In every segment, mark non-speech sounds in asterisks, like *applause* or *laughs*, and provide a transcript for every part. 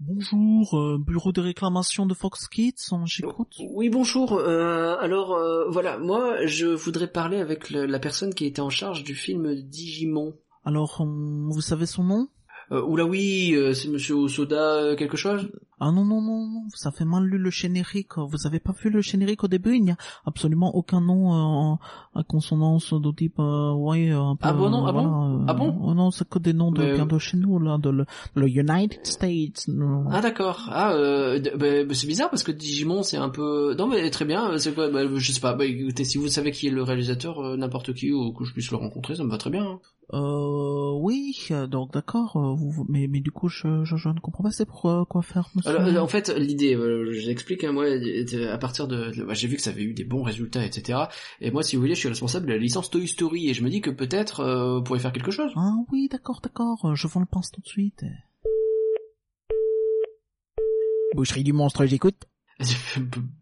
Bonjour, euh, bureau de réclamation de Fox Kids, j'écoute. Oui, bonjour. Euh, alors, euh, voilà, moi, je voudrais parler avec le- la personne qui était en charge du film Digimon. Alors, vous savez son nom? Euh, oula oui, c'est Monsieur Osoda quelque chose? Ah non, non, non, non, vous avez mal lu le générique. Vous avez pas vu le générique au début? Il n'y a absolument aucun nom euh, en- à consonance de type, euh, ouais, un peu... Ah bon, non, ah bon? euh, Ah bon? oh non, c'est que des noms de, Mais- bien de chez nous, là, de le, le United States. non. Ah d'accord. Ah, euh, bah, bah, c'est bizarre parce que Digimon c'est un peu... Non mais très bien, euh, c'est quoi bah, Je sais pas, bah, écoutez, si vous savez qui est le réalisateur, euh, n'importe qui, ou que je puisse le rencontrer, ça me va très bien. hein. Euh, oui, euh, donc d'accord, euh, mais, mais du coup, je, je, je ne comprends pas, c'est pour euh, quoi faire, monsieur? Alors, euh, en fait, l'idée, euh, j'explique, hein, moi, euh, à partir de, de- bah, j'ai vu que ça avait eu des bons résultats, etc. Et moi, si vous voulez, je suis responsable de la licence Toy Story, et je me dis que peut-être euh, vous pourriez faire quelque chose. Ah oui, d'accord, d'accord, je vous le pense tout de suite. Boucherie du monstre, j'écoute.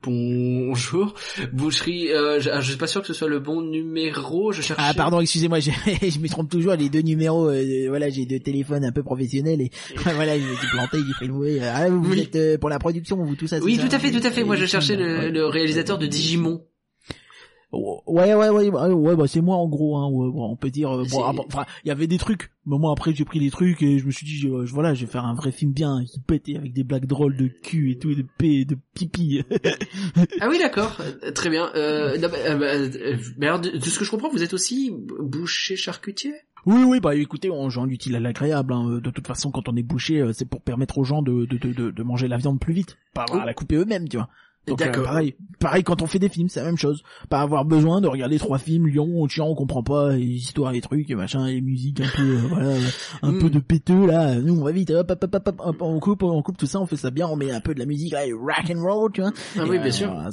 Bonjour, boucherie. Euh, je, alors, je suis pas sûr que ce soit le bon numéro. Je cherche. Ah pardon, excusez-moi, *laughs* je, je me trompe toujours, les deux numéros, euh, voilà, j'ai deux téléphones un peu professionnels et *laughs* voilà, j'ai été planté, j'ai fait le mauvais. Ah, vous, vous Oui. êtes euh, pour la production, vous tout ça. Oui, tout à fait, tout à fait. Moi, je cherchais le, le réalisateur de Digimon. Ouais, ouais, ouais, ouais, ouais, bah c'est moi en gros, hein, ouais, on peut dire. euh, bon, ah, bon, enfin, il y avait des trucs, mais moi après j'ai pris les trucs et je me suis dit, je- je- voilà, je vais faire un vrai film bien, qui pétait avec des blagues drôles de cul et tout, et de p, de pipi. *laughs* Ah oui, d'accord, euh, très bien. Euh, non, bah, euh, mais alors, de, de ce que je comprends, vous êtes aussi boucher charcutier? Oui, oui, bah écoutez, on joint l'utile à l'agréable. Hein. De toute façon, quand on est bouché, c'est pour permettre aux gens de, de, de, de, de manger la viande plus vite, pas avoir à la couper eux-mêmes, tu vois. Donc euh, D'accord. pareil, pareil quand on fait des films, c'est la même chose. Pas avoir besoin de regarder trois films, Lyon, Chiant, on comprend pas, les histoires, les trucs, et machin, les musiques un peu, euh, *laughs* voilà, un Mm. peu de péteux là. Nous, on va vite, hop, hop, hop, hop, hop, on coupe, on coupe tout ça, on fait ça bien, on met un peu de la musique, là, rock and roll, tu vois. Ah Et, oui, euh, bien sûr. euh,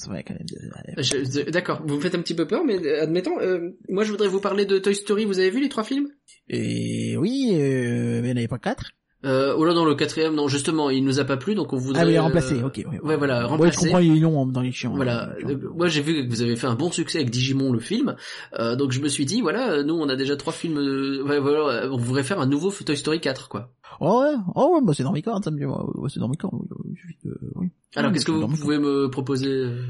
Je- D'accord, vous me faites un petit peu peur, mais admettons, euh, moi je voudrais vous parler de Toy Story. Vous avez vu les trois films? Et oui, euh, mais il n'y en avait pas quatre. Euh, Oh là, dans le quatrième, non, justement, il nous a pas plu, donc on voudrait. Ah oui, euh, remplacé, ok. Ouais, Ouais, voilà, Ouais, je comprends, ils l'ont dans les chiens. Voilà, vois. Euh, moi j'ai vu que vous avez fait un bon succès avec Digimon le film, euh, donc je me suis dit voilà, euh, nous on a déjà trois films, euh, ouais, voilà, on voudrait faire un nouveau Toy Story 4 quoi. Oh ouais, oh ouais, bah c'est dans mes cordes, ça me dit, ouais, c'est dans mes cordes, oui. Alors qu'est-ce que vous pouvez me proposer euh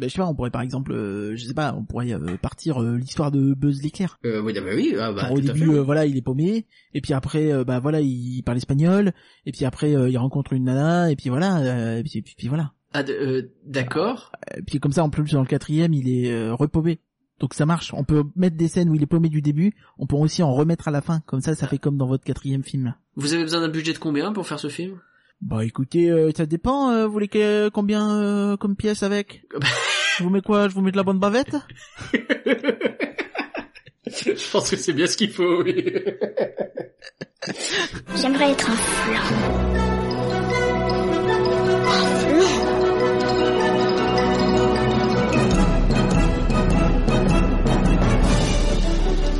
Ben je sais pas, on pourrait par exemple, euh, je sais pas, on pourrait euh, partir euh, l'histoire de Buzz l'éclair. euh, Oui, ah bah oui, ah bah, Genre, au tout à début, fait. voilà, il est paumé, et puis après, bah voilà, il parle espagnol, et puis après, il rencontre une nana, et puis voilà, et puis, puis, puis voilà. Ah, d'accord. Et puis comme ça, en plus, dans le quatrième, il est repaumé. Donc ça marche. On peut mettre des scènes où il est paumé du début, on peut aussi en remettre à la fin. Comme ça, ça fait comme dans votre quatrième film. Vous avez besoin d'un budget de combien pour faire ce film? Bah écoutez, euh, ça dépend. euh, vous voulez que, combien euh, comme pièces avec? *laughs* Je vous mets quoi? Je vous mets de la bonne bavette? *laughs* Je pense que c'est bien ce qu'il faut. oui. J'aimerais être un flan.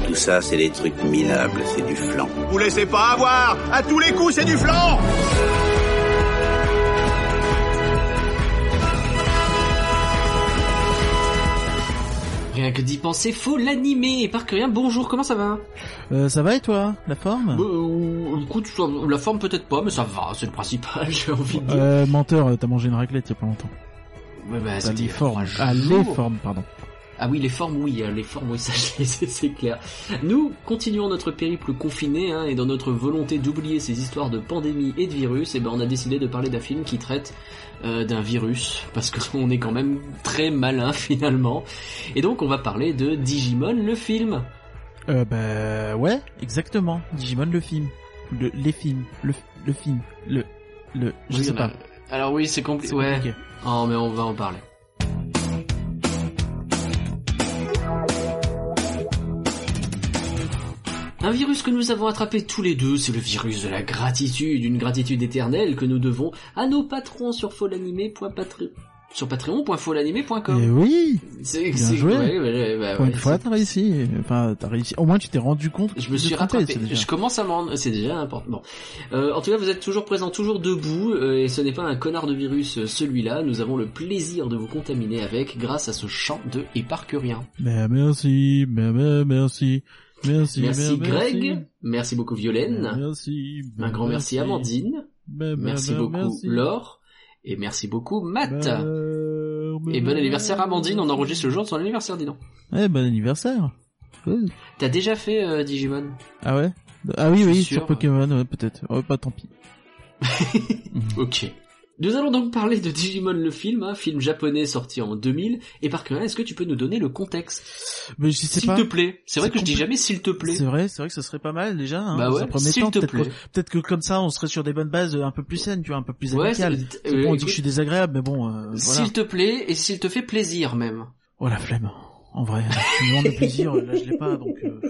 Tout ça, c'est des trucs minables, c'est du flan. Vous laissez pas avoir À tous les coups, c'est du flan Rien que d'y penser, faut l'animer. Et par que rien, bonjour, comment ça va euh, Ça va et toi La forme Bah, euh, Écoute, la forme peut-être pas, mais ça va, c'est le principal, *laughs* j'ai envie de dire. euh, Menteur, t'as mangé une raclette il y a pas longtemps. Ouais, bah, c'était formes. Ah, les formes, pardon. Ah oui, les formes, oui, euh, les formes, oui, *laughs* ça, c'est clair. Nous continuons notre périple confiné, hein, et dans notre volonté d'oublier ces histoires de pandémie et de virus, et ben on a décidé de parler d'un film qui traite euh, d'un virus, parce qu'on *laughs* est quand même très malin *laughs* finalement. Et donc on va parler de Digimon, le film. Euh, bah ouais, exactement. Digimon le film, le les films, le le film, le le je Oui, sais pas. a- Alors oui, c'est compli- C'est Ouais. compliqué. Oh, mais on va en parler. Un virus que nous avons attrapé tous les deux, c'est le virus de la gratitude, une gratitude éternelle que nous devons à nos patrons sur folanimé.patreon sur patreon.folanimé.com. Eh oui, C'est joué. ouais, ouais, bah, pour ouais, une fois t'as réussi. Enfin, t'as réussi. Au moins tu t'es rendu compte. que je me suis rattrapé. déjà- Je commence à m'en... C'est déjà important. Bon. Euh, en tout cas, vous êtes toujours présent, toujours debout, euh, et ce n'est pas un connard de virus, euh, celui-là. Nous avons le plaisir de vous contaminer avec, grâce à ce chant de Éparcurien. Mais merci, mais, mais merci, merci, Merci Greg, merci. merci beaucoup Violaine, Merci. un grand merci Amandine, Merci beaucoup. Laure. Et merci beaucoup Matt. Et bon anniversaire Amandine, on enregistre le jour de son anniversaire, dis donc. Ouais, bon anniversaire. T'as déjà fait euh, Digimon Ah ouais? Ah oui, oui, sur Pokémon, ouais, peut-être. Ouais, pas tant pis. *laughs* Ok. Nous allons donc parler de Digimon le film, un film japonais sorti en 2000. Et par est-ce que tu peux nous donner le contexte? Mais je sais S'il pas. te plaît. C'est vrai que je dis jamais s'il te plaît. C'est vrai, c'est vrai que ça serait pas mal déjà. Hein, Bah ouais, s'il temps, te peut-être plaît. que, peut-être que comme ça, on serait sur des bonnes bases euh, un peu plus saines, tu vois, un peu plus amicales. C'est euh, bon, on dit que je suis désagréable, mais bon, euh, voilà. S'il te plaît et s'il te fait plaisir même. Oh la flemme. En vrai, tu me demandes le plaisir, là je l'ai pas, donc euh,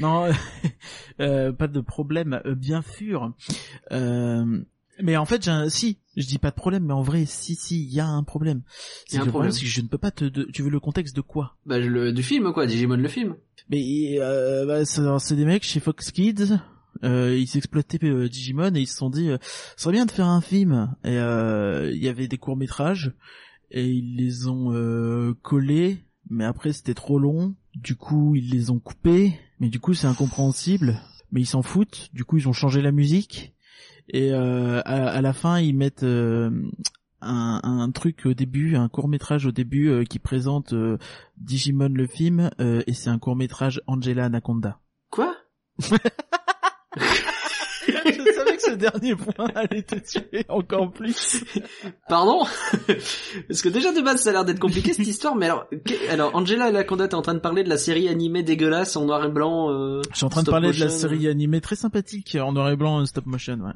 non, *laughs* euh, pas de problème, bien sûr. Euh, mais en fait, un... si, je dis pas de problème, mais en vrai, si, si, il y a un problème. Il y a C'est un le problème. c'est que je ne peux pas te. de- Tu veux le contexte de quoi? Bah le du film quoi, Digimon le film. Mais euh, bah, c'est des mecs chez Fox Kids. Euh, ils exploitaient euh, Digimon et ils se sont dit, euh, ce serait bien de faire un film. Et euh, il y avait des courts métrages et ils les ont euh, collés, mais après c'était trop long. Du coup, ils les ont coupés, mais du coup c'est incompréhensible. Mais ils s'en foutent. Du coup, ils ont changé la musique et euh, à, à la fin ils mettent euh, un, un truc au début, un court métrage au début euh, qui présente euh, Digimon le film euh, et c'est un court métrage Angela Anaconda. Quoi? *laughs* *laughs* Je savais que ce dernier point allait te tuer encore plus. Pardon *laughs* Parce que déjà de base ça a l'air d'être compliqué cette histoire, mais alors, alors Angela et Laconda t'es en train de parler de la série animée dégueulasse en noir et blanc. Euh, Je suis en train de parler de la série animée très sympathique en noir et blanc euh, stop motion. Ouais.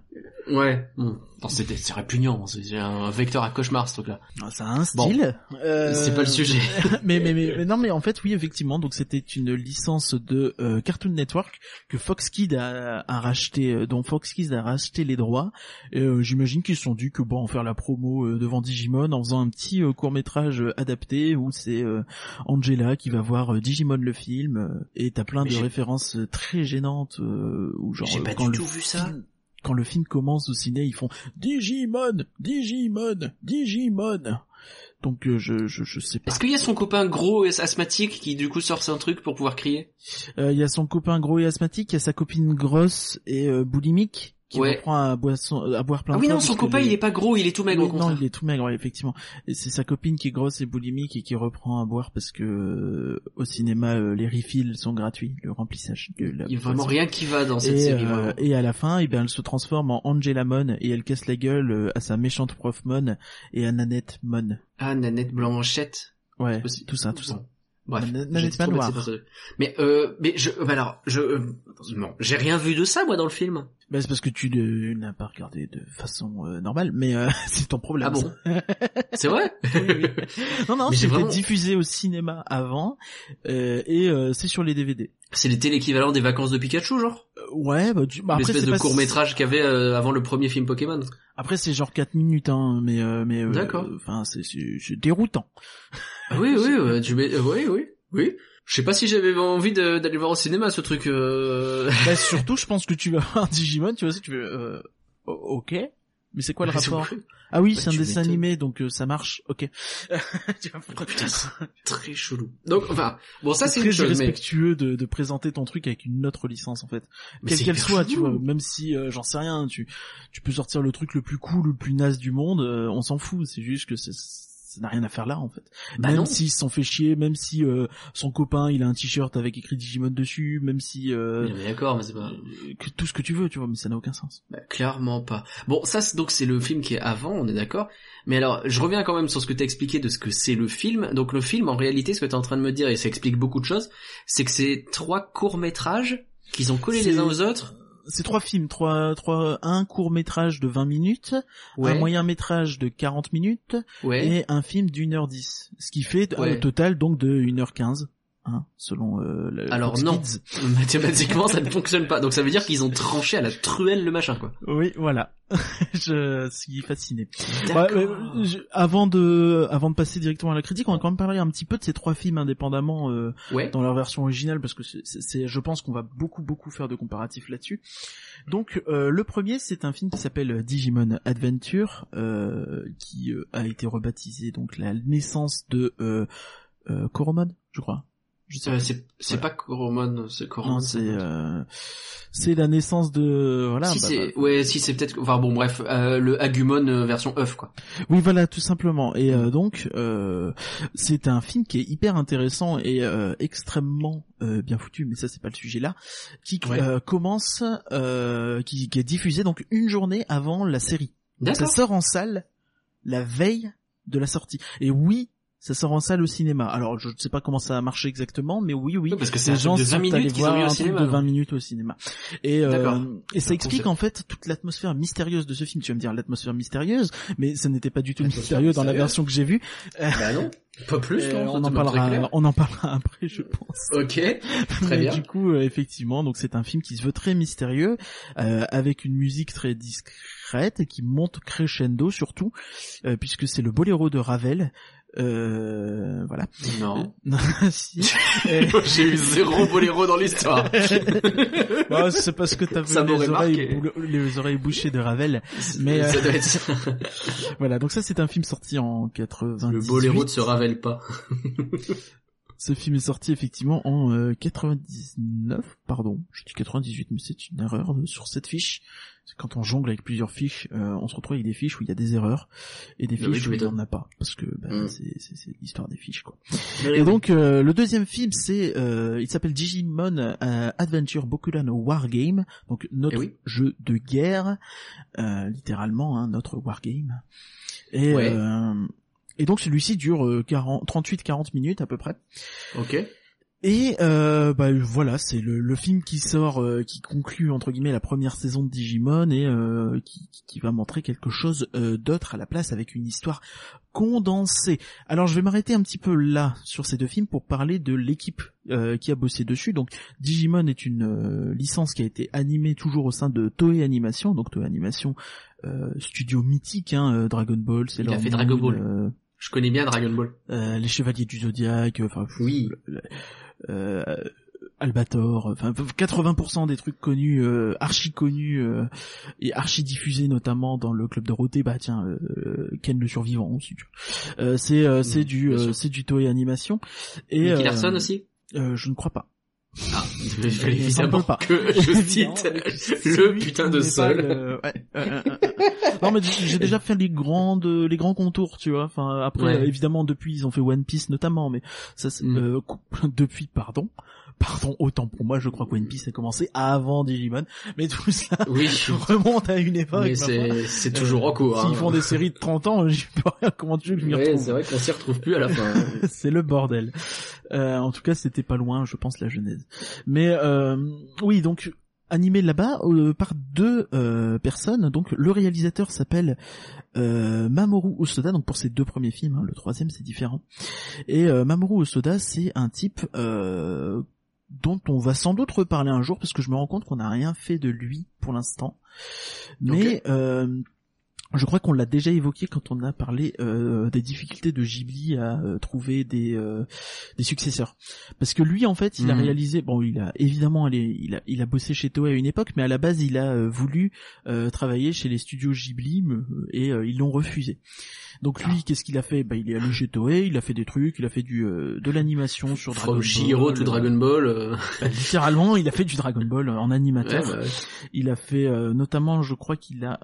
Ouais. Bon. Non, c'était c'est répugnant, c'est un vecteur à cauchemar ce truc-là. Ah, Ça a un Bon. style. Euh, C'est pas le sujet. *laughs* mais, mais, mais, mais non, mais en fait, oui, effectivement. Donc, c'était une licence de euh, Cartoon Network que Fox Kids a, a racheté, euh, Fox Kids a racheté les droits. Euh, j'imagine qu'ils se sont dit que bon, en faire la promo euh, devant Digimon en faisant un petit court métrage adapté où c'est euh, Angela qui va voir euh, Digimon le film euh, et t'as plein Mais de références euh, très gênantes euh, où genre J'ai euh, pas quand du le tout vu ça. film- quand le film commence au ciné, ils font Digimon, Digimon, Digimon. Donc euh, je, je je sais pas. Est-ce qu'il y a son copain gros et asthmatique qui du coup sort un truc pour pouvoir crier? Euh, Il y a son copain gros et asthmatique, il y a sa copine grosse et euh, boulimique qui Ouais. reprend à, boisson, à boire plein Ah de oui fois non, son copain les- il est pas gros, il est tout maigre Oui, au non, contraire. il est tout maigre, ouais, effectivement. C'est sa copine qui est grosse et boulimique et qui reprend à boire parce que euh, au cinéma euh, les refills sont gratuits, le remplissage de la Il y a vraiment rien qui va dans cette et, série. euh, et à la fin, eh bien, elle se transforme en Angela Mon et elle casse la gueule euh, à sa méchante prof Mon et à Nanette Mon. Ah Nanette Blanchette. Ouais, tout ça, tout ça. Bref, Manoir. laissé passer. Mais euh, mais je bah alors je euh, non, j'ai rien vu de ça moi dans le film. Bah, c'est parce que tu n'as pas regardé de façon euh, normale, mais euh, *laughs* c'est ton problème. Ah bon. *laughs* C'est vrai Non, non, Mais j'ai c'était vraiment- diffusé au cinéma avant euh, et euh, c'est sur les DVD. C'était l'équivalent des vacances de Pikachu genre Euh, ouais, bah, tu- bah, après L'espèce c'est de pas court métrage qu'il y avait euh, avant le premier film Pokémon. Après c'est genre 4 minutes, hein, mais euh, mais euh, D'accord. Enfin, c'est déroutant. Oui oui tu mets euh, oui oui oui. Je sais pas si j'avais envie d'aller voir au cinéma ce truc. Euh... bah, *laughs* surtout, je pense que tu vas voir *laughs* Digimon, tu vois, si tu veux. Euh, ok. Mais c'est quoi le rapport Ah oui, Bah, c'est un dessin animé, donc euh, ça marche. Ok. *laughs* Tu vois, Putain, très chelou. Donc enfin bon ça c'est très mais, respectueux de, de présenter ton truc avec une autre licence en fait. quelle qu'elle soit, tu vois, même si euh, j'en sais rien, tu tu peux sortir le truc le plus cool, le plus naze du monde, euh, on s'en fout, c'est juste que c'est- ça n'a rien à faire là en fait. Bah même non. s'il s'en fait chier, même si euh, son copain il a un t-shirt avec écrit Digimon dessus, même si euh, mais d'accord mais c'est pas. que tout ce que tu veux, tu vois, mais ça n'a aucun sens. Bah, clairement pas. Bon, ça c'est- donc c'est le film qui est avant, on est d'accord. Mais alors, je reviens quand même sur ce que t'as expliqué de ce que c'est le film. Donc le film, en réalité, ce que t'es en train de me dire, et ça explique beaucoup de choses, c'est que c'est trois courts métrages qu'ils ont collés les uns aux autres. C'est trois films, trois trois un court métrage de 20 minutes, un moyen métrage de 40 minutes ouais. et un film d'une heure 10, ce qui fait Ouais. un total donc de 1h15. Hein, selon euh, le Alors Fox non. Kids. *laughs* Mathématiquement, ça ne fonctionne pas. Donc ça veut dire qu'ils ont tranché à la truelle le machin, quoi. Oui, voilà. *laughs* je suis fasciné. Bah, euh, je- avant de, avant de passer directement à la critique, on va quand même parler un petit peu de ces trois films indépendamment euh, ouais. dans leur version originale parce que c'est, je pense qu'on va beaucoup beaucoup faire de comparatifs là-dessus. Donc euh, le premier, c'est un film qui s'appelle Digimon Adventure, euh, qui euh, a été rebaptisé donc la naissance de euh, euh, Koromon, je crois. Euh, c'est Voilà. pas Coromon, c'est Coromon. Non, c'est euh, c'est la naissance de voilà. si bah, c'est bah, ouais, si c'est peut-être enfin bon bref, euh, le Agumon euh, version œuf quoi. Oui, voilà, tout simplement. Et euh, donc, euh, c'est un film qui est hyper intéressant et extrêmement bien foutu, mais ça c'est pas le sujet là, qui Ouais. commence, euh, qui, qui est diffusé donc une journée avant la série. Donc, ça sort en salle la veille de la sortie. Et oui, ça sort en salle au cinéma. Alors, je ne sais pas comment ça a marché exactement, mais oui, oui. Parce que les gens truc de 20 sont allés voir un truc cinéma. de 20 minutes au cinéma. Et, euh, D'accord. et ça explique en fait toute l'atmosphère mystérieuse de ce film. Tu vas me dire l'atmosphère mystérieuse, mais ça n'était pas du tout mystérieux dans la version que j'ai vue. Bah non, pas plus. Et non, on en parlera, on en parlera après, je pense. Ok, *laughs* très Mais bien. du coup, euh, effectivement, donc c'est un film qui se veut très mystérieux, euh, avec une musique très discrète et qui monte crescendo surtout, euh, puisque c'est le boléro de Ravel. Euh, voilà. Non. *laughs* Non, si. *laughs* J'ai eu zéro boléro dans l'histoire. *laughs* Bah, c'est parce que t'as vu les oreilles, les bouchées de Ravel. Mais, euh, ça doit être ça. Voilà, donc ça c'est un film sorti en 98. Le boléro ne se ravelle pas. Ce film est sorti effectivement en euh, 99, pardon, je dis 98, mais c'est une erreur euh, sur cette fiche. C'est Quand on jongle avec plusieurs fiches, euh, on se retrouve avec des fiches où il y a des erreurs et des oui, fiches où il n'y en a pas, parce que bah, Mm. c'est c'est- c'est l'histoire des fiches quoi. Et Et donc euh, le deuxième film, c'est, euh, il s'appelle Digimon Adventure Bokulan Wargame, donc notre Eh oui. jeu de guerre, littéralement hein, notre wargame. Et Ouais. et donc celui-ci dure euh, 40 38-40 minutes à peu près. Ok. Et euh, bah voilà, c'est le, le film qui sort, euh, qui conclut entre guillemets la première saison de Digimon et euh, qui, va montrer quelque chose euh, d'autre à la place avec une histoire condensée. Alors je vais m'arrêter un petit peu là sur ces deux films pour parler de l'équipe qui a bossé dessus. Donc Digimon est une licence qui a été animée toujours au sein de Toei Animation, donc Toei Animation studio mythique, hein, Dragon Ball, c'est Il a fait Dragon Ball. Je connais bien Dragon Ball. les Chevaliers du Zodiaque, enfin Oui. Euh, Albator, enfin 80% des trucs connus, euh, archi connus euh, et archi diffusés notamment dans le club Dorothée, bah tiens, euh, Ken le survivant aussi. tu vois. Euh, c'est euh, c'est Mhm, du euh, sûr. c'est du Toei Animation et Nicky Larson aussi? euh, je ne crois pas. Fallait Il évidemment semble pas. que je *laughs* cite le putain de sol. le- ouais, euh, euh, euh, euh. non mais j'ai déjà fait les grandes les grands contours tu vois enfin après Ouais. évidemment depuis ils ont fait One Piece notamment mais ça Mm. euh, *laughs* depuis pardon pardon autant pour moi je crois que One Piece a commencé avant Digimon mais tout ça Oui. *laughs* remonte à une époque c'est toujours en cours. s'ils hein. font des séries de 30 ans je sais pas comment tu veux que je m'y retrouve c'est vrai qu'on s'y retrouve plus à la fin. hein. *laughs* c'est le bordel. Euh, en tout cas, c'était pas loin, je pense, la genèse. Mais euh, oui, donc animé là-bas euh, par deux euh, personnes. Donc le réalisateur s'appelle euh, Mamoru Osoda. Donc pour ces deux premiers films, hein, le troisième c'est différent. Et euh, Mamoru Osoda, c'est un type euh, dont on va sans doute reparler un jour parce que je me rends compte qu'on n'a rien fait de lui pour l'instant. Mais euh, je crois qu'on l'a déjà évoqué quand on a parlé euh, des difficultés de Ghibli à euh, trouver des euh, des successeurs. Parce que lui, en fait, il a Mhm. réalisé, bon, il a évidemment, allé- il a il a bossé chez Toei à une époque, mais à la base, il a euh, voulu euh, travailler chez les studios Ghibli et euh, ils l'ont refusé. Donc Ah. lui, qu'est-ce qu'il a fait? Bah, il est allé chez Toei, il a fait des trucs, il a fait du euh, de l'animation sur Dragon From Ball. To Dragon Ball. Bah, littéralement, il a fait du Dragon Ball en animateur. ouais, bah, Il a fait euh, notamment, je crois qu'il a,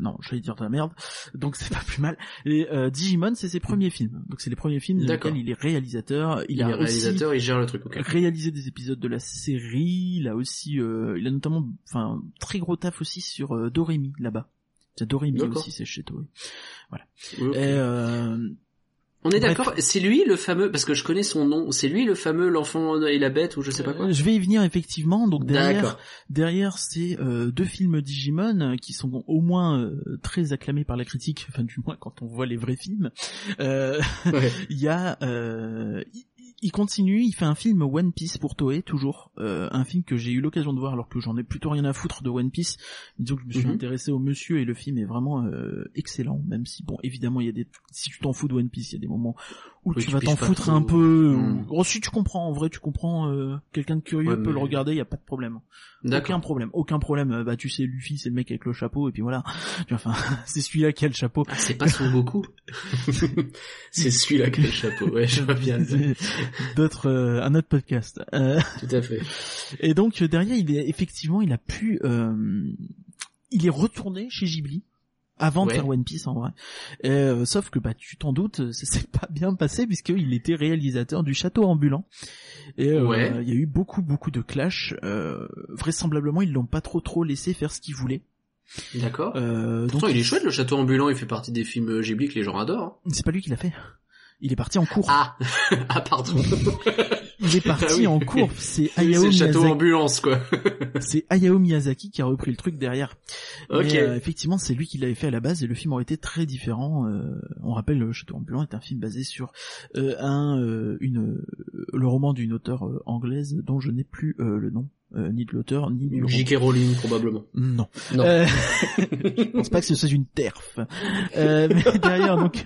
non, j'allais dire de la merde, donc c'est pas plus mal. Et euh, Digimon, c'est ses premiers films. Donc c'est les premiers films dans lesquels il est réalisateur. Il, il, a est réalisateur, il gère le truc. ok. aussi réalisé des épisodes de la série. Il a aussi, euh, il a notamment, enfin, très gros taf aussi sur euh, Doremi là-bas. Doremi aussi, c'est chez. Et euh, On est d'accord, c'est lui le fameux, parce que je connais son nom, c'est lui le fameux l'enfant et la bête ou je sais pas quoi. je vais y venir effectivement. Donc derrière. Derrière ces euh, deux films Digimon euh, qui sont au moins euh, très acclamés par la critique, enfin du moins quand on voit les vrais films, euh, Ouais. *laughs* il y a, euh, il, continue, il fait un film One Piece pour Toei toujours, euh, un film que j'ai eu l'occasion de voir alors que j'en ai plutôt rien à foutre de One Piece. Disons que je me suis Mhm. intéressé au monsieur et le film est vraiment euh, excellent, même si bon évidemment il y a des, si tu t'en fous de One Piece, il y a des moments où Oui, tu tu vas t'en foutre trop. un peu. Mhm. Oh si tu comprends, en vrai tu comprends, euh, quelqu'un de curieux Ouais, peut le regarder, il y a pas de problème. Aucun problème, aucun problème. Bah tu sais, Luffy c'est le mec avec le chapeau et puis voilà. *laughs* Enfin, *laughs* c'est celui-là qui a le chapeau. Ah, c'est pas son Goku. *laughs* c'est celui-là qui a le chapeau. Ouais, je vois bien. *laughs* d'autres, euh, un autre podcast. Euh, Tout à fait. *laughs* et donc derrière, il est effectivement, il a pu, euh, il est retourné chez Ghibli avant de Ouais. faire One Piece en vrai. Et, euh, sauf que bah tu t'en doutes, ça s'est pas bien passé puisqu'il était réalisateur du Château ambulant. Et euh, Ouais. il y a eu beaucoup beaucoup de clash. Euh, vraisemblablement, ils l'ont pas trop trop laissé faire ce qu'il voulait. D'accord. Euh, donc Pourtant, il est chouette le château ambulant, il fait partie des films Ghibli que les gens adorent. hein. c'est pas lui qui l'a fait. Il est parti en cours. Ah, *laughs* ah pardon. *laughs* il est parti Ah oui. en cours. C'est *laughs* c'est Hayao le château Miyazaki. ambulance quoi. C'est Hayao Miyazaki qui a repris le truc derrière. Ok. Mais, euh, effectivement, c'est lui qui l'avait fait à la base et le film aurait été très différent. Euh, on rappelle, le Château ambulant est un film basé sur euh, un, une, le roman d'une auteure anglaise dont je n'ai plus le nom, euh, ni de l'auteur ni du. J.K. Rowling probablement. Non. Non. Euh, *laughs* je pense pas que ce soit une terf. Euh, mais *laughs* derrière, donc,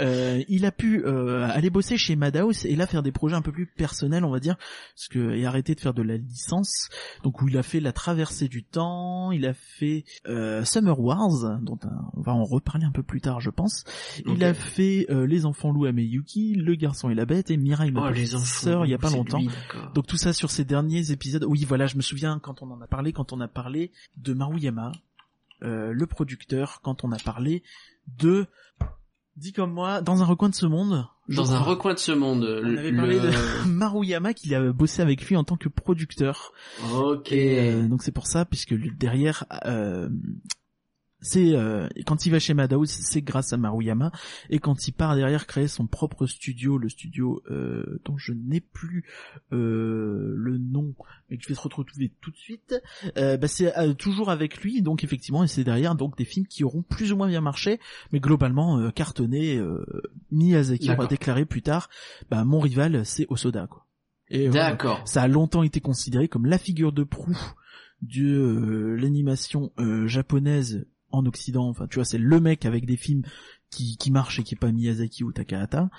euh, il a pu euh, aller bosser chez Madhouse et là faire des projets un peu plus personnels, on va dire, parce que et arrêter de faire de la licence. Donc où il a fait la traversée du temps, il a fait euh, Summer Wars, dont on va en reparler un peu plus tard, je pense. Il a fait euh, Les enfants loups à Miyuki, Le garçon et la bête et Mirai ma Oh, les sœur il y a pas longtemps. lui. Donc tout ça sur ces derniers épisodes. Oui, voilà, je me souviens quand on en a parlé, quand on a parlé de Maruyama, euh, le producteur, quand on a parlé de, dis comme moi, dans un recoin de ce monde. Dans un recoin de ce monde, On avait parlé le- de *laughs* Maruyama qu'il a bossé avec lui en tant que producteur. Ok. Et euh, donc c'est pour ça, puisque derrière, euh, c'est euh, quand il va chez Madhouse, c'est grâce à Maruyama, et quand il part derrière créer son propre studio, le studio euh, dont je n'ai plus euh, le nom, mais que je vais te retrouver tout de suite, euh, bah, c'est euh, toujours avec lui, donc effectivement, et c'est derrière donc des films qui auront plus ou moins bien marché, mais globalement euh, cartonné. Euh, Miyazaki aura déclaré plus tard, bah mon rival c'est Osoda quoi. Et voilà. D'accord. Ça a longtemps été considéré comme la figure de proue de euh, l'animation euh, japonaise en Occident. Enfin, tu vois, c'est le mec avec des films qui, qui marchent et qui est pas Miyazaki ou Takahata.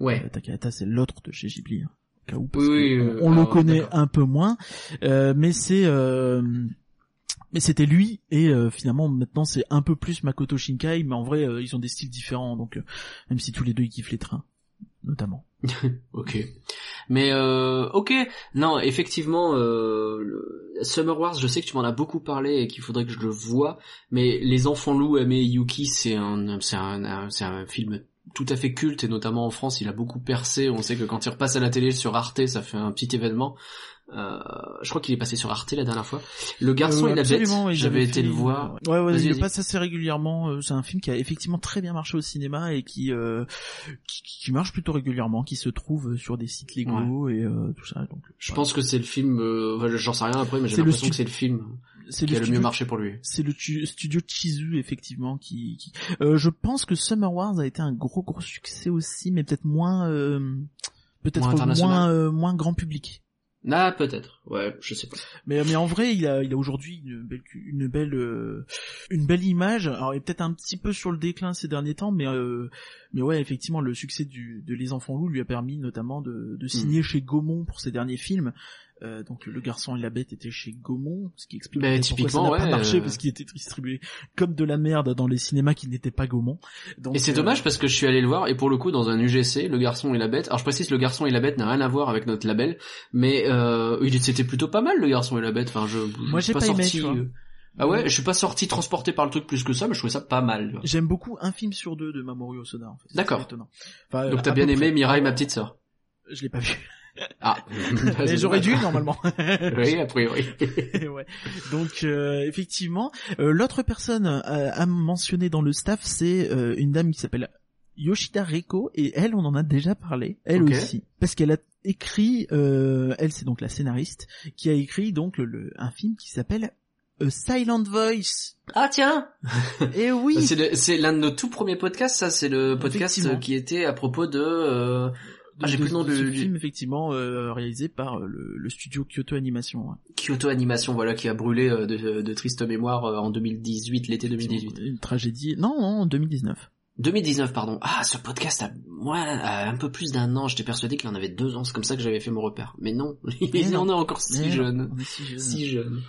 Ouais. Euh, Takahata, c'est l'autre de chez Ghibli. hein, au cas où, parce Oui, euh, on, on le connaît un peu moins, Euh, mais c'est euh, mais c'était lui et euh, finalement maintenant c'est un peu plus Makoto Shinkai, mais en vrai euh, ils ont des styles différents, donc euh, même si tous les deux ils kiffent les trains, notamment. *laughs* Ok. Mais euh, ok. Non, effectivement, euh, Summer Wars, je sais que tu m'en as beaucoup parlé et qu'il faudrait que je le voie. Mais Les Enfants Loups, et Yuki, c'est un- c'est un film tout à fait culte et notamment en France, il a beaucoup percé. On sait que quand il repasse à la télé sur Arte, ça fait un petit événement. Euh, je crois qu'il est passé sur Arte la dernière fois. Le garçon Euh, et la bête, j'avais été le voir. Ouais, ouais, il le passe assez régulièrement. euh, C'est un film qui a effectivement très bien marché au cinéma et qui euh, qui, qui marche plutôt régulièrement, qui se trouve sur des sites légaux et euh, tout ça. Donc, Je pense que c'est le film, euh, j'en sais rien après, mais j'ai l'impression que c'est le film c'est qui a le mieux marché pour lui. C'est le tu- studio Chizu effectivement qui. qui... Euh, je pense que Summer Wars a été un gros gros succès aussi, mais peut-être moins euh, peut-être Moins moins euh, moins grand public. Ah, peut-être. Ouais, je sais pas. Mais mais en vrai, il a il a aujourd'hui une belle une belle euh, une belle image. Alors il est peut-être un petit peu sur le déclin ces derniers temps, mais euh, mais ouais, effectivement, le succès du de Les Enfants Loups lui a permis notamment de de signer chez Gaumont pour ses derniers films. Euh, donc le garçon et la bête étaient chez Gaumont, ce qui explique peut-être pourquoi ça n'a pas marché euh. parce qu'il était distribué comme de la merde dans les cinémas qui n'étaient pas Gaumont. Donc, Et c'est euh, dommage parce que je suis allé le voir et pour le coup dans un UGC, le garçon et la bête. Alors je précise, le garçon et la bête n'a rien à voir avec notre label, mais euh, il c'était plutôt pas mal le garçon et la bête. Enfin, je, je Moi, suis j'ai pas aimé, sorti. Ah ouais, je suis pas sorti transporté par le truc plus que ça, mais je trouvais ça pas mal. J'aime beaucoup un film sur deux de Mamoru Osoda. En fait. D'accord. Enfin, Donc t'as bien aimé. Mirai, ma petite sœur. Je l'ai pas vu. Ah, *laughs* Mais j'aurais dû normalement. *laughs* Oui, a priori. *laughs* ouais. Donc euh, effectivement, euh, l'autre personne euh, à mentionner dans le staff, c'est euh, une dame qui s'appelle Yoshida Reiko et elle, on en a déjà parlé, elle aussi, parce qu'elle a écrit, euh, elle c'est donc la scénariste qui a écrit donc le, le- un film qui s'appelle A Silent Voice. Ah tiens, Et oui. c'est l'un de nos tout premiers podcasts. Ça, c'est le podcast qui était à propos de. euh, Ah, j'ai plus le nom de ce film effectivement euh, réalisé par euh, le, le studio Kyoto Animation. Kyoto Animation, voilà, qui a brûlé euh, de, de triste mémoire en 2018, l'été 2018. Une tragédie. Non, non, 2019. 2019, pardon. Ah, ce podcast a, moi, a un peu plus d'un an. J'étais persuadé qu'il en avait deux ans. C'est comme ça que j'avais fait mon repère. Mais non, *laughs* il Mais en non. est encore si Mais jeune. si jeune. Si jeune.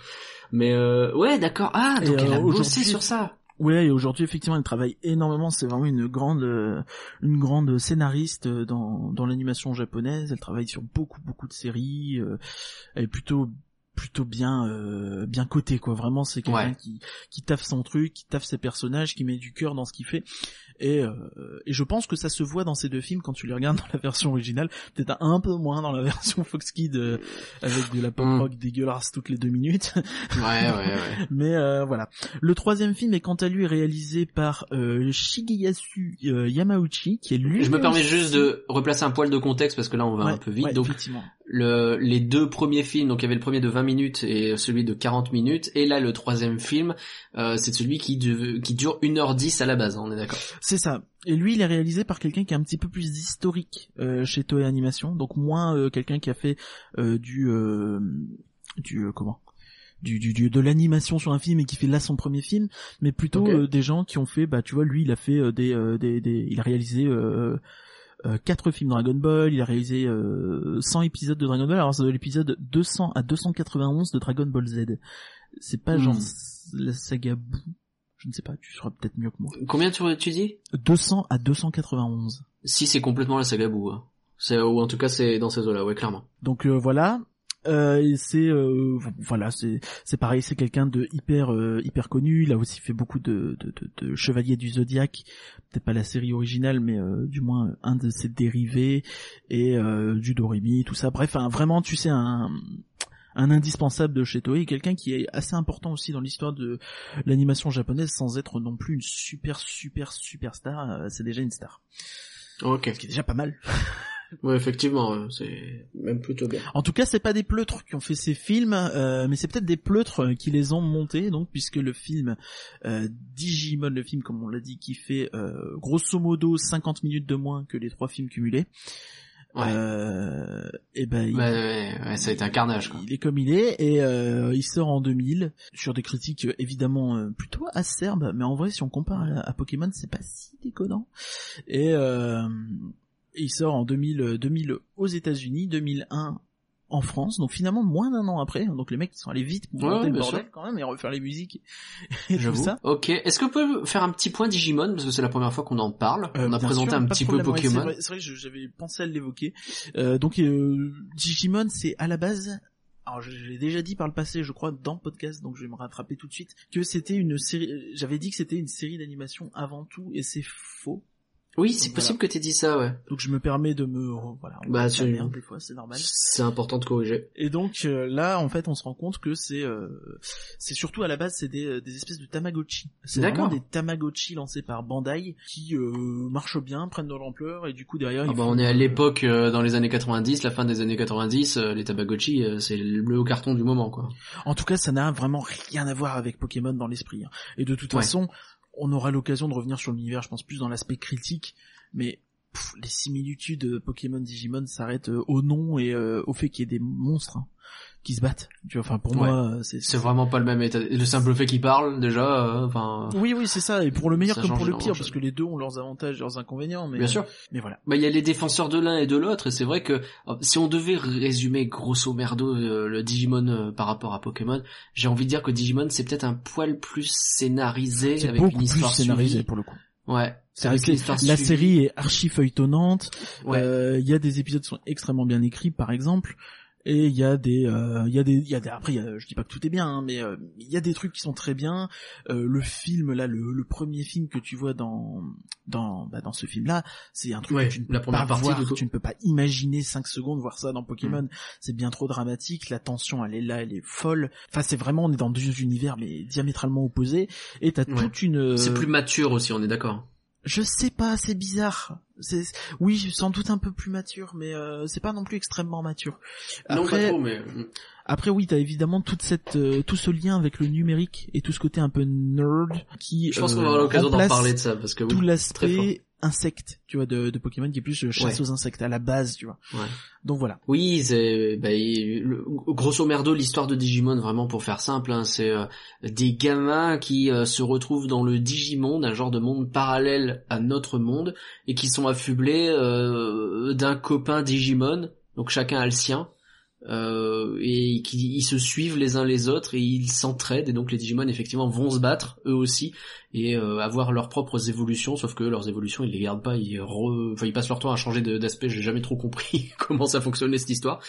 Mais euh, ouais, d'accord. Ah, Et, donc elle a bossé sur ça. Ouais, et aujourd'hui effectivement elle travaille énormément. C'est vraiment une grande, euh, une grande scénariste euh, dans dans l'animation japonaise. Elle travaille sur beaucoup beaucoup de séries. euh, elle est plutôt plutôt bien euh, bien cotée quoi. Vraiment c'est quelqu'un Ouais. qui qui taffe son truc, qui taffe ses personnages, qui met du cœur dans ce qu'il fait. Et euh, et je pense que ça se voit dans ces deux films quand tu les regardes *laughs* dans la version originale. Peut-être un peu moins dans la version Fox Kids euh, avec de la pop Mm. rock dégueulasse toutes les deux minutes. Ouais, ouais, ouais. *laughs* Mais euh, voilà. Le troisième film est quant à lui réalisé par euh, Shigeyasu Yamauchi, qui est lui. Je me permets juste de replacer un poil de contexte parce que là on va Ouais, un peu vite. ouais, donc le, les deux premiers films, donc il y avait le premier de 20 minutes et celui de 40 minutes, et là le troisième film, euh, c'est celui qui, du- qui dure 1h10 à la base, on est d'accord. C'est ça. Et lui, il est réalisé par quelqu'un qui est un petit peu plus historique euh, chez Toei Animation, donc moins euh, quelqu'un qui a fait euh, du euh, du euh, comment? Du, du, du- de l'animation sur un film et qui fait là son premier film, mais plutôt Ok. euh, des gens qui ont fait, bah tu vois, lui, il a fait euh, des, euh, des, des, il a réalisé quatre films Dragon Ball, il a réalisé euh, 100 épisodes de Dragon Ball, alors c'est de l'épisode 200 à 291 de Dragon Ball Z. C'est pas Hmm. genre la saga Boo, je ne sais pas, tu seras peut-être mieux que moi. Combien tu, tu dis? 200 à 291. Si c'est complètement la saga Boo. hein. C'est, ou en tout cas c'est dans ces eaux-là, ouais clairement. Donc euh, voilà. Euh, c'est euh, voilà c'est c'est pareil c'est quelqu'un de hyper euh, hyper connu il a aussi fait beaucoup de de, de, de Chevalier du Zodiaque peut-être pas la série originale mais euh, du moins un de ses dérivés et euh, du Doremi tout ça bref un, vraiment tu sais un un indispensable de chez Toei, quelqu'un qui est assez important aussi dans l'histoire de l'animation japonaise sans être non plus une super super super star, euh, c'est déjà une star. Ok. Ce qui est déjà pas mal. *laughs* Ouais effectivement, c'est même plutôt bien. En tout cas, c'est pas des pleutres qui ont fait ces films, euh, mais c'est peut-être des pleutres euh, qui les ont montés, donc puisque le film euh, Digimon, le film comme on l'a dit, qui fait euh, grosso modo 50 minutes de moins que les trois films cumulés, Ouais. euh, et ben il, Ouais, ouais, ouais, ça a été un carnage quoi. il est comme il est et euh, il sort en 2000 sur des critiques évidemment plutôt acerbes, mais en vrai si on compare à, à Pokémon, c'est pas si déconnant. Et euh, il sort en 2000, euh, 2000 aux États-Unis, 2001 en France, donc finalement moins d'un an après. Donc les mecs ils sont allés vite pour Ouais, monter le bordel sûr. quand même et refaire les musiques et tout ça. Ok. Est-ce que vous pouvez faire un petit point Digimon parce que c'est la première fois qu'on en parle. Euh, on a présenté sûr, un petit peu ouais, Pokémon. c'est vrai, que j'avais pensé à l'évoquer. Euh, donc euh, Digimon, c'est à la base. Alors je, l'ai déjà dit par le passé, je crois, dans le podcast, donc je vais me rattraper tout de suite, que c'était une série. euh, J'avais dit que c'était une série d'animation avant tout, et c'est faux. Oui, c'est possible que t'aies dit ça, ouais. Donc je me permets de me, voilà, on Bah, la merde des fois, c'est normal. C'est important de corriger. Et donc euh, là, en fait, on se rend compte que c'est, euh, c'est surtout à la base, c'est des, euh, des espèces de Tamagotchi. C'est vraiment D'accord. des Tamagotchi lancés par Bandai qui euh, marchent bien, prennent de l'ampleur, et du coup derrière. Ah bah, font, on est à euh, l'époque dans les années 90, la fin des années 90, euh, les Tamagotchi, c'est le haut carton du moment, quoi. En tout cas, ça n'a vraiment rien à voir avec Pokémon dans l'esprit. hein. Et de toute Ouais. façon, on aura l'occasion de revenir sur l'univers, je pense plus dans l'aspect critique, mais pff, les similitudes euh, Pokémon Digimon s'arrêtent euh, au nom et euh, au fait qu'il y ait des monstres hein, qui se battent. Tu vois, enfin pour Ouais. moi, c'est C'est vraiment pas le même état. Le simple fait qu'ils parlent, déjà, enfin... oui, oui, c'est ça. Et pour le meilleur comme pour le pire, parce que les deux ont leurs avantages, et leurs inconvénients. Mais Bien sûr. Mais voilà. Bah, il y a les défenseurs de l'un et de l'autre, et c'est vrai que si on devait résumer grosso merdo le Digimon par rapport à Pokémon, j'ai envie de dire que Digimon c'est peut-être un poil plus scénarisé C'est avec beaucoup une plus histoire scénarisé suivie. pour le coup. Ouais. C'est la série est archi feuilletonnante. Ouais. Euh, Il y a des épisodes qui sont extrêmement bien écrits, par exemple. Et il y a des, euh, il y a des, il y a des, après, il y a- je dis pas que tout est bien, hein, mais euh, il y a des trucs qui sont très bien. Euh, le film là, le, le premier film que tu vois dans, dans, bah, dans ce film-là, c'est un truc Ouais, que tu ne peux la première pas partie, voir, du coup. tu ne peux pas imaginer 5 secondes voir ça dans Pokémon. Mm. C'est bien trop dramatique, la tension elle est là, elle est folle. Enfin, c'est vraiment, on est dans deux univers mais diamétralement opposés. Et t'as Ouais. toute une. C'est euh, plus mature aussi, on est d'accord. Je sais pas, c'est bizarre. C'est oui, sans doute un peu plus mature, mais euh, c'est pas non plus extrêmement mature. Après, mais... après oui, t'as évidemment toute cette, euh, tout ce lien avec le numérique et tout ce côté un peu nerd qui. Je pense qu'on euh, aura l'occasion d'en parler de ça, parce que oui, Tout l'aspect insecte, tu vois, de, de Pokémon qui est plus euh, chasse aux insectes à la base, tu vois. Ouais. Donc voilà. Oui, c'est bah, le- grosso merdo l'histoire de Digimon vraiment pour faire simple, hein, c'est euh, des gamins qui euh, se retrouvent dans le Digimonde, un genre de monde parallèle à notre monde, et qui sont affublés euh, d'un copain Digimon, donc chacun a le sien, euh, et qui ils se suivent les uns les autres et ils s'entraident et donc les Digimon effectivement vont se battre eux aussi et euh, avoir leurs propres évolutions sauf que leurs évolutions ils les gardent pas ils re... enfin ils passent leur temps à changer d'aspect j'ai jamais trop compris *laughs* comment ça fonctionnait cette histoire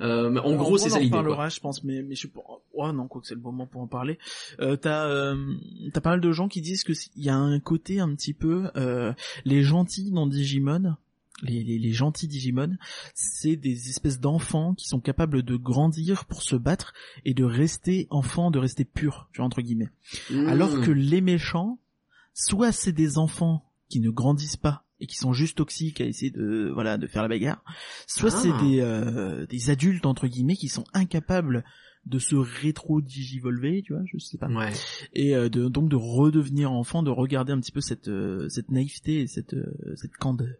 euh, mais en Alors, gros c'est on ça en l'idée quoi. parlera, je pense, mais mais je sais pas. Ouais, non, quoi que c'est le moment pour en parler. Euh, t'as euh, t'as pas mal de gens qui disent que il y a un côté un petit peu euh, les gentils dans Digimon. Les, les, les gentils Digimon, c'est des espèces d'enfants qui sont capables de grandir pour se battre et de rester enfants, de rester purs, tu vois, entre guillemets. Mmh. Alors que les méchants, soit c'est des enfants qui ne grandissent pas et qui sont juste toxiques à essayer de voilà de faire la bagarre, soit Ah. c'est des euh, des adultes entre guillemets qui sont incapables de se rétro digivolver, tu vois, je sais pas, ouais et euh, de, donc de redevenir enfant, de regarder un petit peu cette euh, cette naïveté et cette euh, cette candeur.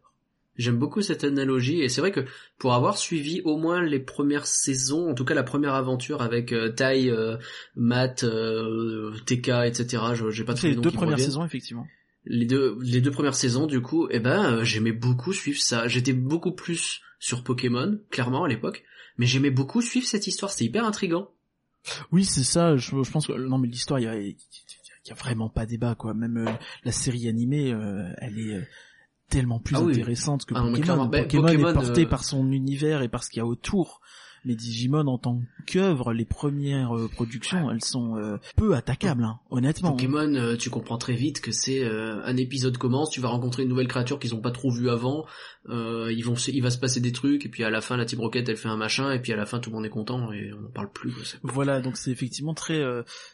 J'aime beaucoup cette analogie et c'est vrai que pour avoir suivi au moins les premières saisons, en tout cas la première aventure avec euh, Tai, euh, Matt, euh, TK, etc. J'ai pas tous C'est les deux premières saisons effectivement. Les deux les deux premières saisons du coup, eh ben euh, j'aimais beaucoup suivre ça. J'étais beaucoup plus sur Pokémon clairement à l'époque, mais j'aimais beaucoup suivre cette histoire. C'était hyper intrigant. Oui, c'est ça. Je, je pense que non, mais l'histoire, il y y a vraiment pas débat quoi. Même la série animée, elle est tellement plus Ah oui. intéressante que Ah Pokémon. ben, Pokémon, Pokémon, est porté euh, par son univers et par ce qu'il y a autour. Mais Digimon en tant qu'œuvre, les premières euh, productions, elles sont euh, peu attaquables, hein, honnêtement. Pokémon, tu comprends très vite que c'est un épisode commence, tu vas rencontrer une nouvelle créature qu'ils ont pas trop vue avant, ils vont, se- il va se passer des trucs et puis à la fin la Team Rocket elle fait un machin et puis à la fin tout le monde est content et on en parle plus. quoi. Voilà, donc c'est effectivement très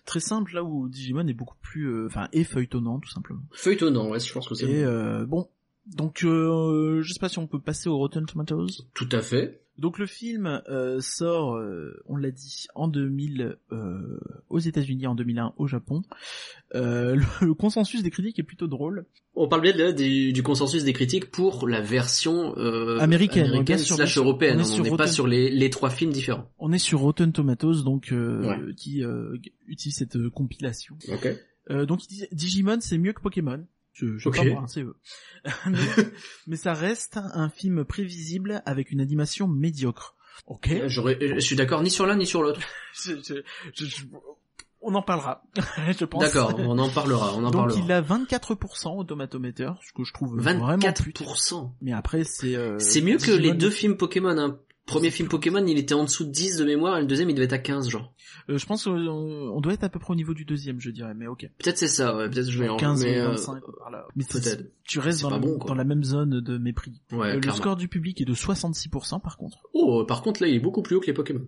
très simple là où Digimon est beaucoup plus, enfin, et feuilletonnant tout simplement. Feuilletonnant, ouais, je pense que c'est Et bon. bon, donc euh, je sais pas si on peut passer au Rotten Tomatoes. tout à fait. Donc le film euh, sort, euh, on l'a dit, en 2000 euh, aux États-Unis, en 2001 au Japon. Euh, *laughs* le, le consensus des critiques est plutôt drôle. On parle bien du, du consensus des critiques pour la version euh, Américaine, sûr, bien slash européenne. On est On sur n'est pas sur les, les trois films différents. On est sur Rotten Tomatoes, donc euh, Ouais. qui euh, utilise cette compilation. Ok. Euh, donc Digimon c'est mieux que Pokémon. Je, je pas moi, hein, c'est eux. *laughs* mais, mais ça reste un film prévisible avec une animation médiocre. Ok. J'aurais, je suis d'accord ni sur l'un ni sur l'autre. *laughs* Je- je- je- je- on en parlera. *laughs* je pense. D'accord, on en parlera, on en Donc parlera. il a 24% au tomatometer, ce que je trouve vraiment plus. 24%. Mais après c'est. euh, C'est mieux que Digimon- les deux films Pokémon. Hein. Premier film Pokémon, il était en dessous de 10 de mémoire, et le deuxième, il devait être à 15, genre. Euh, je pense qu'on on doit être à peu près au niveau du deuxième, je dirais. Mais ok. Peut-être c'est ça, ouais. Peut-être je vais en 15 mais, ou euh, 25 par là. Mais. Tu restes dans, la, bon, dans la même zone de mépris. Ouais, Euh, le clairement. score du public est de 66% par contre. Oh, par contre, là, il est beaucoup plus haut que les Pokémon.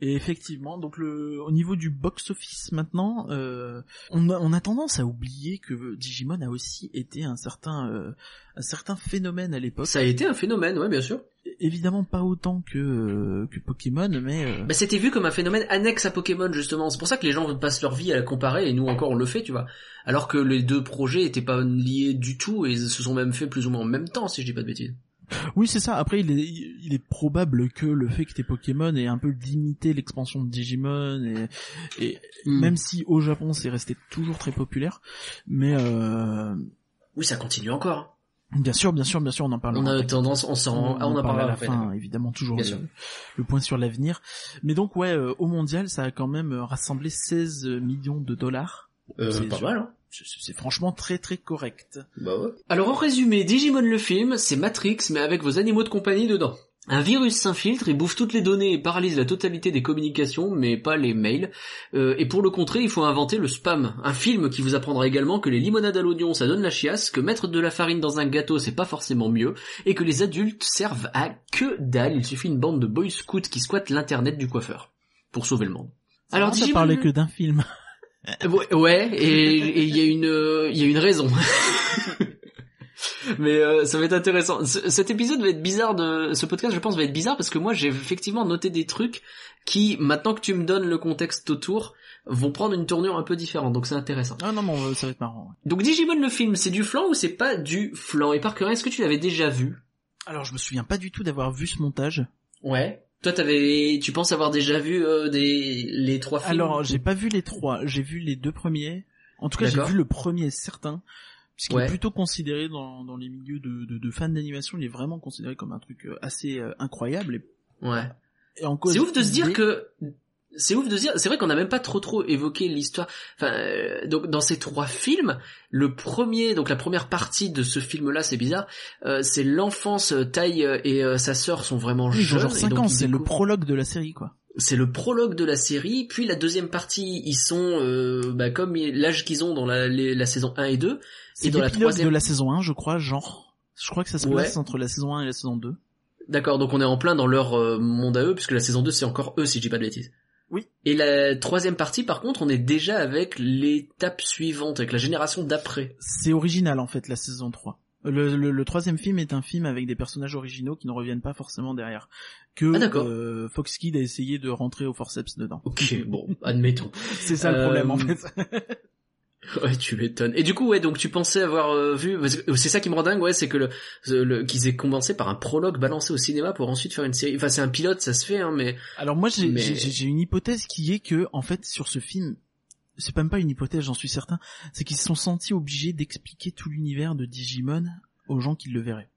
Et effectivement, donc le, au niveau du box-office maintenant, euh, on, a, on a tendance à oublier que Digimon a aussi été un certain, euh, un certain phénomène à l'époque. Ça a été un phénomène, ouais, bien sûr. Évidemment pas autant que, euh, que Pokémon, mais euh, Bah, c'était vu comme un phénomène annexe à Pokémon, justement. C'est pour ça que les gens passent leur vie à la comparer, et nous encore on le fait, tu vois. Alors que les deux projets étaient pas liés du tout, et se sont même fait plus ou moins en même temps, si je dis pas de bêtises. Oui c'est ça. Après il est, il est probable que le fait que t'es Pokémon ait un peu limité l'expansion de Digimon et, et Hmm. même si au Japon c'est resté toujours très populaire, mais euh, Oui, ça continue encore. bien sûr, bien sûr, bien sûr, on en parlera. On a tendance, on s'en, ah, on en parle à la fin, évidemment, toujours le, point sur l'avenir. Mais donc, ouais, euh, au mondial, ça a quand même euh, rassemblé 16 millions de dollars. Euh, C'est pas sûr. mal, hein. C'est franchement très très correct. Bah ouais. Alors en résumé, Digimon le film, c'est Matrix mais avec vos animaux de compagnie dedans. Un virus s'infiltre et bouffe toutes les données et paralyse la totalité des communications, mais pas les mails. Euh, et pour le contrer, il faut inventer le spam. Un film qui vous apprendra également que les limonades à l'oignon, ça donne la chiasse, que mettre de la farine dans un gâteau, c'est pas forcément mieux, et que les adultes servent à que dalle. Il suffit une bande de boy scouts qui squattent l'internet du coiffeur pour sauver le monde. Alors, ça Digimon- parlait que d'un film. Euh, Ouais, et il y a une euh, il y a une raison. *laughs* Mais euh, ça va être intéressant. Ce- cet épisode va être bizarre de ce podcast, je pense, va être bizarre parce que moi j'ai effectivement noté des trucs qui, maintenant que tu me donnes le contexte autour, vont prendre une tournure un peu différente. Donc c'est intéressant. Ah non, mais ça va être marrant. Donc Digimon le film, c'est du flan ou c'est pas du flan? Et Parker, est-ce que tu l'avais déjà vu? Alors, je me souviens pas du tout d'avoir vu ce montage. Ouais. Toi, t'avais, tu penses avoir déjà vu euh, des les trois films? Alors, j'ai pas vu les trois. J'ai vu les deux premiers. En tout cas, j'ai vu le premier certain. Puisqu'il Ouais. est plutôt considéré dans, dans les milieux de, de, de fans d'animation, il est vraiment considéré comme un truc euh, assez euh, incroyable. Et Ouais. Et en C'est ouf de se dire que c'est ouf de dire, c'est vrai qu'on n'a même pas trop trop évoqué l'histoire. Enfin, euh, donc dans ces trois films, le premier, donc la première partie de ce film-là, c'est bizarre, euh, c'est l'enfance. euh, Tai euh, et euh, sa sœur sont vraiment Oui, jeunes. genre et 5 donc ans, c'est le prologue de la série, quoi. c'est le prologue de la série, puis la deuxième partie, ils sont euh, bah, comme l'âge qu'ils ont dans la, les- la saison 1 et 2. C'est Et dans la troisième- de la saison 1, je crois, genre. Je crois que ça se Ouais. place entre la saison 1 et la saison 2. D'accord, donc on est en plein dans leur monde à eux, puisque la saison 2 c'est encore eux si je dis pas de bêtises. Oui. Et la troisième partie par contre, on est déjà avec l'étape suivante, avec la génération d'après. C'est original, en fait, la saison 3. Le, le, le troisième film est un film avec des personnages originaux qui ne reviennent pas forcément derrière. Que Ah, d'accord. euh, Fox Kid a essayé de rentrer au forceps dedans. Ok, *laughs* bon, admettons. C'est ça le Euh, problème, en fait. *laughs* *laughs* Ouais, tu m'étonnes. Et du coup, ouais, donc tu pensais avoir euh, vu, c'est ça qui me rend dingue, ouais, c'est que le, le- qu'ils aient commencé par un prologue balancé au cinéma pour ensuite faire une série. Enfin, c'est un pilote, ça se fait, hein, mais Alors moi j'ai Mais- une hypothèse qui est que en fait sur ce film, c'est même pas une hypothèse, j'en suis certain, c'est qu'ils se sont sentis obligés d'expliquer tout l'univers de Digimon aux gens qui le verraient.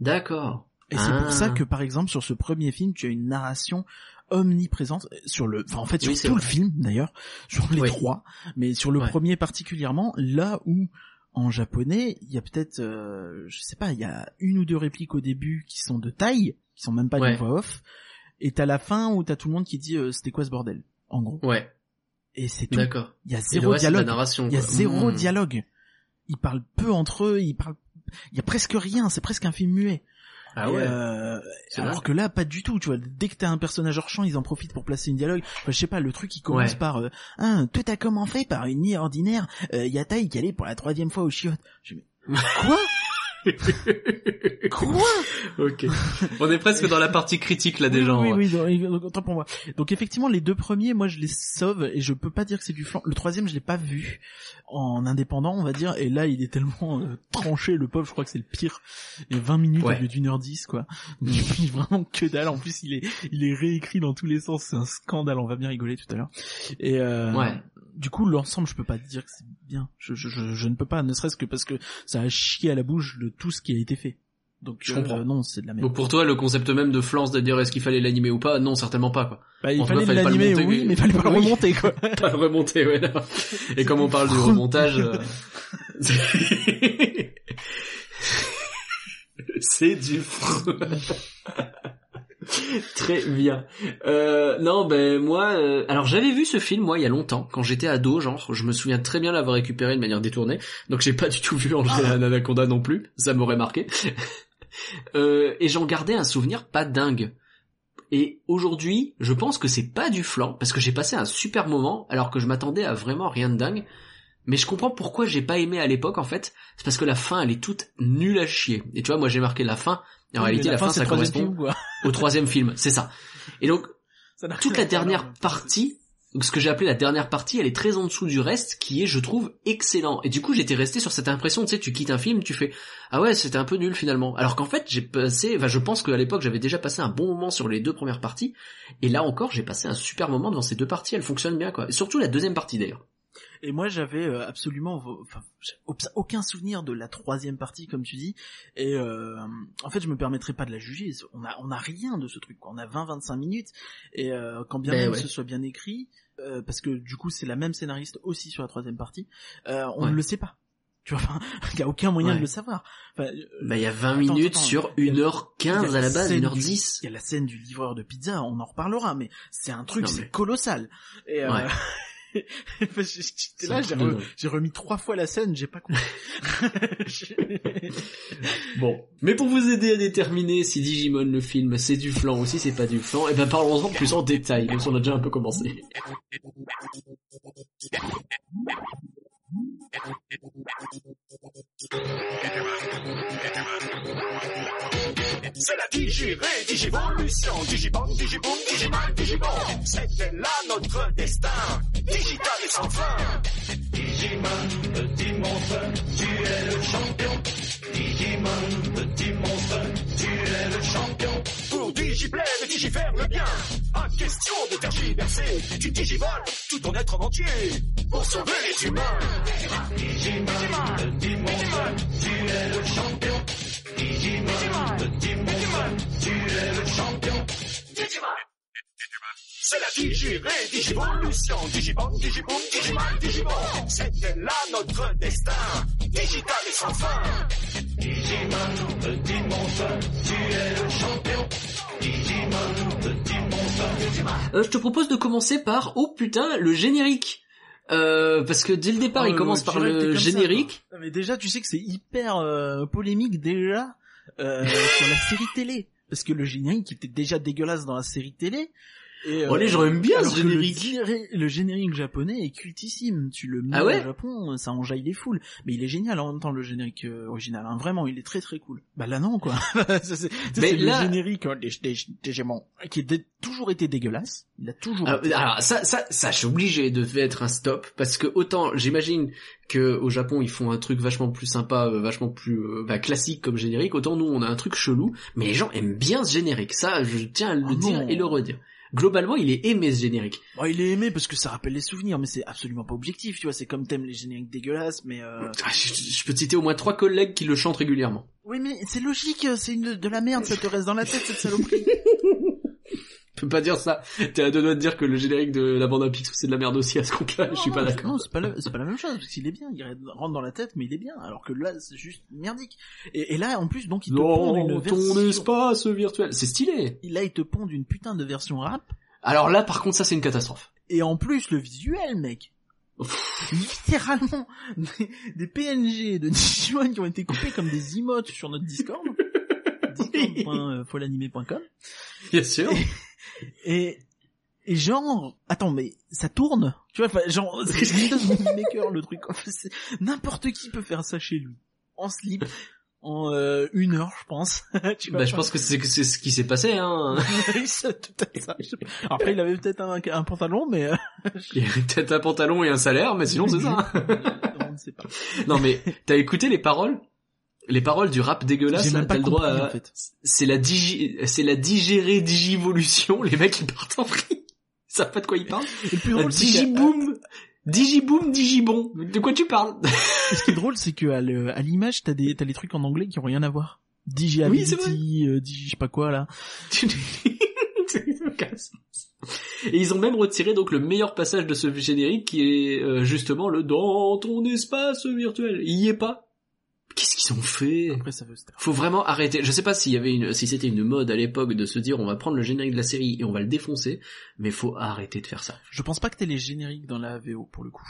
d'accord. Et c'est Ah. pour ça que par exemple sur ce premier film, tu as une narration omniprésente sur le enfin en fait sur Oui, tout vrai. le film d'ailleurs, sur les Oui. trois, mais sur le Ouais. premier particulièrement, là où en japonais, il y a peut-être euh, je sais pas, il y a une ou deux répliques au début qui sont de taille, qui sont même pas Ouais. des voix off, et t'as la fin où t'as tout le monde qui dit euh, c'était quoi ce bordel en gros. Ouais, Et c'est tout. d'accord. Il y a zéro reste, dialogue. Il y a zéro Hmm. dialogue. Ils parlent peu entre eux, ils parlent il y a presque rien, c'est presque un film muet. Ah Et, ouais. euh, alors que là, pas du tout, tu vois. Dès que t'as un personnage hors champ, ils en profitent pour placer une dialogue. Enfin, je sais pas, le truc qui commence Ouais. par euh, ah, tout a commencé par une nuit ordinaire. Euh, Yatai qui allait pour la troisième fois au chiottes. Je dis, mais, *laughs* quoi? *laughs* Quoi? Ok. On est presque dans la partie critique là déjà. Oui, oui, vrai. oui, autant pour moi. Donc effectivement, les deux premiers, moi, je les sauve et je peux pas dire que c'est du flan. Le troisième, je l'ai pas vu en indépendant, on va dire. Et là, il est tellement euh, tranché, le pauvre. Je crois que c'est le pire. Il y a 20 minutes Ouais. au lieu d'une heure 10, quoi. *laughs* Il est vraiment que dalle. En plus, il est, il est réécrit dans tous les sens. C'est un scandale. On va bien rigoler tout à l'heure. Et euh, Ouais. Du coup, l'ensemble, je peux pas dire que c'est bien. Je, je, je, je ne peux pas, ne serait-ce que parce que ça a chié à la bouche de tout ce qui a été fait. Donc Je euh, comprends. non, c'est de la merde. Donc pour toi, le concept même de Flance de dire est-ce qu'il fallait l'animer ou pas? Non, certainement pas quoi. Bah, il En fallait l'animer, oui, mais- mais il fallait pas le remonter, quoi. *laughs* Pas le remonter, ouais. non. Et comme on parle du *laughs* remontage, euh, *laughs* c'est- du fr- *laughs* Très bien. Euh, non, ben moi, euh, alors j'avais vu ce film moi il y a longtemps quand j'étais ado, genre je me souviens très bien l'avoir récupéré de manière détournée. Donc j'ai pas du tout vu Angela Ah. Anaconda non plus, ça m'aurait marqué. *laughs* Euh, et j'en gardais un souvenir pas dingue. Et aujourd'hui, je pense que c'est pas du flan parce que j'ai passé un super moment alors que je m'attendais à vraiment rien de dingue. Mais je comprends pourquoi j'ai pas aimé à l'époque en fait. C'est parce que la fin elle est toute nulle à chier. Et tu vois, moi j'ai marqué la fin. Et en Oui, réalité, la, fin, ça correspond film, au troisième film, c'est ça. Et donc Ça toute la dernière partie, donc ce que j'ai appelé la dernière partie, elle est très en dessous du reste, qui est, je trouve, excellent. Et du coup, j'étais resté sur cette impression, tu sais, tu quittes un film, tu fais, ah ouais, c'était un peu nul finalement. Alors qu'en fait, j'ai passé, enfin, je pense qu'à l'époque, j'avais déjà passé un bon moment sur les deux premières parties, et là encore, j'ai passé un super moment devant ces deux parties, elles fonctionnent bien, quoi. Et surtout la deuxième partie, d'ailleurs. Et moi, j'avais euh, absolument, enfin, aucun souvenir de la troisième partie, comme tu dis. Et euh, en fait, je me permettrai pas de la juger. On a, on a rien de ce truc. Quoi. On a 20-25 minutes. Et euh, quand bien Ben même ouais. ce soit bien écrit, euh, parce que du coup, c'est la même scénariste aussi sur la troisième partie, euh, on Ouais. ne le sait pas. *laughs* Tu vois, il y a aucun moyen Ouais. de le savoir. Enfin, euh, Bah, il y a 20 Attends, minutes attends, sur il y a- 1h15 il y a à la base, scène du- 1h10. Il y a la scène du livreur de pizza, on en reparlera, mais c'est un truc, c'est colossal. Et euh, *laughs* *laughs* J'étais là, j'ai, re- j'ai remis trois fois la scène, j'ai pas compris. *laughs* Bon. Mais pour vous aider à déterminer si Digimon le film c'est du flan ou si c'est pas du flan, et ben parlons-en plus en détail, même si on a déjà un peu commencé. C'est la digirée, digivolution, digibon, digiboom, digimal, digibon. C'était là notre destin, digital et sans fin. Digimon, petit monstre, tu es le champion. Digimon, petit monstre, tu es le champion. Pour digiplaire et digifaire le bien, question de tergiverser. Tu digivoles tout ton être en entier pour sauver les humains. Digimon, petit monstre, tu es le champion. Digimon, monstre, tu es le champion. Digimon. la digirée, digivolution, digibombe, digiboom, digimal, digibon. C'était là notre destin, digital et sans fin. Digimon, petit monstre, tu es le champion. Digimon, petit Digimon. Euh, je te propose de commencer par oh putain le générique. Euh, parce que dès le départ, il Oh, commence par le ça, générique. Mais déjà, tu sais que c'est hyper euh, polémique déjà euh, *laughs* sur la série télé. Parce que le générique était déjà dégueulasse dans la série télé. Et, Oh, les gens aiment bien ce le générique. Le, générique japonais est cultissime. Tu le mets Ah ouais au Japon, ça enjaille les foules. Mais il est génial en même temps le générique euh, original. hein. Vraiment, il est très très cool. Bah là non quoi. *laughs* C'est là- le générique hein, des, des, qui a toujours été dégueulasse. Il a toujours. Alors, été. alors, ça, ça, ça, je suis obligé de mettre un stop parce que autant j'imagine que au Japon ils font un truc vachement plus sympa, euh, vachement plus euh, bah, classique comme générique. Autant nous on a un truc chelou, mais les gens aiment bien ce générique. Ça, je tiens à le Oh dire non. et le redire. Globalement, il est aimé ce générique. Bon, il est aimé parce que ça rappelle les souvenirs, mais c'est absolument pas objectif, tu vois. C'est comme t'aimes les génériques dégueulasses, mais euh... Ah, je, je peux te citer au moins trois collègues qui le chantent régulièrement. oui, mais c'est logique. C'est une de la merde, ça te reste dans la tête cette saloperie. *laughs* Peux pas dire ça. T'es à deux doigts de dire que le générique de la bande à Picsou c'est de la merde aussi à ce compte-là. Je suis pas Non, d'accord. Non, c'est pas, la- c'est pas la même chose, parce qu'il est bien, il rentre dans la tête, mais il est bien, alors que là, c'est juste merdique. Et, et là, en plus, donc, il te pond une Non, ton version... espace virtuel. C'est stylé. Là, il te pond une putain de version rap, Alors là, par contre, ça c'est une catastrophe. et en plus, le visuel, mec. Littéralement, des, des PNG de Digimon qui ont été coupés comme des emotes sur notre Discord. *laughs* discord.folanimé.com Bien sûr. Et, et genre, attends, mais ça tourne, tu vois, genre, *laughs* c'est Windows Maker le truc. N'importe qui peut faire ça chez lui, en slip, en euh, une heure, je pense. *laughs* tu Bah, je pense que c'est ce qui s'est passé, hein. *laughs* Ça. Après, il avait peut-être un, un pantalon, mais euh, Il avait peut-être un pantalon et un salaire, mais sinon c'est ça. on ne sait pas. non mais, t'as écouté les paroles? Les paroles du rap dégueulasse, t'as pas le droit à... en fait. C'est la digi... c'est la digérée digivolution, les mecs ils partent en vrille. Ils savent pas de quoi ils parlent. Et plus drôle, digiboom, digiboom, digibon. De quoi tu parles *laughs* ce qui est drôle, c'est que à l'image, t'as des, t'as les trucs en anglais qui ont rien à voir. Digi Oui, euh, Digi, je sais pas quoi, là. *laughs* Et ils ont même retiré donc le meilleur passage de ce générique qui est euh, justement le dans ton espace virtuel. Il y est pas. Qu'est-ce qu'ils ont fait? Après, ça veut. Faut vraiment arrêter. Je sais pas s'il y avait une, si c'était une mode à l'époque de se dire on va prendre le générique de la série et on va le défoncer, mais faut arrêter de faire ça. Je pense pas que t'aies les génériques dans la VO, pour le coup.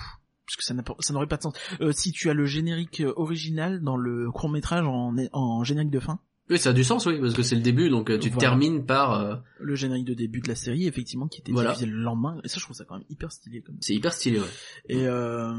Parce que ça n'a pas- ça n'aurait pas de sens. Euh, si tu as le générique euh, original dans le court métrage en, en générique de fin, Oui, ça a du sens, oui, parce que c'est le début, donc euh, tu Voilà. termines par. euh, le générique de début de la série, effectivement, qui était Voilà. diffusé le lendemain, et ça je trouve ça quand même hyper stylé comme c'est hyper stylé, ouais. Et euh,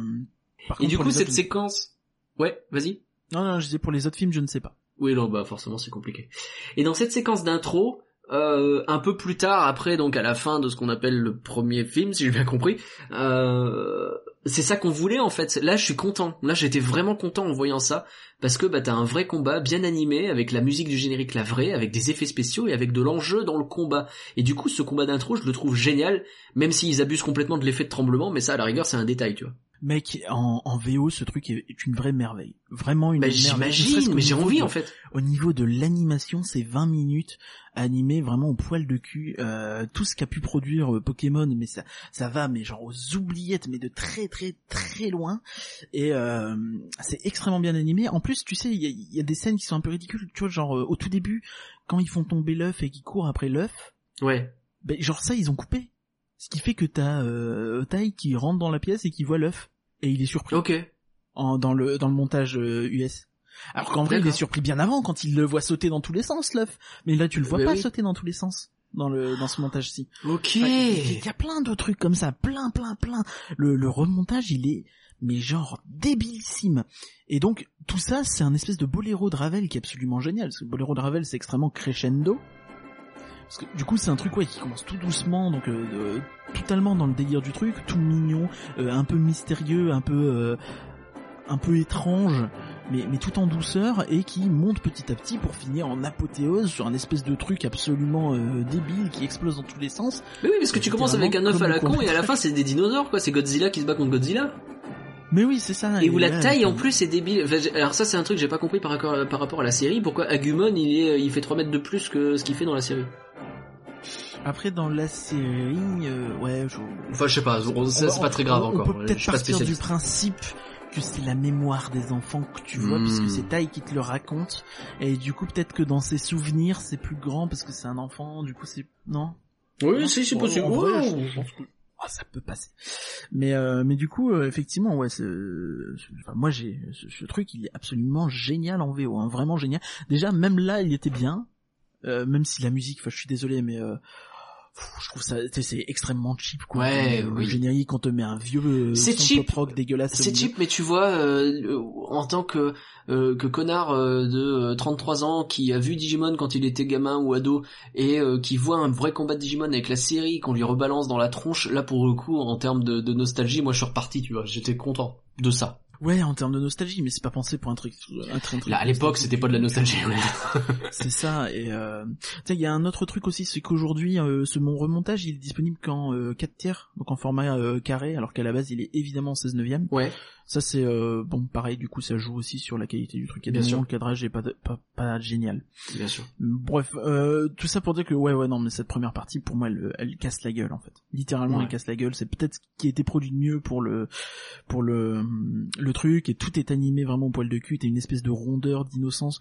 par Et contre, du coup, cette autres- séquence. Ouais, vas-y. Non, non, je disais pour les autres films, je ne sais pas. Oui, non, bah forcément c'est compliqué. Et dans cette séquence d'intro, euh, un peu plus tard, après donc à la fin de ce qu'on appelle le premier film, si j'ai bien compris, euh, c'est ça qu'on voulait en fait. Là, je suis content. Là, j'étais vraiment content en voyant ça parce que bah t'as un vrai combat bien animé avec la musique du générique la vraie, avec des effets spéciaux et avec de l'enjeu dans le combat. Et du coup, ce combat d'intro, je le trouve génial, même s'ils abusent complètement de l'effet de tremblement, mais ça à la rigueur c'est un détail, tu vois. Mec, en, en VO, ce truc est, est une vraie merveille. Vraiment une Bah merveille. J'imagine, mais j'ai envie de- en fait. Au niveau de l'animation, c'est 20 minutes animées vraiment au poil de cul. Euh, tout ce qu'a pu produire euh, Pokémon, mais ça, ça va, mais genre aux oubliettes, mais de très très très loin. Et euh, c'est extrêmement bien animé. En plus, tu sais, il y a, il y a des scènes qui sont un peu ridicules. Tu vois, genre au tout début, quand ils font tomber l'œuf et qu'ils courent après l'œuf, Ouais. ben, genre ça, ils ont coupé. Ce qui fait que t'as euh, qui rentre dans la pièce et qui voit l'œuf. Et il est surpris Ok. en, dans le dans le montage euh, US. Alors qu'en vrai, il est surpris bien avant quand il le voit sauter dans tous les sens, l'œuf. Mais là, tu le vois Bah pas oui. sauter dans tous les sens dans le dans ce montage-ci. Ok. Enfin, Il y, a plein de trucs comme ça, plein, plein, plein. Le, le remontage, il est mais genre débilissime. Et donc tout ça, c'est un espèce de boléro de Ravel qui est absolument génial. Parce que le boléro de Ravel, c'est extrêmement crescendo. Parce que du coup, c'est un truc ouais qui commence tout doucement, donc euh, totalement dans le délire du truc, tout mignon, euh, un peu mystérieux, un peu euh, un peu étrange, mais, mais tout en douceur et qui monte petit à petit pour finir en apothéose sur un espèce de truc absolument euh, débile qui explose dans tous les sens. Mais oui, parce que tu commences avec un œuf à la con et à la fin c'est des dinosaures quoi, c'est Godzilla qui se bat contre Godzilla. Mais oui, c'est ça. Et où la taille en plus est débile. Enfin, alors ça c'est un truc que j'ai pas compris par rapport, par rapport à la série, pourquoi Agumon il est il fait 3 mètres de plus que ce qu'il fait dans la série? Après, dans la série, euh, ouais, je... Enfin, je sais pas, c'est pas très grave on, encore. On peut peut-être partir du principe que c'est la mémoire des enfants que tu vois, Hmm. puisque c'est Tai qui te le raconte. Et du coup, peut-être que dans ses souvenirs, c'est plus grand parce que c'est un enfant. Du coup, c'est non? Oui, si, c'est possible. en vrai, Ouais. je- pense que- ah, ça peut passer. Mais euh, mais du coup, euh, effectivement, ouais, enfin, moi j'ai ce, ce truc, il est absolument génial en VO, hein, vraiment génial. Déjà, même là, il était bien, euh, même si la musique, enfin, je suis désolé, mais euh, pff, je trouve ça, c'est extrêmement cheap, quoi. Ouais, le, oui. générique, on te met un vieux euh, C'est cheap. rock dégueulasse. C'est cheap, mais tu vois, euh, euh, en tant que euh, que connard euh, de euh, 33 ans qui a vu Digimon quand il était gamin ou ado et euh, qui voit un vrai combat de Digimon avec la série qu'on lui rebalance dans la tronche, là pour le coup, en termes de, de nostalgie, moi je suis reparti, tu vois, j'étais content de ça. Ouais, en termes de nostalgie, mais c'est pas pensé pour un truc. Un truc, un truc Là, à l'époque, c'était pas de la nostalgie. ouais. *laughs* C'est ça. Et euh, il y a un autre truc aussi, c'est qu'aujourd'hui, euh, ce mon remontage, il est disponible qu'en euh, 4 tiers, donc en format euh, carré, alors qu'à la base, il est évidemment en 16 neuvième. Ouais. Ça, c'est euh, bon, pareil. Du coup, ça joue aussi sur la qualité du truc. Il y a Bien des sûr. moments, le cadrage est pas pas, pas génial. Bien sûr. Bref, euh, tout ça pour dire que ouais, ouais, non, mais cette première partie, pour moi, elle, elle casse la gueule en fait. Littéralement, Ouais. elle casse la gueule. C'est peut-être ce qui a été produit de mieux pour le pour le le truc et tout est animé vraiment au poil de cul. T'as une espèce de rondeur, d'innocence.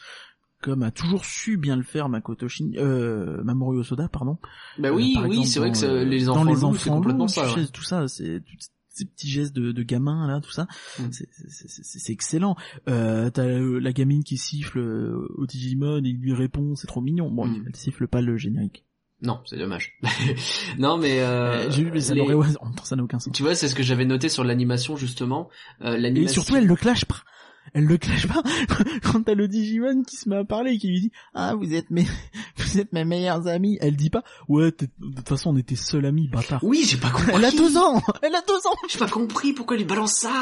Comme a toujours su bien le faire Makoto Shin, euh, Mamoru Osoda, pardon. Bah Euh, oui, oui, c'est vrai que dans, ça- les dans enfants les loups, c'est enfants complètement loups, ça. ouais. tout ça, c'est ces petits gestes de, de gamins là, tout ça, Mm. c'est- excellent. Euh, T'as la gamine qui siffle euh, au Digimon et il lui répond, c'est trop mignon. Bon, Mm. elle siffle pas le générique. Non, c'est dommage. *laughs* non, mais euh, Euh, J'ai vu, mais ça les- ouais, en même temps, ça n'a aucun sens. Tu vois, c'est ce que j'avais noté sur l'animation justement. Euh, Et l'animation. surtout, elle le clash pas. Elle le clash pas *laughs* quand t'as le Digimon qui se met à parler et qui lui dit ah vous êtes mes *laughs* vous êtes mes meilleurs amis. Elle dit pas ouais de toute façon on était seuls amis bâtard. Oui, j'ai pas compris. Elle a deux ans. Elle a deux ans. J'ai pas compris pourquoi il balance ça.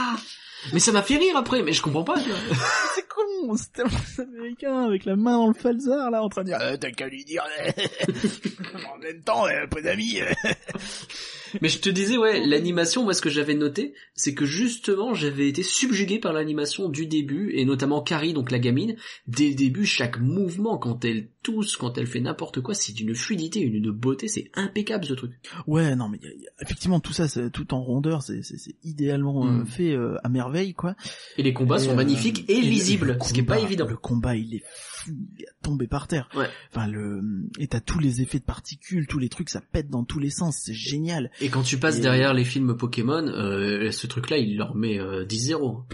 Mais ça m'a fait rire après, mais je comprends pas. *laughs* C'est con, c'est tellement américain avec la main dans le falzar là en train de dire euh, t'as qu'à lui dire *laughs* en même temps euh, pas d'amis. euh. *laughs* Mais je te disais, ouais, l'animation, moi ce que j'avais noté, c'est que justement j'avais été subjugué par l'animation du début, et notamment Carrie, donc la gamine. Dès le début, chaque mouvement, quand elle tousse, quand elle fait n'importe quoi, c'est d'une fluidité, une beauté, c'est impeccable ce truc. Ouais non mais y a- y a- effectivement tout ça tout en rondeur c'est idéalement euh, Mm. fait euh, à merveille quoi. Et les combats Et, sont euh, magnifiques et, le- lisibles, le ce qui est pas évident. Le combat, il est fou, il est tombé par terre. Ouais. Enfin, le, et t'as tous les effets de particules, tous les trucs, ça pète dans tous les sens, c'est génial. Et quand tu passes Et- derrière les films Pokémon, euh, ce truc-là, il leur met euh, 10-0.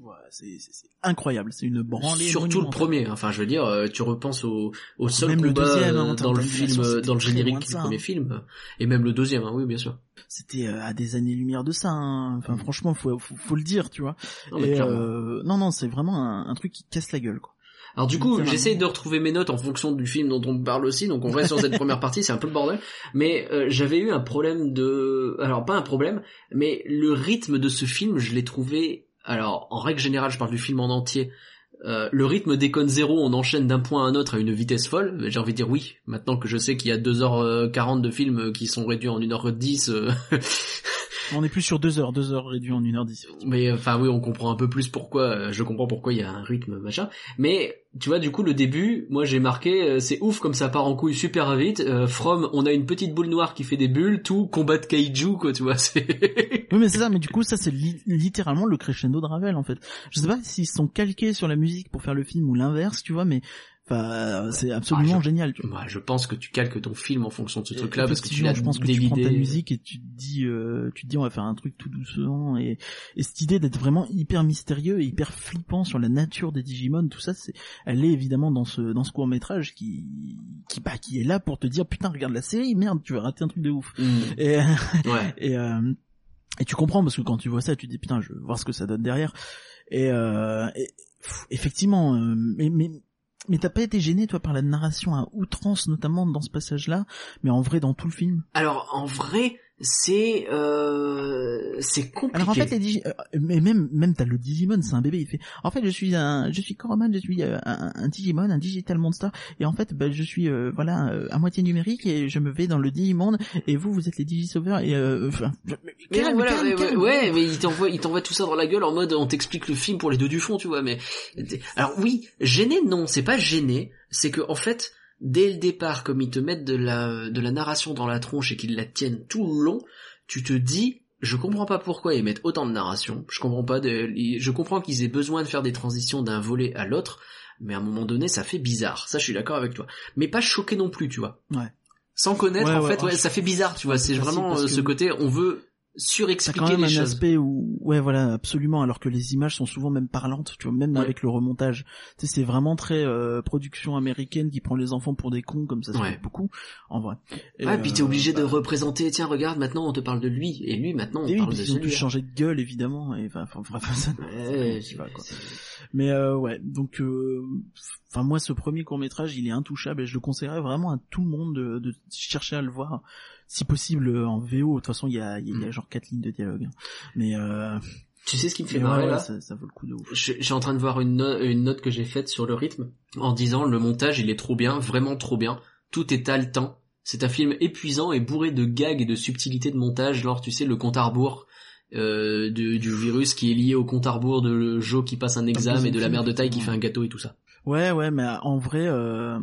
Ouais, c'est, incroyable, c'est une branlée. Surtout le premier. Enfin, je veux dire, euh, tu repenses au, au seul Même le deuxième, hein, euh, dans le film, c'était dans le générique du ça, premier hein. film, et même le deuxième. Hein, oui, bien sûr. C'était euh, à des années-lumière de ça. hein. Enfin, franchement, faut, faut, faut le dire, tu vois. Non, mais et clairement. euh, non, non, c'est vraiment un, un truc qui casse la gueule, quoi. Alors du coup, j'essaye de retrouver mes notes en fonction du film dont on parle aussi, donc on reste sur cette première partie, c'est un peu le bordel. Mais euh, j'avais eu un problème de... Alors pas un problème, mais le rythme de ce film, je l'ai trouvé... Alors en règle générale, je parle du film en entier. euh, le rythme déconne zéro, on enchaîne d'un point à un autre à une vitesse folle. J'ai envie de dire oui, maintenant que je sais qu'il y a 2h40 de films qui sont réduits en 1h10, euh, *laughs* On est plus sur deux heures, deux heures réduit en 1h10. Mais enfin oui, on comprend un peu plus pourquoi. euh, Je comprends pourquoi il y a un rythme machin. Mais tu vois, du coup, le début, moi j'ai marqué, euh, c'est ouf comme ça part en couille super vite. Euh, from, on a une petite boule noire qui fait des bulles, tout combat de kaiju quoi, tu vois. *laughs* Oui, mais c'est ça, mais du coup, ça, c'est li- littéralement le crescendo de Ravel, en fait. Je sais pas s'ils sont calqués sur la musique pour faire le film ou l'inverse, tu vois, mais, enfin, c'est absolument Ah, je- génial, tu vois. moi, je pense que tu calques ton film en fonction de ce truc-là parce que tu l'as je pense que tu prends ta dévidé. musique et tu te dis, euh, tu te dis, on va faire un truc tout doucement et, et cette idée d'être vraiment hyper mystérieux et hyper flippant sur la nature des Digimon, tout ça, c'est, elle est évidemment dans ce, dans ce court métrage qui, qui, bah, qui est là pour te dire, putain, regarde la série, merde, tu vas rater un truc de ouf. Mm. Et, *laughs* Ouais. et, euh, et tu comprends parce que quand tu vois ça, tu te dis putain, je veux voir ce que ça donne derrière. Et, euh, et, pff, effectivement, euh, mais mais mais t'as pas été gêné toi par la narration à outrance, notamment dans ce passage-là, mais en vrai dans tout le film? Alors en vrai, c'est euh, c'est compliqué. Alors en fait, les Digi- euh, mais même même t'as le Digimon, c'est un bébé. Il fait, en fait, je suis un, je suis Coroman, je suis euh, un, un Digimon, un Digital Monster, et en fait, bah, je suis euh, voilà euh, à moitié numérique et je me vais dans le Digimonde, et vous, vous êtes les Digisauveurs et euh, enfin, je- mais Mais calme, voilà, calme, ouais, calme. ouais, mais il t'envoie, il t'envoie tout ça dans la gueule en mode on t'explique le film pour les deux du fond, tu vois. Mais alors oui, gêné non, c'est pas gêné, c'est que en fait dès le départ, comme ils te mettent de la, de la narration dans la tronche et qu'ils la tiennent tout le long, tu te dis, je comprends pas pourquoi ils mettent autant de narration. Je comprends pas de, je comprends qu'ils aient besoin de faire des transitions d'un volet à l'autre, mais à un moment donné, ça fait bizarre. Ça, je suis d'accord avec toi. Mais pas choqué non plus, tu vois. Ouais. Sans connaître, Ouais, en ouais, fait, ouais, ça fait bizarre, tu vois. C'est vraiment euh, que- ce côté, on veut surexpliquer quand même les un choses. aspect où, ouais, voilà, absolument, alors que les images sont souvent même parlantes, tu vois, même Ouais. avec le remontage. Tu sais, c'est vraiment très euh, production américaine qui prend les enfants pour des cons, comme ça se Ouais. fait beaucoup, en vrai. Et, Ah, puis t'es euh, obligé de bah, représenter, tiens, regarde, maintenant on te parle de lui, et lui, maintenant on Et oui, parle puis de ils ont dû changer de gueule, évidemment, et enfin, *laughs* ça, Ouais, vas, quoi. Mais euh, ouais, donc, euh, enfin moi, ce premier court métrage, il est intouchable et je le conseillerais vraiment à tout le monde de, de chercher à le voir, si possible euh, en VO. De toute façon, il y a, y y a Mm. genre quatre lignes de dialogue. hein. Mais, euh, Tu sais ce qui me fait marrer ouais, là? ça, ça vaut le coup de ouf. je, je suis en train de voir une, no- une note que j'ai faite sur le rythme en disant le montage il est trop bien, vraiment trop bien, tout est haletant. C'est un film épuisant et bourré de gags et de subtilités de montage. Genre tu sais le compte à rebours euh, du, du virus qui est lié au compte à rebours de Joe qui passe un examen et de la mère de taille qui fait un gâteau et tout ça. Ouais, ouais, mais en vrai, euh,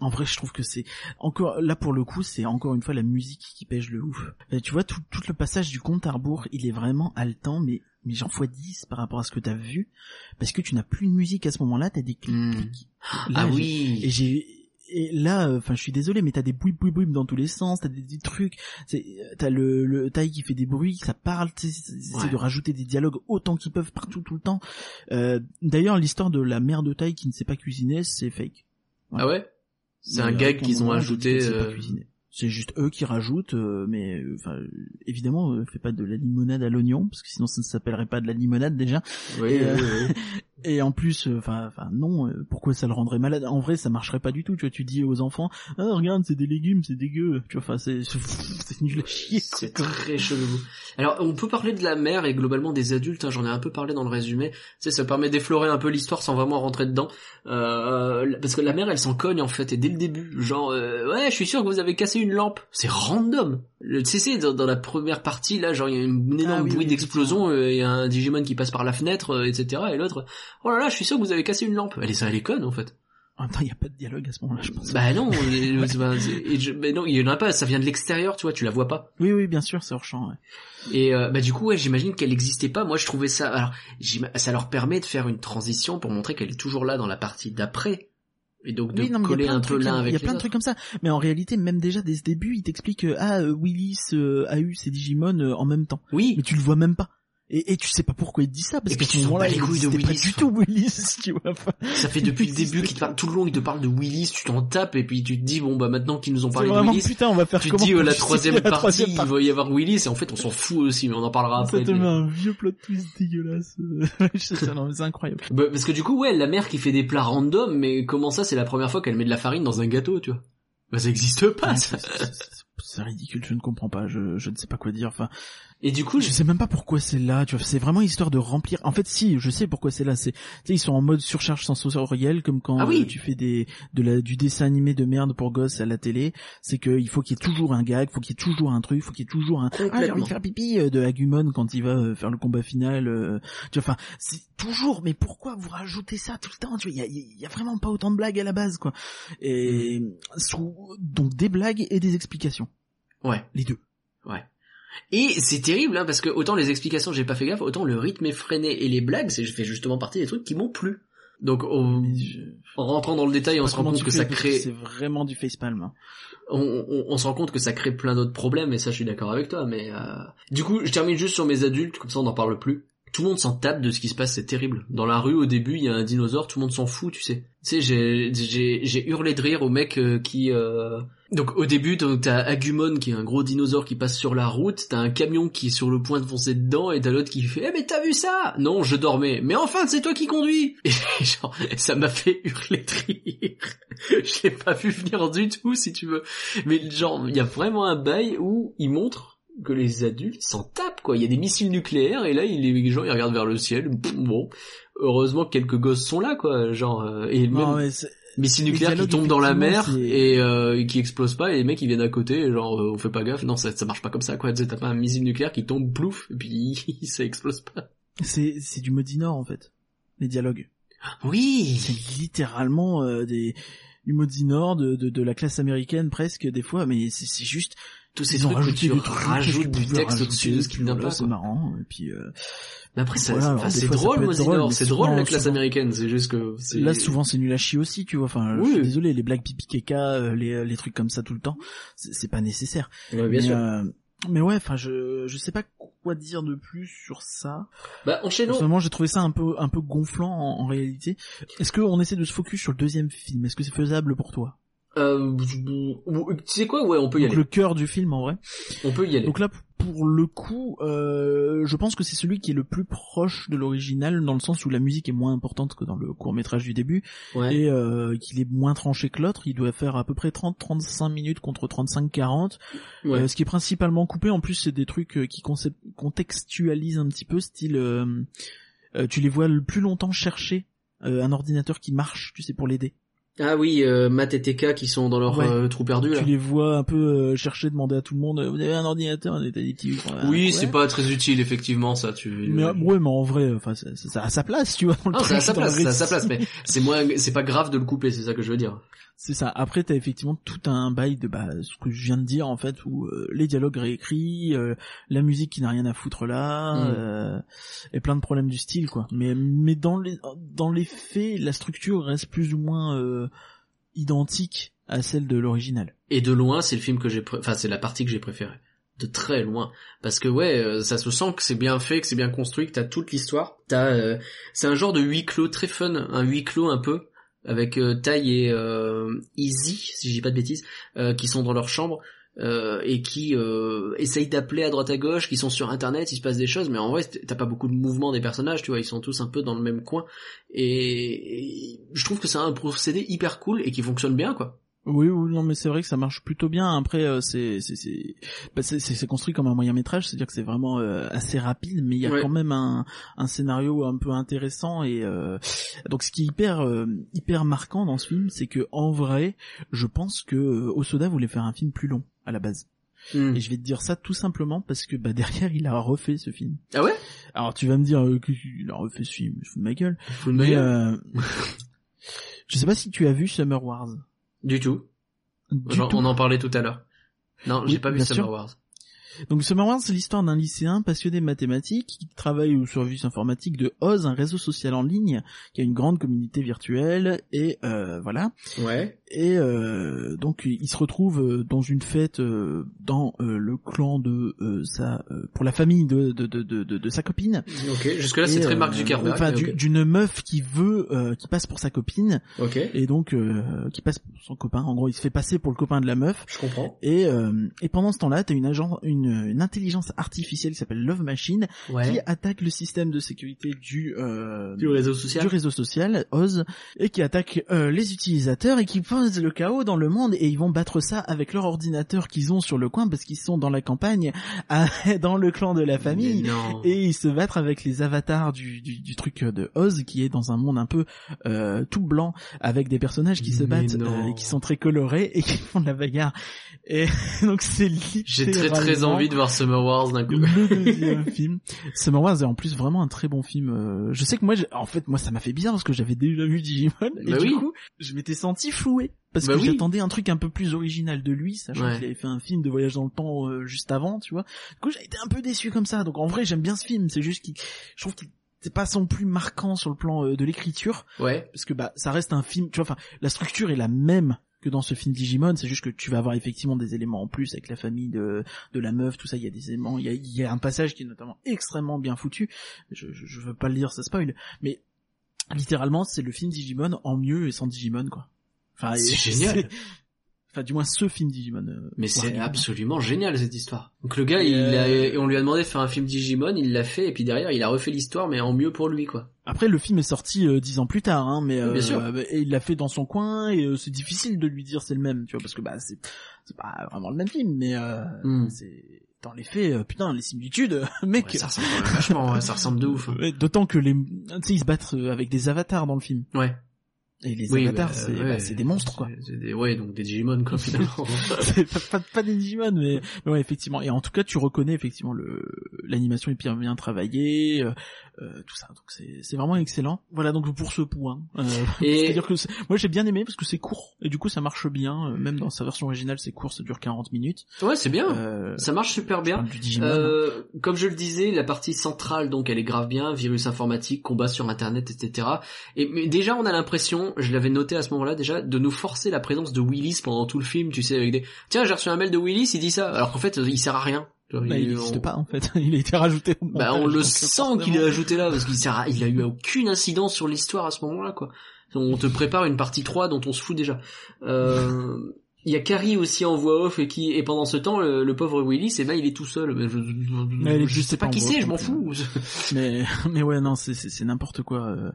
en vrai, je trouve que c'est encore là pour le coup, c'est encore une fois la musique qui pêche le ouf. Euh, tu vois, tout, tout le passage du compte à rebours, il est vraiment haletant, mais mais genre fois 10 par rapport à ce que t'as vu, parce que tu n'as plus de musique à ce moment-là, t'as des clics. Clics. ah oui. Et j'ai et là, euh, enfin, je suis désolé, mais t'as des bruits dans tous les sens, t'as des, des trucs, euh, t'as le, le taille qui fait des bruits, ça parle, c'est Ouais. de rajouter des dialogues autant qu'ils peuvent partout tout le temps. Euh, D'ailleurs, l'histoire de la mère de taille qui ne sait pas cuisiner, c'est fake. Ah ouais? C'est un gag aucun qu'ils ont ajouté. C'est juste eux qui rajoutent, euh, mais euh, enfin, euh, évidemment, euh, fais pas de la limonade à l'oignon, parce que sinon ça ne s'appellerait pas de la limonade déjà. Oui, Et, euh, oui, oui. *laughs* Et en plus, euh, enfin, non, pourquoi ça le rendrait malade? En vrai, ça marcherait pas du tout. Tu vois, tu dis aux enfants, ah regarde, c'est des légumes, c'est dégueu. Tu vois, enfin, c'est *laughs* c'est nul à chier. C'est très chelou. Alors, on peut parler de la mère et globalement des adultes, hein, j'en ai un peu parlé dans le résumé. Tu sais, ça permet d'effleurer un peu l'histoire sans vraiment rentrer dedans. Euh, parce que la mère, elle s'en cogne en fait, et dès le début, genre, ouais, je suis sûr que vous avez cassé une lampe. C'est random. Le- Tu sais, c'est dans, dans la première partie, là, genre, il y a une énorme Ah oui, bruit oui, d'explosion, euh, il y a un Digimon qui passe par la fenêtre, euh, etc. Et l'autre, oh là là, je suis sûr que vous avez cassé une lampe. Elle est ça, elle est conne en fait. En même temps, il y a pas de dialogue à ce moment-là, je pense. Bah non, *laughs* euh, c'est- et je- mais non, il y en a pas, ça vient de l'extérieur, tu vois, tu la vois pas. Oui, oui, bien sûr, c'est hors champ. Ouais. Et euh, bah du coup, ouais, j'imagine qu'elle n'existait pas. Moi, je trouvais ça. Alors, ça leur permet de faire une transition pour montrer qu'elle est toujours là dans la partie d'après, et donc de Oui, non, mais il y a coller un peu Il y a plein de trucs comme ça. Mais en réalité, même déjà dès ce début, il t'explique que ah euh, Willis euh, a eu ses Digimon euh, en même temps. Oui, Mais tu le vois même pas. Et, et tu sais pas pourquoi il dit ça parce Et que puis tu moment-là, bats les il couilles de existait pas Willis, du tout Willis, *laughs* tu vois. Ça fait depuis le début qu'il te parle tout le long, il te parle de Willis, tu t'en tapes et puis tu te dis bon bah maintenant qu'ils nous ont parlé de Willis, putain, on va faire tu te dis euh, la troisième la partie, troisième il va y avoir Willis et en fait on s'en fout aussi, mais on en parlera Ça après. te mais- met un vieux plot twist dégueulasse. *laughs* Je sais ça, non, mais c'est incroyable. Bah, parce que du coup, ouais, la mère qui fait des plats random, mais comment ça, c'est la première fois qu'elle met de la farine dans un gâteau, tu vois? Bah ça existe pas. ça. C'est ridicule, je ne comprends pas, je, je ne sais pas quoi dire. Enfin, Et du coup, je je... sais même pas pourquoi c'est là. Tu vois, c'est vraiment histoire de remplir. En fait, si, je sais pourquoi c'est là. C'est, tu sais, ils sont en mode surcharge sensorielle, comme quand Ah oui. euh, tu fais des de la du dessin animé de merde pour gosses à la télé. C'est que il faut qu'il y ait toujours un gag, faut qu'il y ait toujours un truc, il faut qu'il y ait toujours un. Ah, j'ai envie de faire pipi euh, de Agumon quand il va euh, faire le combat final. euh, tu vois, enfin, c'est toujours. Mais pourquoi vous rajoutez ça tout le temps Tu vois, il y a, il y a vraiment pas autant de blagues à la base, quoi. Et Mm. sous, donc des blagues et des explications, ouais, les deux. ouais. Et c'est terrible, hein, parce que autant les explications, j'ai pas fait gaffe, autant le rythme effréné et les blagues, c'est fait justement partie des trucs qui m'ont plu. Donc, je- en rentrant dans le détail, on se rend compte que ça crée, C'est vraiment du facepalm. hein. on, on- on se rend compte que ça crée plein d'autres problèmes, et ça, je suis d'accord avec toi, mais, euh... du coup, je termine juste sur mes adultes, comme ça on n'en parle plus. Tout le monde s'en tape de ce qui se passe, c'est terrible. Dans la rue, au début, il y a un dinosaure, tout le monde s'en fout, tu sais. Tu sais, j'ai, j'ai, hurlé de rire au mec euh, qui, euh... donc au début, t'as Agumon qui est un gros dinosaure qui passe sur la route, t'as un camion qui est sur le point de foncer dedans, et t'as l'autre qui fait, eh mais t'as vu ça? Non, je dormais. Mais enfin, c'est toi qui conduis. *laughs* Et genre, ça m'a fait hurler de rire. *laughs* je l'ai pas vu venir du tout, si tu veux. Mais genre, il y a vraiment un bail où il montre que les adultes s'en tapent, quoi. Il y a des missiles nucléaires, et là, il- les gens, ils regardent vers le ciel. Bon, heureusement que quelques gosses sont là, quoi. Genre, euh, et Non, même mais c'est- missiles les nucléaires qui tombent dans la mer et euh, qui explosent pas, et les mecs, ils viennent à côté, et genre, euh, on fait pas gaffe. Non, ça, ça marche pas comme ça, quoi. T'as pas un missile nucléaire qui tombe, plouf, et puis *laughs* ça explose pas. c'est c'est du Modinor en fait. Les dialogues. Oui C'est littéralement euh, des du Nord, de, de, de la classe américaine presque des fois, mais c'est juste Tous ces ils ont trucs où rajouté tu rajoutes du texte au-dessus de ce qui puis n'a pas. C'est marrant. Et puis euh, Mais après, Voilà, enfin, c'est drôle, mais c'est drôle la classe souvent- américaine, c'est juste que là souvent c'est nul à chier aussi, tu vois. Enfin, je Oui. suis désolé, les blagues pipi caca, euh, les les trucs comme ça tout le temps, c'est c'est pas nécessaire. Ouais, bien mais, sûr. euh, mais ouais, enfin je je sais pas quoi dire de plus sur ça. Bah, enchaînons. Personnellement, j'ai trouvé ça un peu un peu gonflant en, en réalité. Est-ce qu'on essaie de se focus sur le deuxième film? Est-ce que c'est faisable pour toi? Euh, tu sais quoi, ouais, on peut y Donc aller. le cœur du film en vrai. On peut y aller. Donc là, pour le coup, euh, je pense que c'est celui qui est le plus proche de l'original dans le sens où la musique est moins importante que dans le court métrage du début ouais. et euh, qu'il est moins tranché que l'autre. Il doit faire à peu près 30-35 minutes contre 35-40. ouais. Euh, ce qui est principalement coupé, en plus, c'est des trucs qui contextualisent un petit peu, style, tu les vois le plus longtemps chercher un ordinateur qui marche, tu sais, pour l'aider. Ah oui, euh, Matt et TK qui sont dans leur Ouais. euh, trou perdu, là. Tu les vois un peu euh, chercher, demander à tout le monde, euh, vous avez un ordinateur, on est des petits- Oui, Ouais. c'est pas très utile, effectivement, ça, tu... Mais euh, ouais, mais en vrai, enfin, ça, ça, ça a sa place, tu vois. dans le Non, c'est à truc, sa place, c'est à sa place, mais c'est moins, c'est pas grave de le couper, c'est ça que je veux dire. C'est ça. Après, t'as effectivement tout un bail de bah, ce que je viens de dire en fait, où euh, les dialogues réécrits, euh, la musique qui n'a rien à foutre là, Mm. euh, et plein de problèmes du style quoi. Mais mais dans les dans les faits, la structure reste plus ou moins euh, identique à celle de l'original. Et de loin, c'est le film que j'ai, pré- enfin, c'est la partie que j'ai préférée. De très loin. Parce que ouais, euh, ça se sent que c'est bien fait, que c'est bien construit, que t'as toute l'histoire. T'as, euh, c'est un genre de huis clos très fun, un huis clos un peu, avec euh, et euh, Easy, si je dis pas de bêtises, euh, qui sont dans leur chambre. euh, et qui euh, essayent d'appeler à droite à gauche, qui sont sur internet, il se passe des choses, mais en vrai t'as pas beaucoup de mouvement des personnages, tu vois, ils sont tous un peu dans le même coin, et, et je trouve que c'est un procédé hyper cool et qui fonctionne bien, quoi. Oui, oui, non, mais c'est vrai que ça marche plutôt bien. Après, euh, c'est c'est c'est bah, c'est construit comme un moyen métrage, c'est-à-dire que c'est vraiment euh, assez rapide, mais il y a Ouais. quand même un un scénario un peu intéressant et euh, donc ce qui est hyper euh, hyper marquant dans ce film, c'est que en vrai, je pense que Osoda voulait faire un film plus long à la base. Hmm. Et je vais te dire ça tout simplement parce que bah *laughs* derrière il a refait ce film. Ah ouais? Alors tu vas me dire qu'il a refait ce film, je fous de ma gueule. Full Mais Meyer euh, *laughs* je sais pas si tu as vu Summer Wars. Du tout. Du Genre, tout. On en parlait tout à l'heure. Non, Oui, j'ai pas vu Summer sûr. Wars. Donc Summer Wars, c'est l'histoire d'un lycéen passionné de mathématiques qui travaille au service informatique de Oz, un réseau social en ligne qui a une grande communauté virtuelle et euh, voilà. Ouais. Et euh, donc il se retrouve euh, dans une fête euh, dans euh, le clan de sa pour la famille de de, de, de, de- sa copine. Ok. Jusque là, c'est très Mark Zuckerberg. Enfin, d'une meuf qui veut euh, qui passe pour sa copine Ok. et donc euh, qui passe pour son copain. En gros, il se fait passer pour le copain de la meuf. Je comprends. Et, euh, et pendant ce temps-là, t'as une agent, une, une intelligence artificielle qui s'appelle Love Machine qui attaque le système de sécurité du euh, Du réseau social. du réseau social Oz et qui attaque euh, les utilisateurs et qui pose le chaos dans le monde et ils vont battre ça avec leur ordinateur qu'ils ont sur le coin parce qu'ils sont dans la campagne, *laughs* à- dans le clan de la famille. Et ils se battent avec les avatars du, du, du truc de Oz qui est dans un monde un peu euh, tout blanc avec des personnages qui se Mais battent et qui sont très colorés et qui font de la bagarre. Et *laughs* donc c'est J'ai très très littéralement envie de voir Summer Wars d'un coup. le deuxième *laughs* film. Summer Wars est en plus vraiment un très bon film. euh, Je sais que moi, en fait, moi ça m'a fait bizarre parce que j'avais déjà vu Digimon et Bah du oui. coup, je m'étais senti floué parce Bah que oui. j'attendais un truc un peu plus original de lui, sachant Ouais. qu'il avait fait un film de voyage dans le temps euh, juste avant, tu vois. Du coup, j'ai été un peu déçu comme ça. Donc en vrai, j'aime bien ce film. C'est juste qu'il, je trouve qu'il c'est pas son plus marquant sur le plan euh, de l'écriture Ouais. parce que bah ça reste un film tu vois enfin la structure est la même que dans ce film Digimon c'est juste que tu vas avoir effectivement des éléments en plus avec la famille de de la meuf tout ça il y a des éléments il y a, il y a un passage qui est notamment extrêmement bien foutu je, je, je veux pas le dire ça spoil mais littéralement c'est le film Digimon en mieux et sans Digimon quoi enfin C'est génial. Enfin du moins ce film Digimon euh, Mais c'est absolument génial cette histoire. Donc le gars, Et il a, euh, on lui a demandé de faire un film Digimon, il l'a fait, et puis derrière, il a refait l'histoire, mais en mieux pour lui, quoi. Après, le film est sorti euh, dix ans plus tard, hein, mais Bien euh, sûr. et il l'a fait dans son coin et c'est difficile de lui dire c'est le même, tu vois, parce que bah c'est pas vraiment le même film, mais euh, Hmm. c'est dans les faits, putain, les similitudes, *laughs* mec. Ouais, ça ressemble vachement, ouais, ça ressemble de ouf. *laughs* D'autant que les, tu sais, ils se battent avec des avatars dans le film. Ouais. Et les Oui, avatars, bah, c'est ouais, bah, c'est des monstres, quoi. Des, ouais, donc des Digimon, quoi, *laughs* finalement. *laughs* pas, pas, pas des Digimon, mais, mais ouais, effectivement. Et en tout cas, tu reconnais effectivement le l'animation est bien bien travaillée, euh, euh, tout ça. Donc c'est vraiment excellent. Voilà donc pour ce point. Euh, *laughs* Et- C'est-à-dire que moi j'ai bien aimé parce que c'est court et du coup ça marche bien. euh, Même dans sa version originale, c'est court, ça dure 40 minutes. ouais, c'est bien. Euh, Ça marche super bien. Digimon. Euh, comme je le disais, la partie centrale, donc elle est grave bien, virus informatique, combat sur internet, etc. Et mais déjà on a l'impression, je l'avais noté à ce moment-là déjà, de nous forcer la présence de Willis pendant tout le film, tu sais, avec des tiens j'ai reçu un mail de Willis, il dit ça, alors qu'en fait il sert à rien. Genre, Bah, il on- n'existe pas en fait. *laughs* Il a été rajouté. Bah on le sent qu'il est ajouté là parce qu'il sert à... il a eu aucune incidence sur l'histoire à ce moment-là quoi. On te prépare une partie 3 dont on se fout déjà. Euh... Il y a Carrie aussi en voix off et qui et pendant ce temps le, le pauvre Willis et ben il est tout seul. Mais je, je, je juste sais pas qui c'est, je m'en non fous. *laughs* *laughs* mais mais ouais non c'est c'est n'importe quoi euh,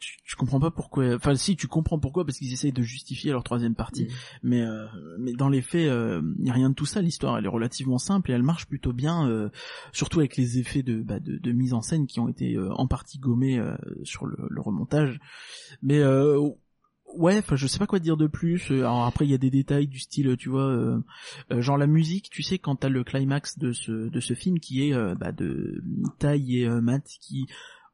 tu, tu comprends pas pourquoi enfin si tu comprends pourquoi parce qu'ils essayent de justifier leur troisième partie Mm. mais euh, mais dans les faits il y a rien de tout ça l'histoire elle est relativement simple et elle marche plutôt bien euh, surtout avec les effets de, bah, de de mise en scène qui ont été euh, en partie gommés euh, sur le, le remontage mais euh, Ouais, enfin je sais pas quoi dire de plus. Euh, Alors après il y a des détails du style, tu vois, euh, euh, genre la musique, tu sais, quand t'as le climax de ce de ce film qui est euh, bah, de Tai et euh, Matt qui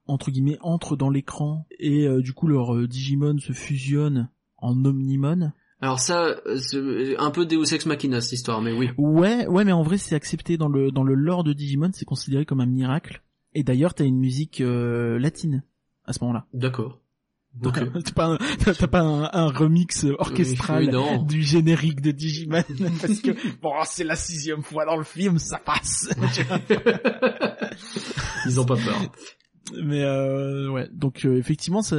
entre guillemets entrent dans l'écran et du coup leur Digimon se fusionne en Omnimon. Alors ça c'est un peu Deus Ex Machina cette histoire mais oui. Ouais, ouais, mais en vrai c'est accepté dans le dans le lore de Digimon, c'est considéré comme un miracle. Et d'ailleurs t'as une musique latine à ce moment-là. D'accord. Donc Ok. t'as pas un, *laughs* pas un, un remix orchestral Oui, du générique de Digimon *laughs* parce que bon c'est la sixième fois dans le film ça passe. *laughs* Ils ont pas peur. Mais euh, ouais donc euh, effectivement ça,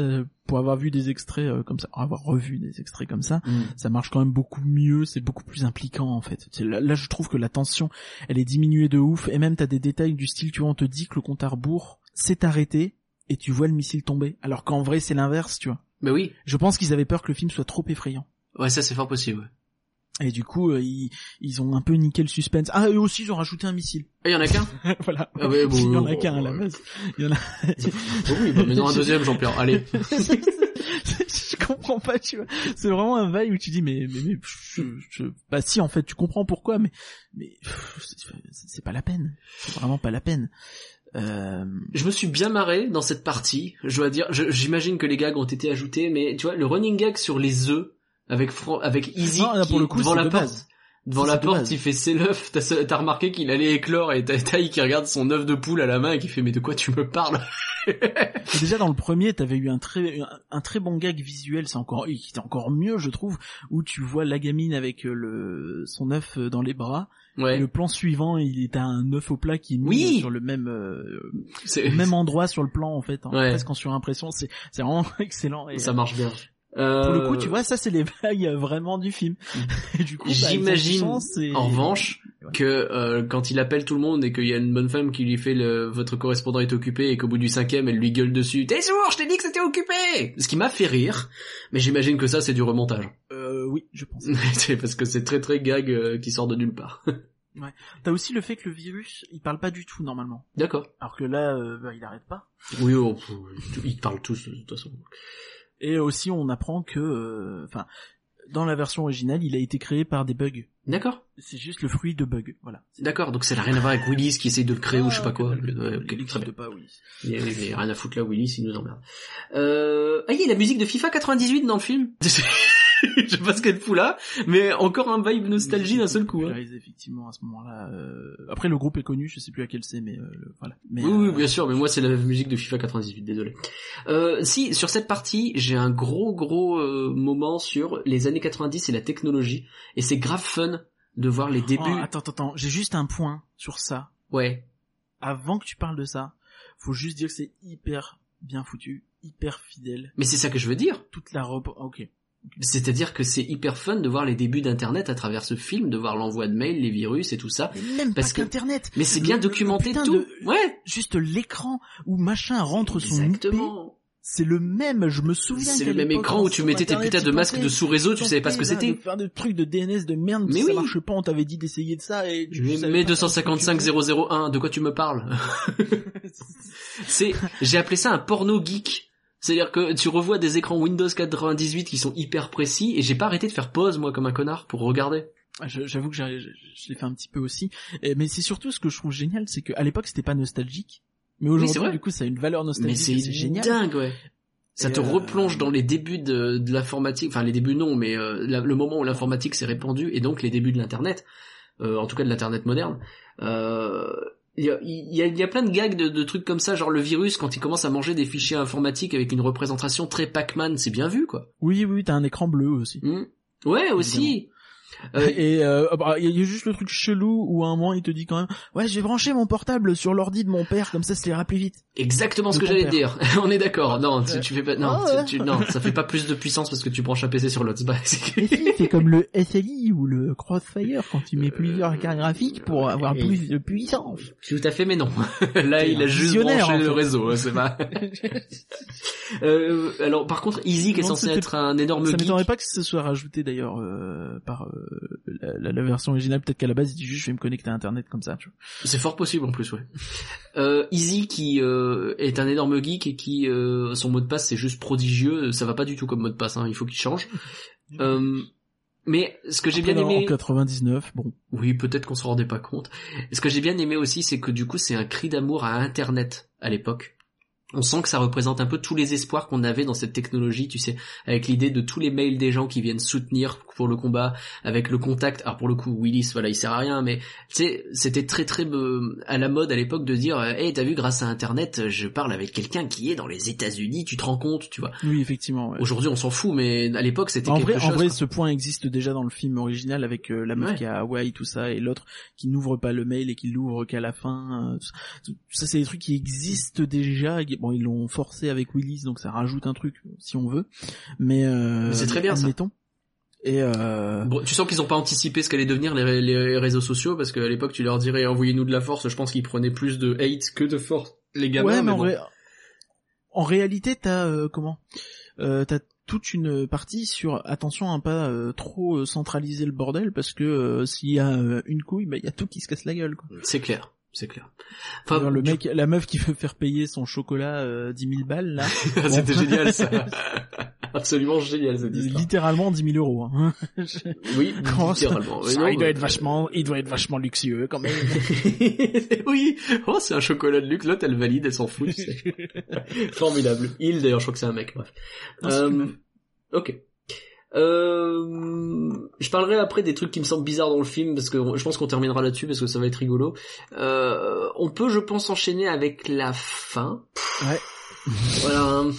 pour avoir vu des extraits euh, comme ça, avoir revu des extraits comme ça, Mm. ça marche quand même beaucoup mieux, c'est beaucoup plus impliquant en fait. Là, là, je trouve que la tension elle est diminuée de ouf et même t'as des détails du style tu vois on te dit que le compte à rebours s'est arrêté et tu vois le missile tomber alors qu'en vrai c'est l'inverse tu vois. Mais oui. Je pense qu'ils avaient peur que le film soit trop effrayant. Ouais ça c'est fort possible. Et du coup, euh, ils, ils ont un peu niqué le suspense. Ah, eux aussi, ils ont rajouté un missile. Ah, *laughs* *laughs* il y en a qu'un voilà. Ah ouais, bon, il y en a qu'un à la base. Il y en a... Oh *laughs* oui, bah, mais non un deuxième Jean-Pierre. Allez. je comprends pas, tu vois. C'est vraiment un bail où tu dis, mais, mais, mais, je, je- bah si, en fait, tu comprends pourquoi, mais, mais, c'est c'est pas la peine. C'est vraiment pas la peine. Euh, Je me suis bien marré dans cette partie. Je dois dire, j'imagine que les gags ont été ajoutés, mais tu vois, le running gag sur les œufs avec Fran- avec Easy Non, là, qui pour le est coup, devant la porte. Devant la porte, il fait ses l'œuf. T'as remarqué qu'il allait éclore et t'as Taï qui regarde son œuf de poule à la main et qui fait mais de quoi tu me parles? *laughs* Déjà dans le premier, t'avais eu un très un, un très bon gag visuel, c'est encore qui était encore mieux je trouve, où tu vois la gamine avec euh, le son œuf euh, dans les bras. Et Ouais. le plan suivant, il est à un œuf au plat qui est mis Oui. sur le même euh, même endroit sur le plan en fait, en, Ouais. presque en surimpression. C'est c'est vraiment *laughs* excellent. Et, Ça marche bien. Pour le coup, Euh, tu vois, ça c'est les *laughs* vagues euh, vraiment du film. *laughs* Et du coup, bah, J'imagine, en revanche, Ouais. que euh, quand il appelle tout le monde et qu'il y a une bonne femme qui lui fait le votre correspondant est occupé et qu'au bout du cinquième elle lui gueule dessus t'es sourd je t'ai dit que c'était occupé ce qui m'a fait rire mais j'imagine que ça c'est du remontage Euh, oui, je pense. *laughs* c'est parce que c'est très très gag euh, qui sort de nulle part T'as aussi le fait que le virus, il parle pas du tout normalement. d'accord Alors que là, euh, bah, il arrête pas. oui oh, ils parlent tous de toute façon Et aussi, on apprend que, euh, enfin, dans la version originale, il a été créé par des bugs. d'accord C'est juste le fruit de bugs, voilà. d'accord donc ça n'a rien à voir avec Willis qui essaye de le créer ou je sais pas quoi Ah, n'existe bien. pas, oui. Il y a, rien à foutre là Willis il nous emmerde euh... ah il y a la musique de FIFA 98 dans le film *laughs* *laughs* je sais pas ce qu'elle fout là, mais encore un vibe nostalgie d'un seul coup. Hein. Effectivement à ce moment-là. euh, Après le groupe est connu, je sais plus à quel c'est, mais euh, voilà. Mais, Oui, oui, euh, bien sûr, mais moi c'est la musique de FIFA 98, désolé. Euh, si, sur cette partie, j'ai un gros gros euh, moment sur les années 90 et la technologie, et c'est grave fun de voir les débuts. Oh, attends, attends, attends, j'ai juste un point sur ça. Ouais, Avant que tu parles de ça, faut juste dire que c'est hyper bien foutu, hyper fidèle. mais c'est ça que je veux dire. Toute la robe, ok. C'est-à-dire que c'est hyper fun de voir les débuts d'Internet à travers ce film, de voir l'envoi de mails, les virus et tout ça. Mais même Parce pas que-. Mais c'est bien documenté putain tout. de- Ouais, Juste l'écran où machin rentre son IP, exactement. c'est le même, je me souviens. C'est le même écran où tu mettais tes putains de masques de sous-réseau, tu savais pas ce que là, c'était. De faire des trucs de DNS de merde, Mais ça oui. marche pas, on t'avait dit d'essayer de ça et tu Mais, mais pas 255 ce que tu 001, de quoi tu me parles? *laughs* C'est, j'ai appelé ça un porno geek. C'est-à-dire que tu revois des écrans Windows 98 qui sont hyper précis et j'ai pas arrêté de faire pause moi comme un connard pour regarder. Ah, J'avoue que j'ai- je, je l'ai fait un petit peu aussi. Et- mais c'est surtout ce que je trouve génial, c'est qu'à l'époque c'était pas nostalgique. Mais aujourd'hui, du coup, ça a une valeur Mais nostalgique. c'est et C'est génial. dingue ouais. Ça Et te euh, replonge dans les débuts de, de l'informatique, enfin les débuts non, mais euh, la- le moment où l'informatique s'est répandue et donc les débuts de l'internet, euh, en tout cas de l'internet moderne. Il y, a, il y a- il y a plein de gags de, de trucs comme ça, genre le virus quand il commence à manger des fichiers informatiques avec une représentation très Pac-Man, c'est bien vu quoi. Oui, oui, t'as un écran bleu aussi. Hmm. Ouais aussi. Euh, *laughs* Et euh, bah, il y a juste le truc chelou où à un moment il te dit quand même ouais je vais brancher mon portable sur l'ordi de mon père comme ça ça ira plus vite. Exactement ce que j'allais dire. *laughs* On est d'accord. Non, tu, tu fais pas. Non, Ah tu, tu- non, ça fait pas plus de puissance parce que tu branches un PC sur l'autre. *laughs* C'est pas- c'est- si, comme le SLI ou le Crossfire quand tu mets plusieurs cartes graphiques pour avoir Et- plus de puissance. Tout à fait, mais non. Là, il a juste branché en le réseau. hein, C'est pas. euh, alors, par contre, Easy qui est censé être un énorme Ça m'étonnerait pas que ce soit rajouté d'ailleurs euh, par euh, la, la- la version originale. Peut-être qu'à la base il dit juste je vais me connecter à internet comme ça. C'est fort possible en plus, ouais. Euh, Easy qui euh, est un énorme geek et qui euh, son mot de passe c'est juste prodigieux. Ça va pas du tout comme mot de passe. Hein, il faut qu'il change. *laughs* Euh, mais ce que j'ai bien aimé. En 99, bon. Oui, peut-être qu'on se rendait pas compte. Ce que j'ai bien aimé aussi, c'est que du coup, c'est un cri d'amour à Internet à l'époque. On sent que ça représente un peu tous les espoirs qu'on avait dans cette technologie, tu sais, avec l'idée de tous les mails des gens qui viennent soutenir pour le combat, avec le contact. Alors pour le coup, Willis, voilà, il sert à rien, mais tu sais, c'était très très euh, à la mode à l'époque de dire, hey, t'as vu, grâce à Internet, je parle avec quelqu'un qui est dans les États-Unis, tu te rends compte, tu vois. Oui, effectivement. ouais. Aujourd'hui, on s'en fout, mais à l'époque, c'était quelque vrai, chose. en vrai, quoi. ce point existe déjà dans le film original avec euh, la meuf Ouais. qui est à Hawaï, tout ça, et l'autre qui n'ouvre pas le mail et qui l'ouvre qu'à la fin. euh, tout ça, ça, c'est des trucs qui existent déjà. et Bon, ils l'ont forcé avec Willis, donc ça rajoute un truc si on veut. Mais, euh, Mais c'est très bien, ça. admettons. Et euh, Bon, tu sens qu'ils ont pas anticipé ce qu'allaient devenir les, ré- les réseaux sociaux parce qu'à l'époque tu leur dirais envoyez-nous de la force. Je pense qu'ils prenaient plus de hate que de force. Les gamins. ouais, mais, mais en, bon. ré- en réalité, t'as euh, comment? Euh, T'as toute une partie sur attention à pas euh, trop centraliser le bordel parce que euh, s'il y a euh, une couille, bah il y a tout qui se casse la gueule. C'est clair, c'est clair. Genre, le mec, la meuf qui veut faire payer son chocolat euh, 10 000 balles là, *laughs* c'était génial ça. *laughs* Absolument génial cette histoire. littéralement 10 000 euros. Hein. *laughs* Oui, littéralement. Ça, non, il doit être vachement, il doit être vachement luxueux quand même. oui. Oh, c'est un chocolat de luxe. L'autre, elle valide, elle s'en fout. Formidable. Il, d'ailleurs, je crois que c'est un mec. Bref. Non, c'est Euh, ok. Euh, je parlerai après des trucs qui me semblent bizarres dans le film parce que je pense qu'on terminera là-dessus parce que ça va être rigolo. Euh, on peut, je pense, enchaîner avec la fin. Ouais. Voilà. *laughs*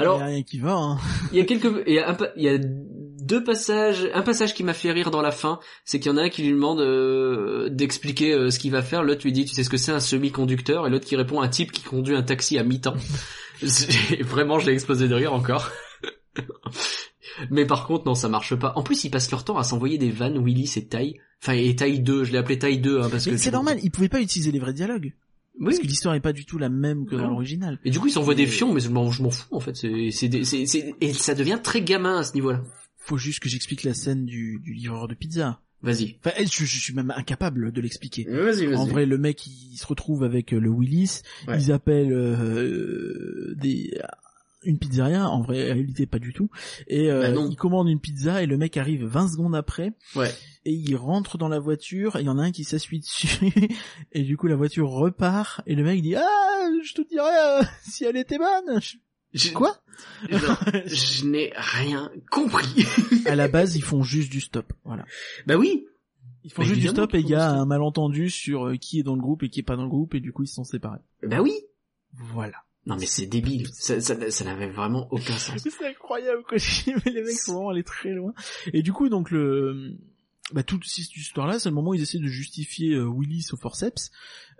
Alors, il y a rien qui va. Hein. il y a quelques, il y a, un il y a deux passages, un passage qui m'a fait rire dans la fin, c'est qu'il y en a un qui lui demande euh, d'expliquer euh, ce qu'il va faire, l'autre lui dit tu sais ce que c'est un semi-conducteur, et l'autre qui répond un type qui conduit un taxi à mi-temps. *laughs* C'est- Vraiment, je l'ai explosé de rire encore. *laughs* Mais par contre, non, ça marche pas. En plus, ils passent leur temps à s'envoyer des vannes, Willis et Taille. Enfin, et Taille 2, je l'ai appelé Taille 2, hein, parce que... C'est normal, ils pouvaient pas utiliser les vrais dialogues Oui. parce que l'histoire est pas du tout la même que dans Non. l'original. Et du coup, ils s'envoient des fions, mais je m'en fous, en fait. C'est, c'est, des- c'est, c'est- et ça devient très gamin à ce niveau-là. Faut juste que j'explique la scène du, du livreur de pizza. Vas-y. Enfin, je, je suis même incapable de l'expliquer. Vas-y, vas-y. En vrai, le mec, il se retrouve avec euh, le Willis. Ouais. Ils appellent euh, des une pizzeria. En vrai, réalité, pas du tout. Et euh, Bah non. ils commandent une pizza et le mec arrive 20 secondes après. Ouais. Et il rentre dans la voiture. Et il y en a un qui s'assuit dessus. *laughs* et du coup, la voiture repart. Et le mec dit ah, je te dirais euh, *laughs* si elle était bonne. Je- Je- Quoi? Non, *laughs* je n'ai rien compris. À la base, ils font juste du stop. Voilà. bah oui. Ils font Bah, juste du stop et il y a un malentendu sur euh, qui est dans le groupe et qui est pas dans le groupe et du coup ils se sont séparés. Bah oui. Voilà. Non mais c'est débile. Ça, ça, ça n'avait vraiment aucun sens. C'est incroyable quoi. *laughs* Les mecs sont vraiment allés très loin. Et du coup donc le bah toute cette histoire là, c'est le moment où ils essaient de justifier euh, Willis au forceps.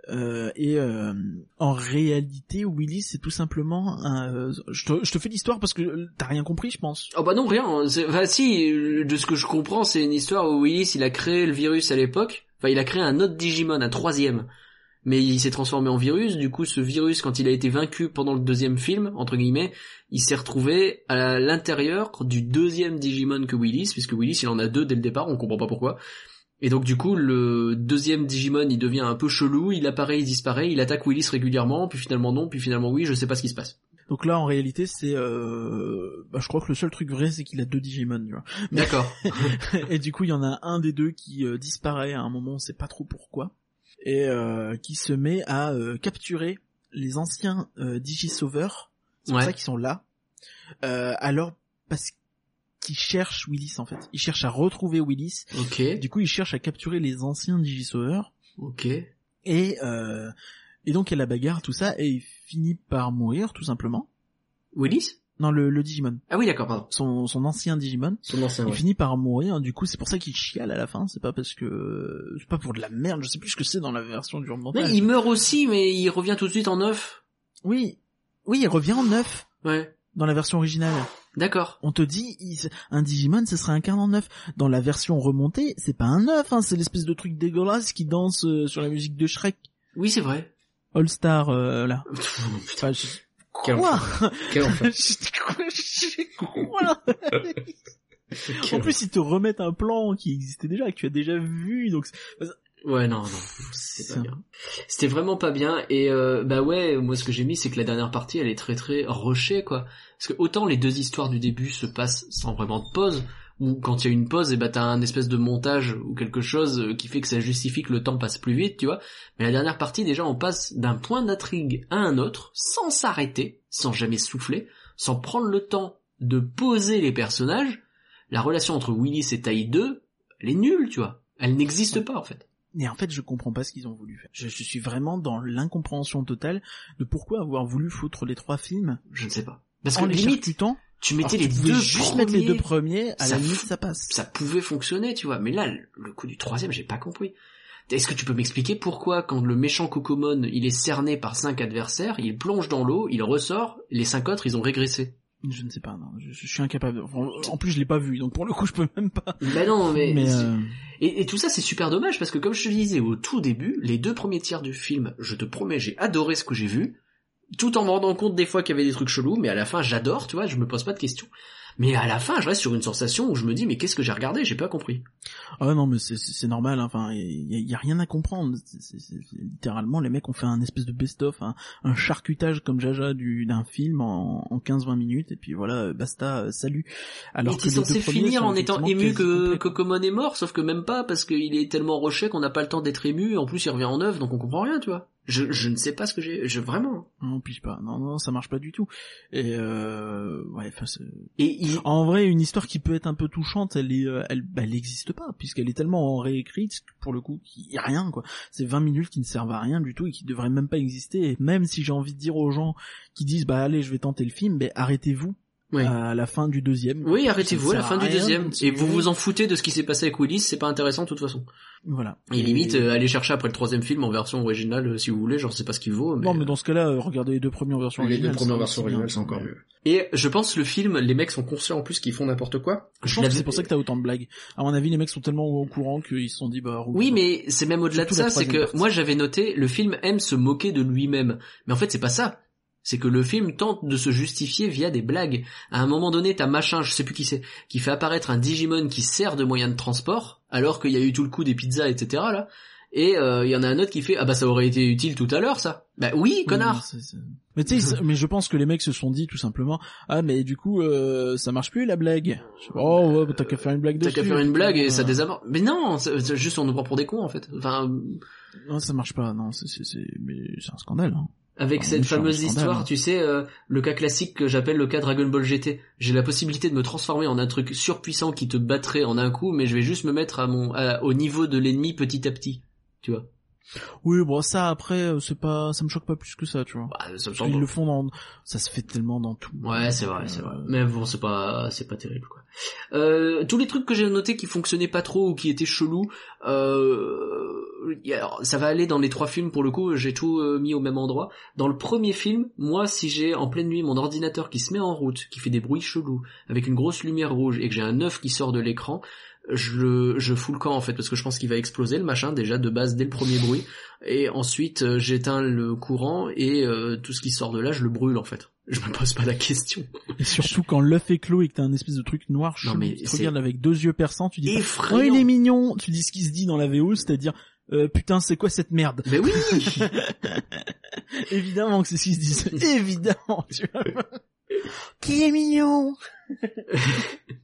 Euh, et euh, en réalité, Willis c'est tout simplement un... euh, je, te, je te fais l'histoire parce que euh, t'as rien compris, je pense. Oh bah non rien. Enfin si, de ce que je comprends, c'est une histoire où Willis il a créé le virus à l'époque. Enfin il a créé un autre Digimon, un troisième. Mais il s'est transformé en virus. Du coup ce virus, quand il a été vaincu pendant le deuxième film entre guillemets, il s'est retrouvé à l'intérieur du deuxième Digimon que Willis, puisque Willis il en a deux dès le départ, on comprend pas pourquoi. Et donc du coup le deuxième Digimon il devient un peu chelou, il apparaît, il disparaît, il attaque Willis régulièrement, puis finalement non, puis finalement oui, je sais pas ce qui se passe. Donc là, en réalité, c'est, euh, bah, je crois que le seul truc vrai, c'est qu'il a deux Digimon, tu vois. D'accord. *laughs* et du coup, il y en a un des deux qui euh, disparaît à un moment, on sait pas trop pourquoi, et euh, qui se met à euh, capturer les anciens euh, Digisauveurs. C'est pour ça qu'ils sont là. Euh, alors, parce qu'ils cherchent Willis en fait. Ils cherchent à retrouver Willis. ok. Du coup, ils cherchent à capturer les anciens Digisauveurs. Ok. Et euh, et donc il y a la bagarre, tout ça, et il finit par mourir tout simplement. Willis? Non, le, le Digimon, Ah oui, d'accord, pardon. son, son ancien Digimon. Son ancien, Il ouais. finit par mourir, du coup c'est pour ça qu'il chiale à la fin, c'est pas parce que... C'est pas pour de la merde, je sais plus ce que c'est dans la version du remontage. il meurt aussi, mais il revient tout de suite en neuf. Oui, oui, il revient en neuf Ouais. dans la version originale. D'accord. On te dit, il- un Digimon ce serait un en neuf. Dans la version remontée, c'est pas un neuf, hein, c'est l'espèce de truc dégueulasse qui danse euh, sur la musique de Shrek. Oui, c'est vrai. All Star, euh, là. *laughs* Putain, Enfin, je- Quel Quoi quel enfer. *laughs* Quoi? En plus, ils te remettent un plan qui existait déjà, que tu as déjà vu, donc Ouais, non, non. C'est pas bien. C'était vraiment pas bien. Et euh, bah ouais, moi ce que j'ai mis, c'est que la dernière partie, elle est très très rushée, quoi. Parce que autant les deux histoires du début se passent sans vraiment de pause, ou quand il y a une pause, et bah t'as un espèce de montage ou quelque chose euh, qui fait que ça justifie que le temps passe plus vite, tu vois. Mais la dernière partie, déjà, on passe d'un point d'intrigue à un autre, sans s'arrêter, sans jamais souffler, sans prendre le temps de poser les personnages. La relation entre Willis et Tai 2, elle est nulle, tu vois. Elle n'existe pas, en fait. Et en fait, je comprends pas ce qu'ils ont voulu faire. Je, je suis vraiment dans l'incompréhension totale de pourquoi avoir voulu foutre les trois films Je ne sais pas. Parce en que les limite, charcutant. Tu mettais les tu deux juste premiers, mettre les deux premiers, à ça la limite ça passe. ça pouvait fonctionner, tu vois. Mais là, le coup du troisième, j'ai pas compris. Est-ce que tu peux m'expliquer pourquoi, quand le méchant Cocomon, il est cerné par cinq adversaires, il plonge dans l'eau, il ressort, les cinq autres, ils ont régressé? Je ne sais pas, non, je, je suis incapable. de- enfin, en plus, je l'ai pas vu, donc pour le coup, je peux même pas. Bah non, mais... Mais euh, Et, et tout ça, c'est super dommage, parce que comme je te disais au tout début, les deux premiers tiers du film, je te promets, j'ai adoré ce que j'ai vu, tout en me rendant compte des fois qu'il y avait des trucs chelous, mais à la fin, j'adore, tu vois, je me pose pas de questions. Mais à la fin, je reste sur une sensation où je me dis, mais qu'est-ce que j'ai regardé? J'ai pas compris. ah non, mais c'est- normal. hein, Enfin, il y, a- y a rien à comprendre. Littéralement, les mecs ont fait un espèce de best-of, un, un charcutage comme Jaja du d'un film en, en 15-20 minutes, et puis voilà, basta, salut. Alors il que censé finir en étant ému que complets. Cocomon est mort, sauf que même pas, parce qu'il est tellement rushé qu'on n'a pas le temps d'être ému, en plus il revient en neuf, donc on comprend rien, tu vois. Je, je ne sais pas ce que j'ai... Je, vraiment. Non, puis pas. Non, non, ça marche pas du tout. Et euh, ouais, enfin, Et il... en vrai, une histoire qui peut être un peu touchante, elle est, euh, elle, bah, elle n'existe pas, puisqu'elle est tellement réécrite pour le coup, qu'il y a rien quoi. C'est 20 minutes qui ne servent à rien du tout et qui devraient même pas exister. Et même si j'ai envie de dire aux gens qui disent, bah allez, je vais tenter le film, ben arrêtez-vous Oui. à la fin du deuxième. Oui, arrêtez-vous à la fin du deuxième. Et vous vous en foutez de ce qui s'est passé avec Willis, c'est pas intéressant de toute façon. Voilà. Et limite, euh, allez chercher après le troisième film en version originale euh, si vous voulez, genre c'est pas ce qu'il vaut. Mais... Non, mais dans ce cas-là, euh, regardez les deux premières versions les deux originales. premières versions originales, c'est encore mieux. Et je pense le film, les mecs sont conscients en plus qu'ils font n'importe quoi. Je pense que c'est pour ça que t'as autant de blagues. À mon avis, les mecs sont tellement au courant qu'ils se sont dit, bah, Oui, mais c'est même au-delà de ça, c'est que partie. moi j'avais noté, le film aime se moquer de lui-même. Mais en fait, c'est pas ça. C'est que le film tente de se justifier via des blagues. À un moment donné, t'as machin, je sais plus qui c'est, qui fait apparaître un Digimon qui sert de moyen de transport, alors qu'il y a eu tout le coup des pizzas, etc. là. Et euh, il y en a un autre qui fait ah bah ça aurait été utile tout à l'heure ça. Bah oui, connard. Oui, Mais tu sais, *laughs* mais je pense que les mecs se sont dit tout simplement, ah mais du coup euh, ça marche plus la blague. Oh ouais, bah, t'as qu'à faire une blague T'as dessus. qu'à faire une blague et ça Euh, désamorce. Mais non, c'est juste on nous prend pour des cons en fait. Enfin, Non, ça marche pas. Non, c'est c'est c'est mais c'est un scandale. Hein. Avec Ah, cette fameuse histoire, tu sais, euh, le cas classique que j'appelle le cas Dragon Ball GT. J'ai la possibilité de me transformer en un truc surpuissant qui te battrait en un coup, mais je vais juste me mettre à mon, à- au niveau de l'ennemi petit à petit. Tu vois. Oui, bon ça après euh, c'est pas, ça me choque pas plus que ça, tu vois. Bah, ça me semble- qu'ils le font dans, ça se fait tellement dans tout. Ouais, c'est vrai, Euh, c'est vrai. Mais bon, c'est pas, c'est pas terrible, quoi. Euh, tous les trucs que j'ai notés qui fonctionnaient pas trop ou qui étaient chelous, euh, alors, ça va aller dans les trois films pour le coup. J'ai tout euh, mis au même endroit. Dans le premier film, moi, si j'ai en pleine nuit mon ordinateur qui se met en route, qui fait des bruits chelous, avec une grosse lumière rouge et que j'ai un œuf qui sort de l'écran, je le, je fous le camp en fait parce que je pense qu'il va exploser le machin déjà de base dès le premier bruit et ensuite euh, j'éteins le courant et euh, tout ce qui sort de là je le brûle en fait. *laughs* Je me pose pas la question. Et surtout quand l'œuf est clos et que t'as un espèce de truc noir Non, mais qui te c'est regarde avec deux yeux perçants, tu dis Effrayant. oh il est mignon, tu dis ce qui se dit dans la VO, c'est-à-dire euh, putain, c'est quoi cette merde? Mais oui *laughs* Évidemment que c'est ce qu'ils se disent. *laughs* Évidemment, tu vois. Qui est mignon *laughs*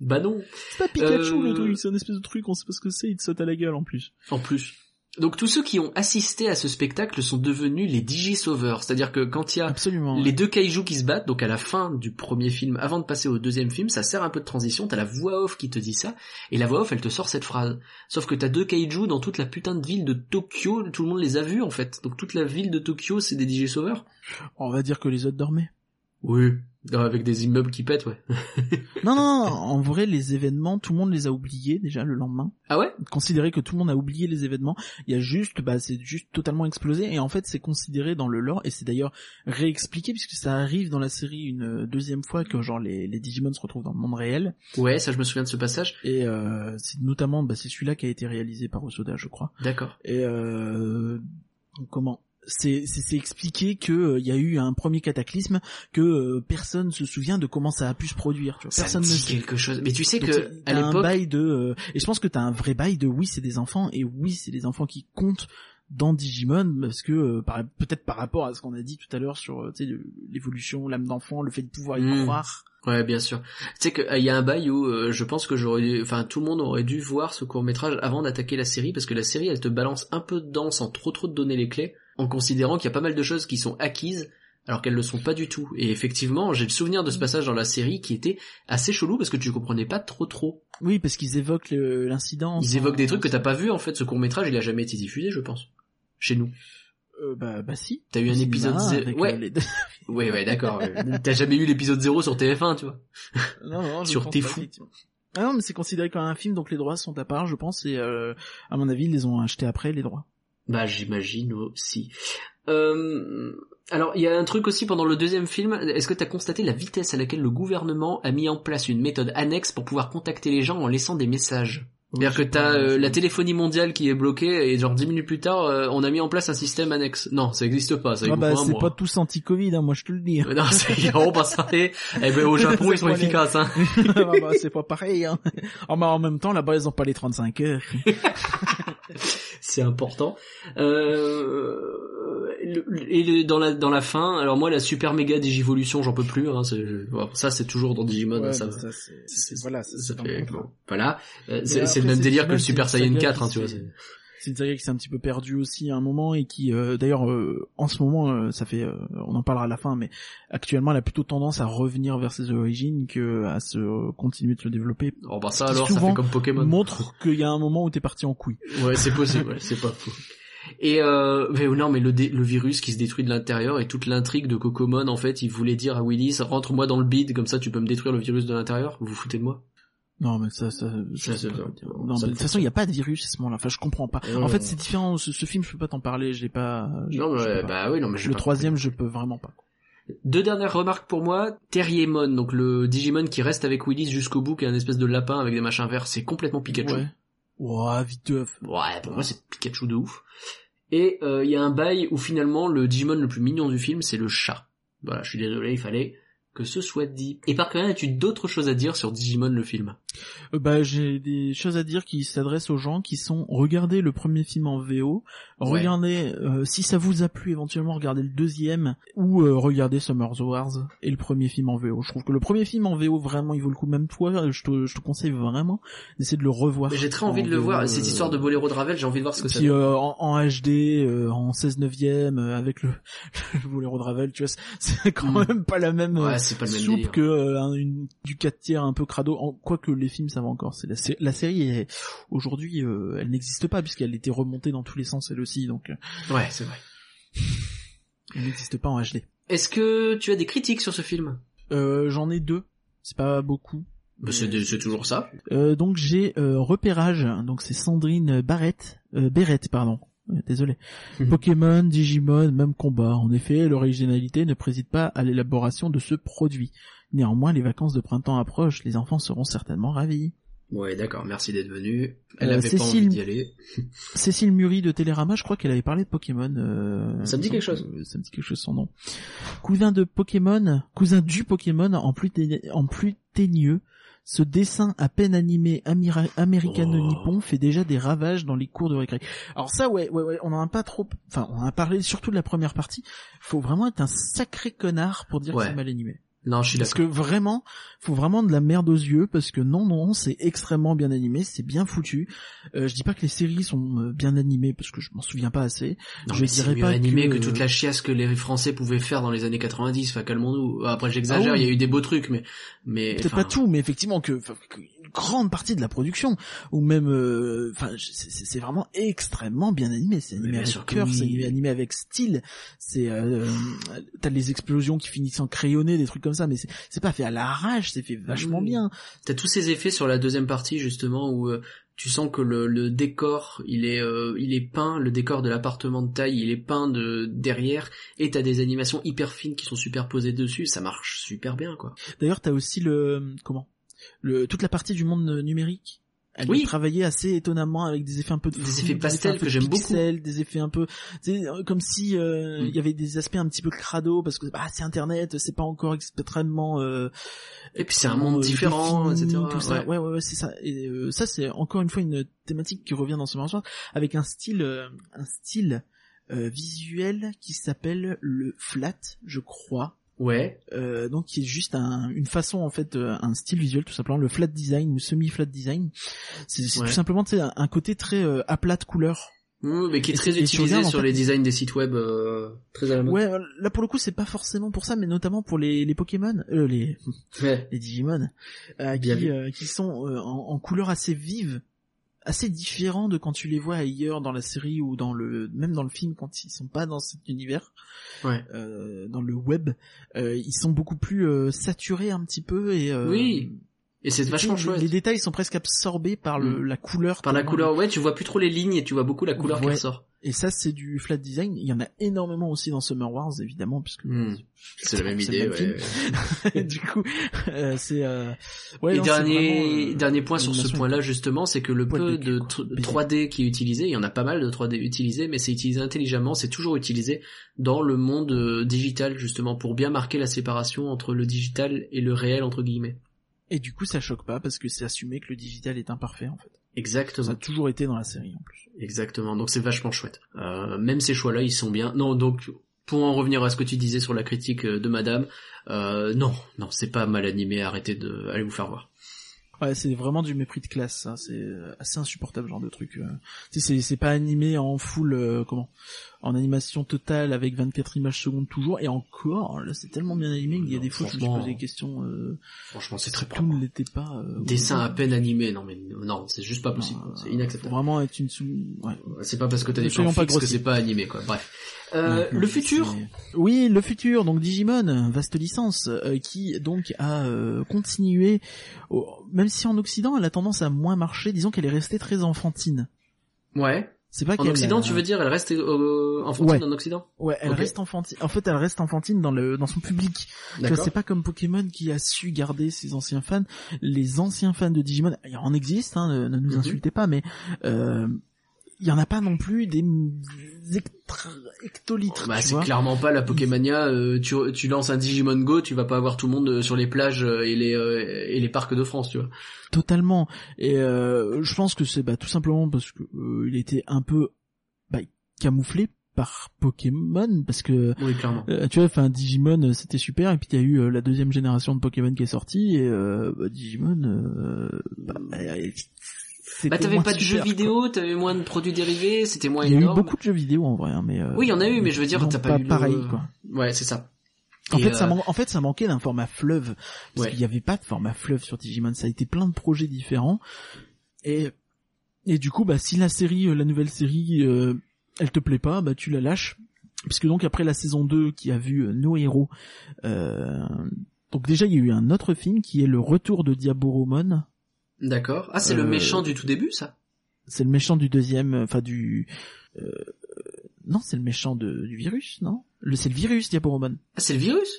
Bah non. C'est pas Pikachu Euh, le truc, c'est un espèce de truc, on sait pas ce que c'est, il te saute à la gueule en plus. En plus. Donc tous ceux qui ont assisté à ce spectacle sont devenus les Digi-Sauveurs. C'est-à-dire que quand il y a Absolument. les deux kaiju qui se battent, donc à la fin du premier film, avant de passer au deuxième film, ça sert un peu de transition, t'as la voix off qui te dit ça, et la voix off elle te sort cette phrase. Sauf que t'as deux kaiju dans toute la putain de ville de Tokyo, tout le monde les a vus en fait. Donc toute la ville de Tokyo c'est des Digi-Sauveurs. On va dire que les autres dormaient. Oui. Avec des immeubles qui pètent, ouais. *laughs* Non, non, non, en vrai, les événements, tout le monde les a oubliés déjà le lendemain. Ah ouais? Considérer que tout le monde a oublié les événements, il y a juste, bah, c'est juste totalement explosé. Et en fait, c'est considéré dans le lore, et c'est d'ailleurs réexpliqué puisque ça arrive dans la série une deuxième fois que genre les, les Digimon se retrouvent dans le monde réel. Ouais, ça je me souviens de ce passage. Et euh, c'est notamment, bah, c'est celui-là qui a été réalisé par Osoda, je crois. D'accord. Et euh, comment? C'est expliqué que euh, il y a eu un premier cataclysme que euh, personne se souvient de comment ça a pu se produire. Tu vois. Ça Personne ne sait. quelque chose. Mais tu sais Donc, que à un l'époque, bail de euh, et je pense que t'as un vrai bail de oui c'est des enfants et oui c'est des enfants qui comptent dans Digimon parce que euh, peut-être par rapport à ce qu'on a dit tout à l'heure sur l'évolution l'âme d'enfant le fait de pouvoir y Mm. croire Ouais, bien sûr. Tu sais qu'il y a un bail où euh, je pense que j'aurais dû, enfin tout le monde aurait dû voir ce court métrage avant d'attaquer la série parce que la série elle te balance un peu dedans sans trop trop te donner les clés en considérant qu'il y a pas mal de choses qui sont acquises alors qu'elles le sont pas du tout. Et effectivement, j'ai le souvenir de ce passage dans la série qui était assez chelou parce que tu comprenais pas trop trop. oui parce qu'ils évoquent l'incident Ils évoquent des trucs que t'as pas vu en fait. Ce court métrage il a jamais été diffusé, je pense. Chez nous. Euh, bah bah si T'as eu un épisode zé- avec, ouais. euh, deux- *laughs* Ouais, ouais, d'accord. ouais. T'as jamais eu l'épisode 0 sur TF1, tu vois. *laughs* non, non, Sur T'es fou. Ah non mais c'est considéré comme un film donc les droits sont à part je pense et euh, à mon avis ils les ont achetés après les droits Bah j'imagine aussi. Euh, alors il y a un truc aussi pendant le deuxième film. Est-ce que t'as constaté la vitesse à laquelle le gouvernement a mis en place une méthode annexe pour pouvoir contacter les gens en laissant des messages C'est-à-dire que t'as euh, la téléphonie mondiale qui est bloquée et genre dix minutes plus tard euh, on a mis en place un système annexe. Non, ça existe pas. Ça ah bah c'est pas tous anti-Covid hein, moi je te le dis Non, c'est vraiment pas ça. Eh ben au *laughs* Japon ils sont efficaces. Hein. *laughs* Ah bah, c'est pas pareil hein. Ah bah en même temps là-bas ils ont pas les 35 heures *laughs* c'est important. Euh, et le- dans la dans la fin, alors moi la super méga digivolution, j'en peux plus. Hein, ça c'est toujours dans Digimon. ça, ça, c'est- c'est- voilà ça fait- bon, voilà. Euh, c'est c'est le même délire que le Super Saiyan saga 4, hein, tu vois. Une saga qui s'est un petit peu perdue aussi à un moment et qui euh, d'ailleurs euh, en ce moment euh, ça fait on en parlera à la fin mais actuellement elle a plutôt tendance à revenir vers ses origines que à se continuer de se développer Oh bah ça alors, ça fait comme Pokémon. montre qu'il y a un moment où t'es parti en couille Ouais, c'est possible, ouais, c'est pas faux. Et euh, mais non, mais le virus qui se détruit de l'intérieur et toute l'intrigue de Cocomon, en fait, il voulait dire à Willis, rentre-moi dans le bide, comme ça tu peux me détruire le virus de l'intérieur. Vous vous foutez de moi? Non mais ça ça, Ça, ça- c'est- non, mais de toute façon il y a pas de virus à ce moment-là enfin je comprends pas en fait c'est différent ce, ce film je peux pas t'en parler j'ai pas je- Non, je mais, pas. bah oui, non, mais le pas troisième je peux vraiment pas Deux dernières remarques pour moi. Terriermon, donc le Digimon qui reste avec Willis jusqu'au bout, qui est un espèce de lapin avec des machins verts, c'est complètement Pikachu. ouais Ouah, vite œuf. Ouais, pour moi c'est Pikachu de ouf. Et euh, il y a un bail où finalement le Digimon le plus mignon du film c'est le chat. Voilà, je suis désolé, il fallait que ce soit dit. Et par contre, as-tu d'autres choses à dire sur Digimon le film? Euh, bah j'ai des choses à dire qui s'adressent aux gens qui sont regardez le premier film en VO, Ouais. regardez euh, si ça vous a plu éventuellement regardez le deuxième ou euh, regardez Summer Wars et le premier film en VO. Je trouve que le premier film en VO vraiment il vaut le coup même toi je te, je te conseille vraiment d'essayer de le revoir. J'ai très envie en de le VO, voir. euh, Cette histoire de Boléro de Ravel, j'ai envie de voir ce que ça puis donne. euh, en, en HD, euh, en 16 neuvième, euh, avec le, *laughs* le boléro de Ravel, tu vois, c'est- *laughs* quand Mm. même pas la même euh, Ouais, c'est pas le même soupe que euh, un- une, du 4 tiers un peu crado. En, quoique les films ça va encore. C'est la, sé- la série est- aujourd'hui, euh, elle n'existe pas puisqu'elle était remontée dans tous les sens elle aussi, donc euh, Ouais, c'est vrai. elle n'existe pas en HD. Est-ce que tu as des critiques sur ce film? Euh, J'en ai deux, c'est pas beaucoup. Bah, C'est toujours ça. Euh, donc j'ai euh, repérage, donc c'est Sandrine Barrett, euh, pardon. Euh, Désolé. Mhm. Pokémon, Digimon, même combat. En effet, l'originalité ne préside pas à l'élaboration de ce produit. Néanmoins, les vacances de printemps approchent, les enfants seront certainement ravis. Ouais, d'accord. Merci d'être venu. Elle Euh, avait pas Cécile- envie d'y aller. *laughs* Cécile Muri de Télérama, je crois qu'elle avait parlé de Pokémon. euh, Ça me dit quelque chose. Ça me dit quelque chose son nom. Cousin de Pokémon, cousin du Pokémon en plus, té- en plus teigneux, Ce dessin à peine animé amira- américano-nippon fait déjà des ravages dans les cours de récré. Alors ça, ouais, ouais, ouais, on en a pas trop, enfin, on en a parlé surtout de la première partie. Faut vraiment être un sacré connard pour dire Ouais. que c'est mal animé. Non, je suis Parce que vraiment, faut vraiment de la merde aux yeux parce que non, non, c'est extrêmement bien animé, c'est bien foutu. Euh, je dis pas que les séries sont euh, bien animées parce que je m'en souviens pas assez. Non, je dirais c'est mieux pas animé que... que- toute la chiasse que les Français pouvaient faire dans les années 90. Enfin, calmons-nous. Après, j'exagère, Ah oui. il y a eu des beaux trucs, mais, mais, Peut-être pas tout, mais effectivement que, grande partie de la production ou même, euh, enfin, c'est- vraiment extrêmement bien animé. C'est animé bien avec sûr cœur, oui. c'est animé, avec style. C'est, euh, t'as les explosions qui finissent en crayonné, des trucs comme ça, mais c'est pas fait à l'arrache, c'est fait vachement bien. T'as tous ces effets sur la deuxième partie justement où euh, tu sens que le, le décor il est euh, il est peint, le décor de l'appartement de taille il est peint de derrière et t'as des animations hyper fines qui sont superposées dessus, ça marche super bien quoi. D'ailleurs, t'as aussi le comment? Le toute la partie du monde euh, numérique. Elle Oui. travaillée assez étonnamment avec des effets un peu de Des effets pastels que j'aime beaucoup. des effets un peu, euh, comme si euh, il Mm. y avait des aspects un petit peu crado parce que bah c'est Internet, c'est pas encore extrêmement. Euh, Et puis c'est un monde euh, différent, défini, etc. Tout ça, Ouais. ouais, ouais, ouais, c'est ça. Et euh, ça, c'est encore une fois une thématique qui revient dans ce morceau avec un style, euh, un style euh, visuel qui s'appelle le flat, je crois. Ouais. Euh, donc qui est juste un, une façon en fait euh, un style visuel tout simplement le flat design ou semi flat design c'est Ouais. tout simplement un, un côté très euh, à plat de couleur Mmh, mais qui est Et très utilisé en sur fait, les designs des sites web euh, très à la mode. ouais euh, là pour le coup c'est pas forcément pour ça mais notamment pour les, les Pokémon euh, les Ouais. les Digimon euh, qui sont en, en couleur assez vive assez différent de quand tu les vois ailleurs dans la série ou dans le même dans le film quand ils sont pas dans cet univers Ouais. euh, dans le web euh, ils sont beaucoup plus euh, saturés un petit peu et euh, Oui. Et c'est vachement chouette. Les détails sont presque absorbés par le, Mm. la couleur. Par la couleur, ouais, tu vois plus trop les lignes et tu vois beaucoup la couleur qui ressort. Et ça, c'est du flat design. Il y en a énormément aussi dans Summer Wars, évidemment, puisque Hmm. C'est la même idée, même ouais. *laughs* du coup, euh, c'est. Euh... Ouais, et non, dernier, vraiment, euh, dernier point sur ce point-là justement, c'est que le peu de cul, de quoi. tr- Baiser. 3D qui est utilisé, il y en a pas mal de 3D utilisé, mais c'est utilisé intelligemment, c'est toujours utilisé dans le monde euh, digital justement pour bien marquer la séparation entre le digital et le réel entre guillemets. Et du coup, ça choque pas parce que c'est assumé que le digital est imparfait en fait. Ça Exactement. a toujours été dans la série en plus. Exactement. Donc c'est vachement chouette. Euh, même ces choix-là, ils sont bien. Non, donc pour en revenir à ce que tu disais sur la critique euh, de Madame, euh, non, non, c'est pas mal animé. Arrêtez de, allez vous faire voir. Ouais, c'est vraiment du mépris de classe, ça. C'est euh, assez insupportable, genre de truc. euh. Tu sais, c'est pas animé en full, euh, comment? En animation totale avec 24 images secondes toujours. Et encore, là, c'est tellement bien animé qu'il y a Non, des fois je me posais des questions. Euh, Franchement, c'est très tout ne l'était pas. Euh, Dessin à peine animé, non mais non, c'est juste pas possible. C'est euh, inacceptable. Faut vraiment être une sous. Ouais. C'est pas parce que t'as des plans fixes que c'est pas animé quoi. Bref. Euh, Non, le futur. Oui, le futur. Donc Digimon, vaste licence, euh, qui donc a continué, au- même si en Occident elle a tendance à moins marcher. Disons qu'elle est restée très enfantine. Ouais. C'est pas En Occident, a- tu veux dire, elle reste euh, enfantine Ouais. en Occident Ouais, elle reste enfantine. En fait, elle reste enfantine dans le dans son public. Tu vois, D'accord. C'est pas comme Pokémon qui a su garder ses anciens fans. Les anciens fans de Digimon, il en existe, hein, ne, ne nous Mhm. insultez pas, mais euh, il y en a pas non plus des hectolitres. Bah, tu c'est clairement pas la Pokémania. euh, tu, tu lances un Digimon Go, tu vas pas avoir tout le monde euh, sur les plages euh, et les euh, et les parcs de France, tu vois. Totalement. Et euh, je pense que c'est bah, tout simplement parce que il était un peu bah, camouflé par Pokémon parce que Oui, clairement. euh, tu vois enfin Digimon c'était super et puis il y a eu euh, la deuxième génération de Pokémon qui est sortie et euh, bah, Digimon euh, bah, Bah, t'avais pas de jeux vidéo, t'avais moins de produits dérivés, c'était moins il y a eu beaucoup de jeux vidéo en vrai hein, mais euh, Oui, il y en a eu, mais je veux dire, t'as pas eu le- pareil quoi Ouais, c'est ça. En Et, fait, ça euh, man- en fait, ça manquait d'un format fleuve parce Ouais. qu'il n'y avait pas de format fleuve sur Digimon. Ça a été plein de projets différents et et du coup, bah si la série, euh, la nouvelle série, euh, elle te plaît pas, bah tu la lâches. Puisque donc après la saison 2 qui a vu euh, nos héros, euh, donc déjà il y a eu un autre film qui est le retour de Diaboromon. D'accord. Ah, c'est le Euh, méchant du tout début, ça? C'est le méchant du deuxième, euh, enfin du euh, non, c'est le méchant de, du virus, non? Le c'est le virus Diaboromon. Ah, c'est le virus?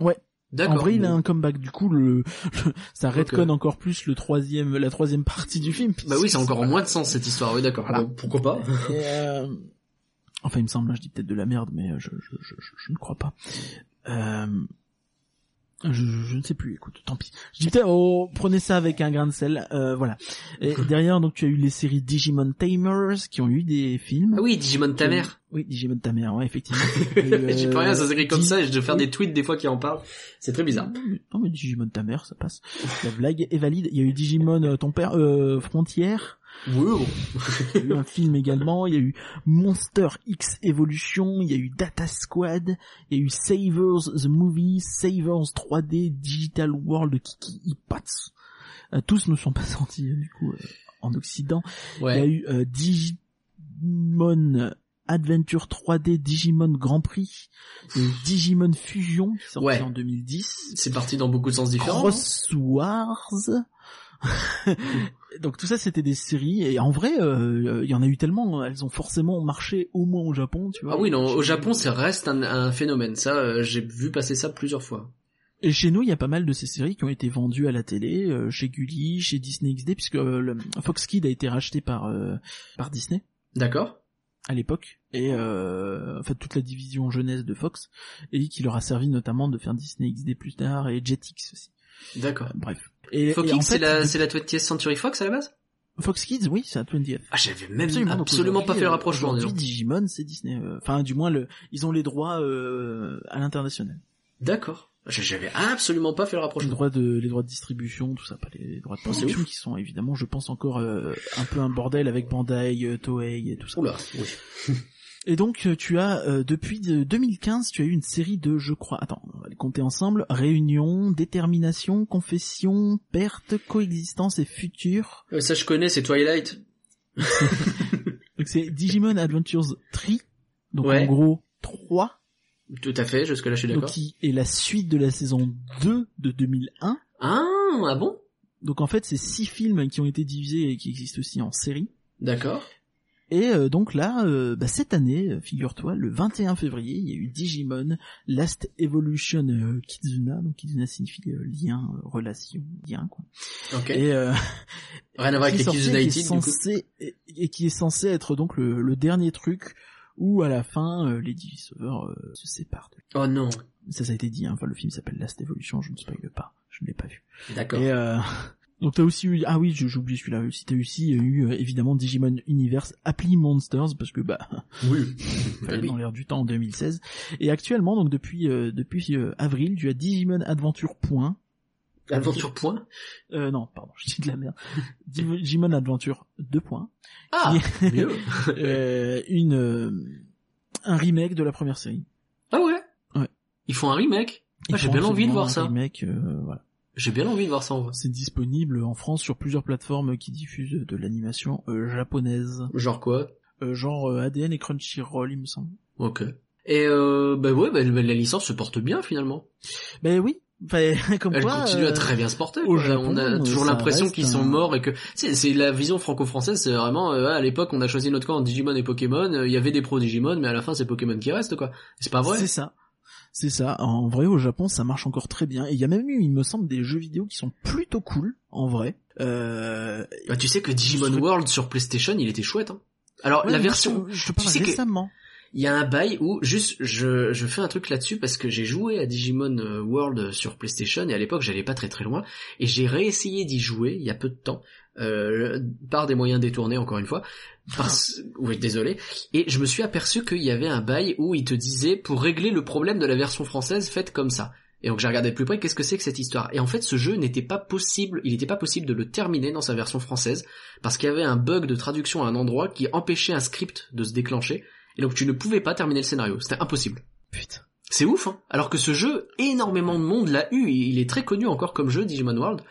Ouais. D'accord. En vrai, il a un comeback. Du coup, le, le- ça redconne encore plus le troisième, la troisième partie du film. Bah oui, c'est encore en moins de sens cette histoire. Oui, d'accord. Voilà. Pourquoi pas? Euh, Enfin, il me semble, là, je dis peut-être de la merde, mais je, je, je, je- je ne crois pas. Euh, Je, je ne sais plus, écoute, tant pis. Je dis peut-être, oh, prenez ça avec un grain de sel, euh, voilà. Et *laughs* derrière, donc, tu as eu les séries Digimon Tamers, qui ont eu des films. Ah oui, Digimon ta mère. Oui, Digimon Tamer, ouais, effectivement. *laughs* Et, J'y peux rien, ça euh, s'écrit comme ça et je dois faire des tweets des fois qui en parlent. C'est très bizarre. Non mais, Digimon Tamer, ça passe. La blague est valide. Il y a eu Digimon euh, ton père, euh, Frontière. Il y a eu un film également. Il y a eu Monster X Evolution. Il y a eu Data Squad. Il y a eu Savers the Movie, Savers 3D, Digital World, Kiki Ipats. Euh, tous ne sont pas *laughs* sortis du coup euh, en Occident. Il y a eu euh, Digimon Adventure 3D, Digimon Grand Prix, Digimon Fusion qui est sorti Ouais. en 2010. C'est parti dans beaucoup de sens différents. hein. Cross Wars. *laughs* Donc tout ça c'était des séries et en vrai euh, il y en a eu tellement elles ont forcément marché au moins au Japon tu vois. Ah oui, non, au Japon, ça reste un, un phénomène. Ça, euh, j'ai vu passer ça plusieurs fois. Et chez nous il y a pas mal de ces séries qui ont été vendues à la télé euh, chez Gulli, chez Disney XD puisque euh, le Fox Kids a été racheté par euh, par Disney D'accord à l'époque et euh, en fait toute la division jeunesse de Fox et qui leur a servi notamment de faire Disney XD plus tard et Jetix aussi. D'accord. Euh, bref. Et, Fox en Kids, c'est fait, la, c'est la 20th Century Fox à la base? Fox Kids oui c'est à 20th. Ah, j'avais même Absolument, pas fait le euh, rapprochement. Aujourd'hui, disons. Digimon, c'est Disney. euh, Enfin, du moins, le, ils ont les droits euh, à l'international. D'accord. J'avais absolument pas fait le Les rapprochement. droits de, les droits de distribution, tout ça, pas les, les droits de Oh, production, qui sont évidemment, je pense encore euh, un peu un bordel avec Bandai, euh, Toei et tout ça. Oula, oui. *laughs* Et donc, euh, tu as euh, depuis de- 2015, tu as eu une série de, je crois, attends, on va les compter ensemble réunion, détermination, confession, perte, coexistence et futur. Euh, Ça, je connais, c'est Twilight. *laughs* Donc c'est Digimon Adventures 3. Donc Ouais. en gros 3 Tout à fait, jusque-là, je suis d'accord. qui est la suite de la saison 2 de 2001. Ah, ah bon? Donc en fait, c'est six films qui ont été divisés et qui existent aussi en série. D'accord. Et euh, donc là, euh, bah, cette année, euh, figure-toi, le 21 février, il y a eu Digimon Last Evolution euh, Kizuna. Donc Kizuna signifie euh, lien, euh, relation, lien quoi. Ok. Et euh, *laughs* Rien à voir avec les et qui est censé et, et qui est censé être donc le, le dernier truc où à la fin les Digisauveurs euh, se séparent. Oh non. Ça, ça a été dit. Hein. Enfin, le film s'appelle Last Evolution. Je ne spoil pas. Je ne l'ai pas vu. D'accord. Et euh, donc t'as aussi eu ah oui j'ai oublié celui-là aussi t'as aussi eu euh, évidemment Digimon Universe Apply Monsters parce que bah *laughs* Oui. *laughs* fallait dans l'air du temps en 2016 et actuellement donc depuis euh, depuis euh, avril tu as Digimon Adventure Point Aventure point? euh, non pardon *laughs* je dis de la merde Digimon Adventure 2 points Ah, mieux. euh, une euh, un remake de la première série Ah ouais? Ouais. Ils font un remake? Ah, j'ai bien envie de voir un ça. remake euh, voilà J'ai bien envie de voir ça en vrai. c'est disponible en France sur plusieurs plateformes qui diffusent de l'animation euh, japonaise Genre quoi? Euh, genre euh, ADN et Crunchyroll, il me semble. Ok. Et euh, bah ouais, bah, la licence se porte bien finalement. Ben oui, enfin, *laughs* comme Elle quoi. continue à très bien se porter. au quoi. Japon, on a toujours l'impression qu'ils sont morts et que c'est la vision franco-française. C'est vraiment à l'époque on a choisi notre camp en Digimon et Pokémon. Il y avait des pros Digimon, mais à la fin c'est Pokémon qui reste quoi. C'est pas vrai C'est ça. C'est ça. En vrai, au Japon, ça marche encore très bien. Et il y a même eu, il me semble, des jeux vidéo qui sont plutôt cool, en vrai. Euh... Bah, tu sais que Digimon Je- World sur PlayStation, il était chouette. Hein. Alors ouais, la version, Je, je te parle tu sais que- récemment. il y a un bail où juste je je fais un truc là-dessus parce que j'ai joué à Digimon euh, World sur PlayStation et à l'époque j'allais pas très très loin et j'ai réessayé d'y jouer il y a peu de temps euh, par des moyens détournés encore une fois parce *laughs* oui désolé et je me suis aperçu qu'il y avait un bail où il te disait pour régler le problème de la version française faites comme ça et donc j'ai regardé de plus près qu'est-ce que c'est que cette histoire? Et en fait ce jeu n'était pas possible, il n'était pas possible de le terminer dans sa version française parce qu'il y avait un bug de traduction à un endroit qui empêchait un script de se déclencher et donc tu ne pouvais pas terminer le scénario, c'était impossible. Putain. C'est ouf, hein? Alors que ce jeu, énormément de monde l'a eu, il est très connu encore comme jeu, Digimon World.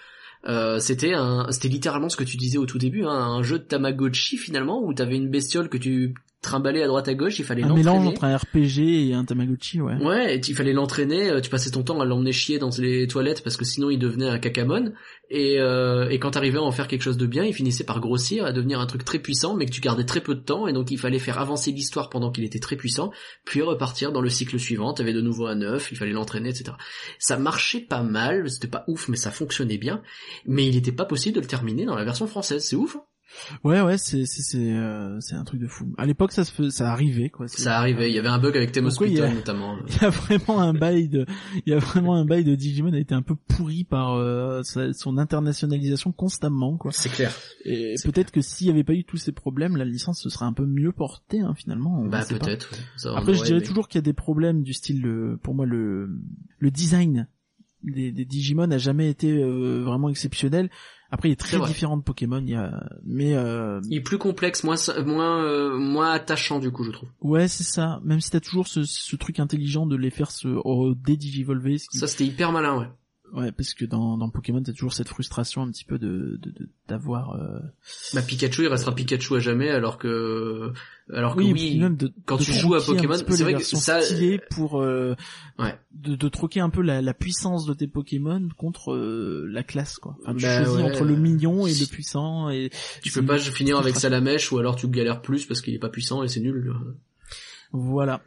Euh, c'était un, c'était littéralement ce que tu disais au tout début, hein, un jeu de Tamagotchi finalement, où t'avais une bestiole que tu trimballais à droite à gauche, il fallait Un l'entraîner. mélange entre un RPG et un Tamagotchi, ouais. Ouais, et il fallait l'entraîner, euh, tu passais ton temps à l'emmener chier dans les toilettes parce que sinon il devenait un cacamon, et, euh, et quand t'arrivais à en faire quelque chose de bien, il finissait par grossir, à devenir un truc très puissant, mais que tu gardais très peu de temps, et donc il fallait faire avancer l'histoire pendant qu'il était très puissant, puis repartir dans le cycle suivant, t'avais de nouveau un œuf, il fallait l'entraîner, etc. Ça marchait pas mal, c'était pas ouf, mais ça fonctionnait bien, mais il était pas possible de le terminer dans la version française, c'est ouf hein Ouais, ouais, c'est c'est c'est euh, c'est un truc de fou. À l'époque, ça se ça arrivait quoi. Ça arrivait, il y avait un bug avec Temos Piton notamment. *laughs* Il y a vraiment un bail de, il y a vraiment un bail de Digimon a été un peu pourri par euh, son internationalisation constamment quoi. C'est clair. Et peut-être que s'il y avait pas eu tous ces problèmes, la licence se serait un peu mieux portée hein, finalement. on Bah peut-être. ouais. Après, je dirais aimé. toujours qu'il y a des problèmes du style, le, pour moi, le, le design des, des Digimon n'a jamais été euh, vraiment exceptionnel. Après, il est très différent de Pokémon, il y a, mais euh, Il est plus complexe, moins moins euh, moins attachant du coup, je trouve. ouais, c'est ça. Même si t'as toujours ce, ce truc intelligent de les faire se oh, dédigivolver, ce qui, Ça c'était hyper malin, ouais. Ouais, parce que dans, dans Pokémon, t'as toujours cette frustration un petit peu de de- de- d'avoir. euh... Bah Pikachu, il restera Pikachu à jamais, alors que alors que Oui, même de, quand de tu joues à Pokémon, c'est vrai que ça- pour euh, Ouais. de, de troquer un peu la, la puissance de tes Pokémon contre euh, la classe quoi. Enfin, tu Bah choisis ouais. entre le mignon et le puissant et tu peux pas finir avec. Salamèche ou alors tu galères plus parce qu'il est pas puissant et c'est nul. Voilà.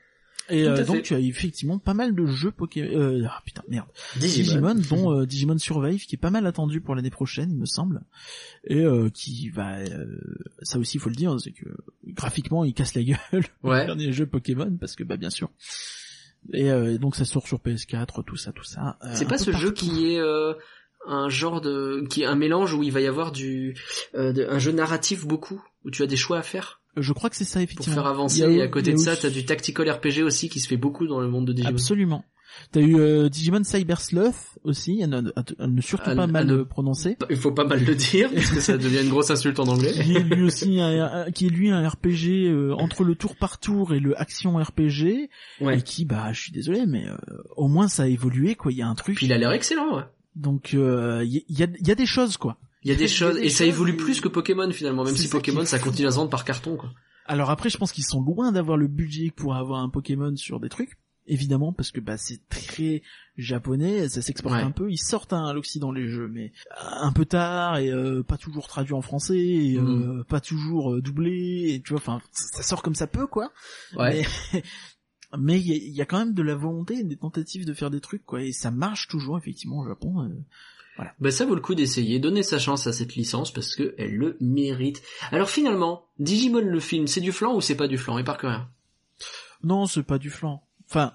Et euh, donc tu as effectivement pas mal de jeux Pokémon. Euh, ah putain merde. Digimon, dont euh, Digimon Survive qui est pas mal attendu pour l'année prochaine, il me semble, et euh, qui va, euh, ça aussi il faut le dire, c'est que graphiquement il casse la gueule *laughs* Ouais. dernier jeu Pokémon parce que bah bien sûr. Et, euh, et donc ça sort sur PS4, tout ça, tout ça. C'est pas ce jeu qui est euh, un genre de qui est un mélange où il va y avoir du euh, de- un jeu narratif beaucoup où tu as des choix à faire? Je crois que c'est ça pour effectivement. faire avancer a- et à côté de ça t'as du tactical RPG aussi qui se fait beaucoup dans le monde de Digimon. Absolument. T'as eu euh, Digimon Cyber Sloth aussi, à ne, à- ne surtout À pas mal ne- prononcé. *laughs* Il faut pas mal le dire parce que ça devient une grosse insulte en anglais. qui est lui aussi un, qui est lui un RPG euh, entre le tour par tour et le action RPG Ouais. et qui bah je suis désolé mais euh, au moins ça a évolué quoi il y a un truc Puis il a l'air excellent. Ouais. donc il y, a il y a des choses quoi Il y a des choses et ça évolue plus que Pokémon finalement, même si Pokémon ça continue à se vendre par carton quoi. alors après je pense qu'ils sont loin d'avoir le budget pour avoir un Pokémon sur des trucs évidemment parce que bah c'est très japonais ça s'exporte Ouais. un peu ils sortent hein, à l'occident les jeux mais un peu tard et euh, pas toujours traduit en français et Mm. euh, pas toujours euh, doublé et tu vois enfin ça sort comme ça peut quoi Ouais. Mais *laughs* mais il y, a- il y a quand même de la volonté, des tentatives de faire des trucs quoi, et ça marche toujours effectivement au Japon. euh. Bah ça vaut le coup d'essayer, donner sa chance à cette licence parce que elle le mérite. Alors finalement, Digimon le film, c'est du flan ou c'est pas du flan? Et par que rien. Non, c'est pas du flan. Enfin,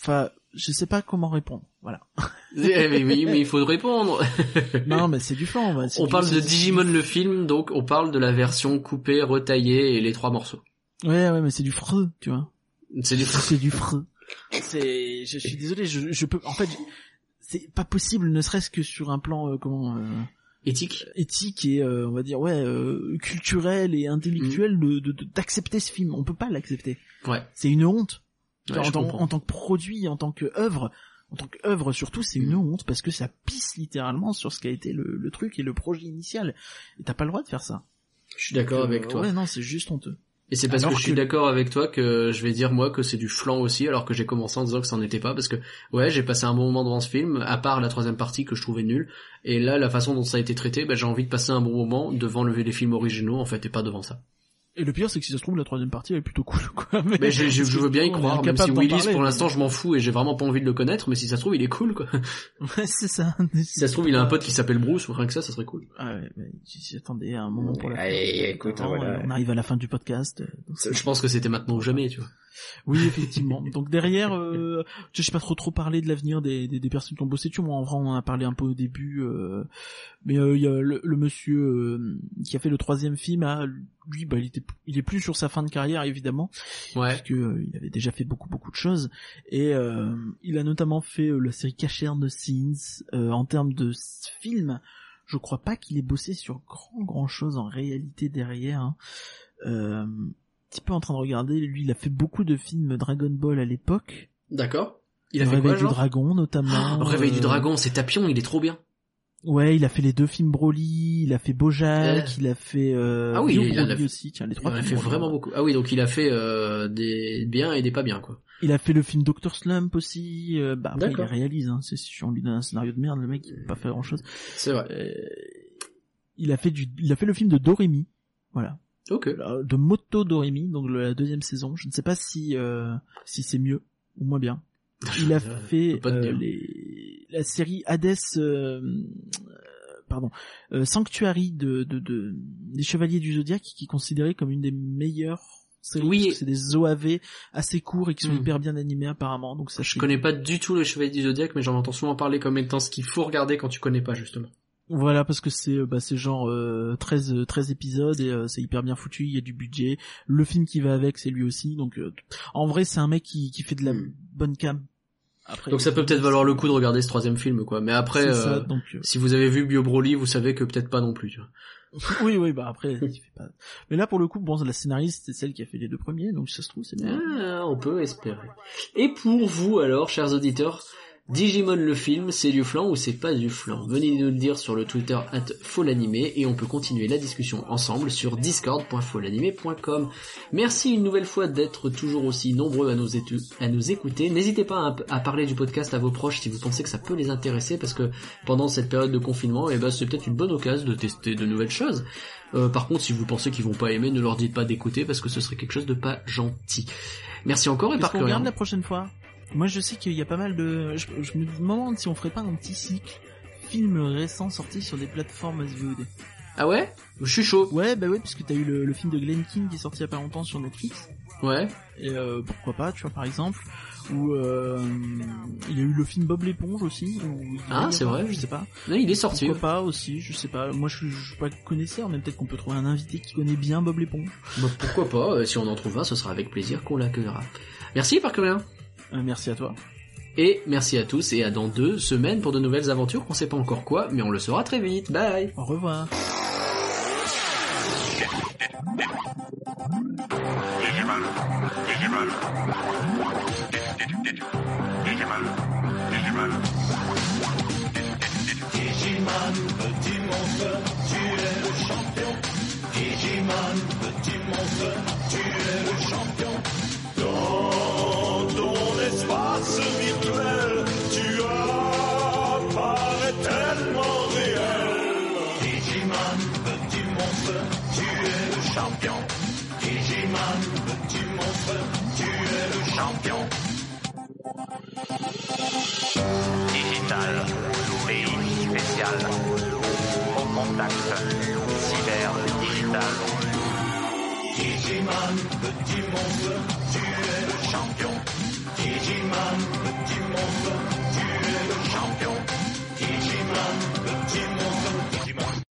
enfin, je sais pas comment répondre. Voilà. *laughs* Eh, mais oui, mais il faut répondre. *laughs* non, mais c'est du flan. c'est On du- parle de Digimon le film, donc on parle de la version coupée, retaillée et les trois morceaux. Ouais, ouais, mais c'est du freux, tu vois. C'est du C'est du freux. C'est, je, je suis désolé, je, je peux, en fait, je- c'est pas possible, ne serait-ce que sur un plan euh, comment. euh, éthique. éthique et euh, on va dire ouais euh, culturel et intellectuel de- de- d'accepter ce film on peut pas l'accepter Ouais. c'est une honte Ouais, en, tant, comprends. en tant que produit en tant que œuvre en tant qu'œuvre surtout c'est une honte parce que ça pisse littéralement sur ce qu'a été le, le truc et le projet initial et t'as pas le droit de faire ça Je suis d'accord Euh, avec toi. ouais non c'est juste honteux Et c'est parce Alors que je suis que- d'accord avec toi que je vais dire moi que c'est du flan aussi, alors que j'ai commencé en disant que ça n'en était pas, parce que ouais j'ai passé un bon moment devant ce film, à part la troisième partie que je trouvais nulle, et là la façon dont ça a été traité, bah, j'ai envie de passer un bon moment devant le, les films originaux en fait et pas devant ça. Et le pire c'est que si ça se trouve la troisième partie elle est plutôt cool quoi *laughs* mais, Mais je, je, je veux bien y croire, même si Willis parler, pour mais- l'instant je m'en fous et j'ai vraiment pas envie de le connaître, mais si ça se trouve il est cool quoi. *laughs* ouais c'est ça si ça se trouve il a un pote qui s'appelle Bruce ou rien que ça, ça serait cool. ah ouais mais j'attendais un moment pour la Allez, fin. écoute, voilà. on arrive à la fin du podcast euh, donc Je pense que c'était maintenant ou jamais, tu vois. Oui, effectivement. *laughs* Donc derrière, euh, je sais pas trop trop parler de l'avenir des, des, des personnes qui ont bossé dessus. Moi, en vrai, on en a parlé un peu au début. euh, mais euh, il y a le, le monsieur euh, qui a fait le troisième film, ah, lui, bah, il était, il est plus sur sa fin de carrière, évidemment, Ouais. parce que euh, il avait déjà fait beaucoup beaucoup de choses. Et euh, il a notamment fait euh, la série Cashier de Scenes. Euh, en termes de film, je crois pas qu'il ait bossé sur grand grand chose en réalité derrière. hein. Euh, petit peu en train de regarder, lui, il a fait beaucoup de films Dragon Ball à l'époque. D'accord. Il a Le fait Réveil quoi, du genre? Dragon, notamment. Réveil du Dragon, c'est Tapion, il est trop bien. Ouais, il a fait les deux films Broly, il a fait Bojack, Ouais. il a fait euh, Ah oui, Bio il en a fait- aussi, tiens, les Il trois en a fait vraiment beaucoup. Ah oui, donc il a fait euh, des biens et des pas bien, quoi. Il a fait le film Doctor Slump aussi, euh, bah après il réalise, hein, c'est si on lui donne un scénario de merde, le mec il peut pas faire grand chose. C'est vrai. il a fait du, il a fait le film de Doremi, voilà, Ok. Euh, de Moto Doremi, donc la deuxième saison. Je ne sais pas si euh, si c'est mieux ou moins bien. *laughs* Il a fait euh, les... la série Hades, euh, euh, pardon, euh, Sanctuary de, de, de des Chevaliers du Zodiaque, qui est considéré comme une des meilleures séries. Oui. parce que c'est des OAV assez courts et qui sont Mm. hyper bien animés apparemment. Donc ça, Je connais pas du tout le Chevalier du Zodiaque, mais j'en entends souvent parler comme étant ce qu'il faut regarder quand tu connais pas justement. Voilà, parce que c'est euh, bah, c'est genre euh, 13 euh, 13 épisodes et euh, c'est hyper bien foutu, il y a du budget. Le film qui va avec, c'est lui aussi. Donc euh, en vrai, c'est un mec qui qui fait de la Mm. bonne cam. Après, Donc ça peut peut-être valoir le coup de regarder ce troisième film, quoi. Mais après, euh, ça, donc euh, si vous avez vu Bio Broly, vous savez que peut-être pas non plus. Tu vois. *laughs* oui oui, bah après il fait pas. Mais là pour le coup, bon, la scénariste c'est celle qui a fait les deux premiers, donc ça se trouve c'est bien. Ah, on peut espérer. Et pour vous alors, chers auditeurs, Digimon le film, c'est du flan ou c'est pas du flan? Venez nous le dire sur le Twitter at Folanimé et on peut continuer la discussion ensemble sur discord.folanimé.com. Merci une nouvelle fois d'être toujours aussi nombreux à nous, étu- à nous écouter. N'hésitez pas à, à parler du podcast à vos proches si vous pensez que ça peut les intéresser parce que pendant cette période de confinement, eh ben, c'est peut-être une bonne occasion de tester de nouvelles choses. Euh, par contre, si vous pensez qu'ils vont pas aimer, ne leur dites pas d'écouter parce que ce serait quelque chose de pas gentil. Merci encore et par curieux. regarde la prochaine fois? Moi je sais qu'il y a pas mal de. Je, je me demande si on ferait pas un petit cycle films récents sortis sur des plateformes SVOD. Ah ouais? Je suis chaud. Ouais, bah ouais, puisque t'as eu le, le film de Glenn King qui est sorti il y a pas longtemps sur Netflix. Ouais. Et euh, pourquoi pas, tu vois, par exemple. Ou euh, il y a eu le film Bob l'éponge aussi. Ah, c'est vrai. Je sais pas. Il est sorti. Pourquoi pas aussi, je sais pas. Moi, je suis, je suis pas connaisseur, mais peut-être qu'on peut trouver un invité qui connaît bien Bob l'éponge. Bah, pourquoi pas euh, Si on en trouve un, ce sera avec plaisir qu'on l'accueillera. Merci Parcurien. Euh, merci à toi. Et merci à tous et à dans deux semaines pour de nouvelles aventures qu'on sait pas encore quoi, mais on le saura très vite. Bye Au revoir. Digimon, Digimon. Digimon, Digimon. Digimon, petit monstre, Digital, pays spécial, au contact, cyber, digital. Digiman, petit monstre, tu es le champion. Digiman, petit monstre, tu es le champion.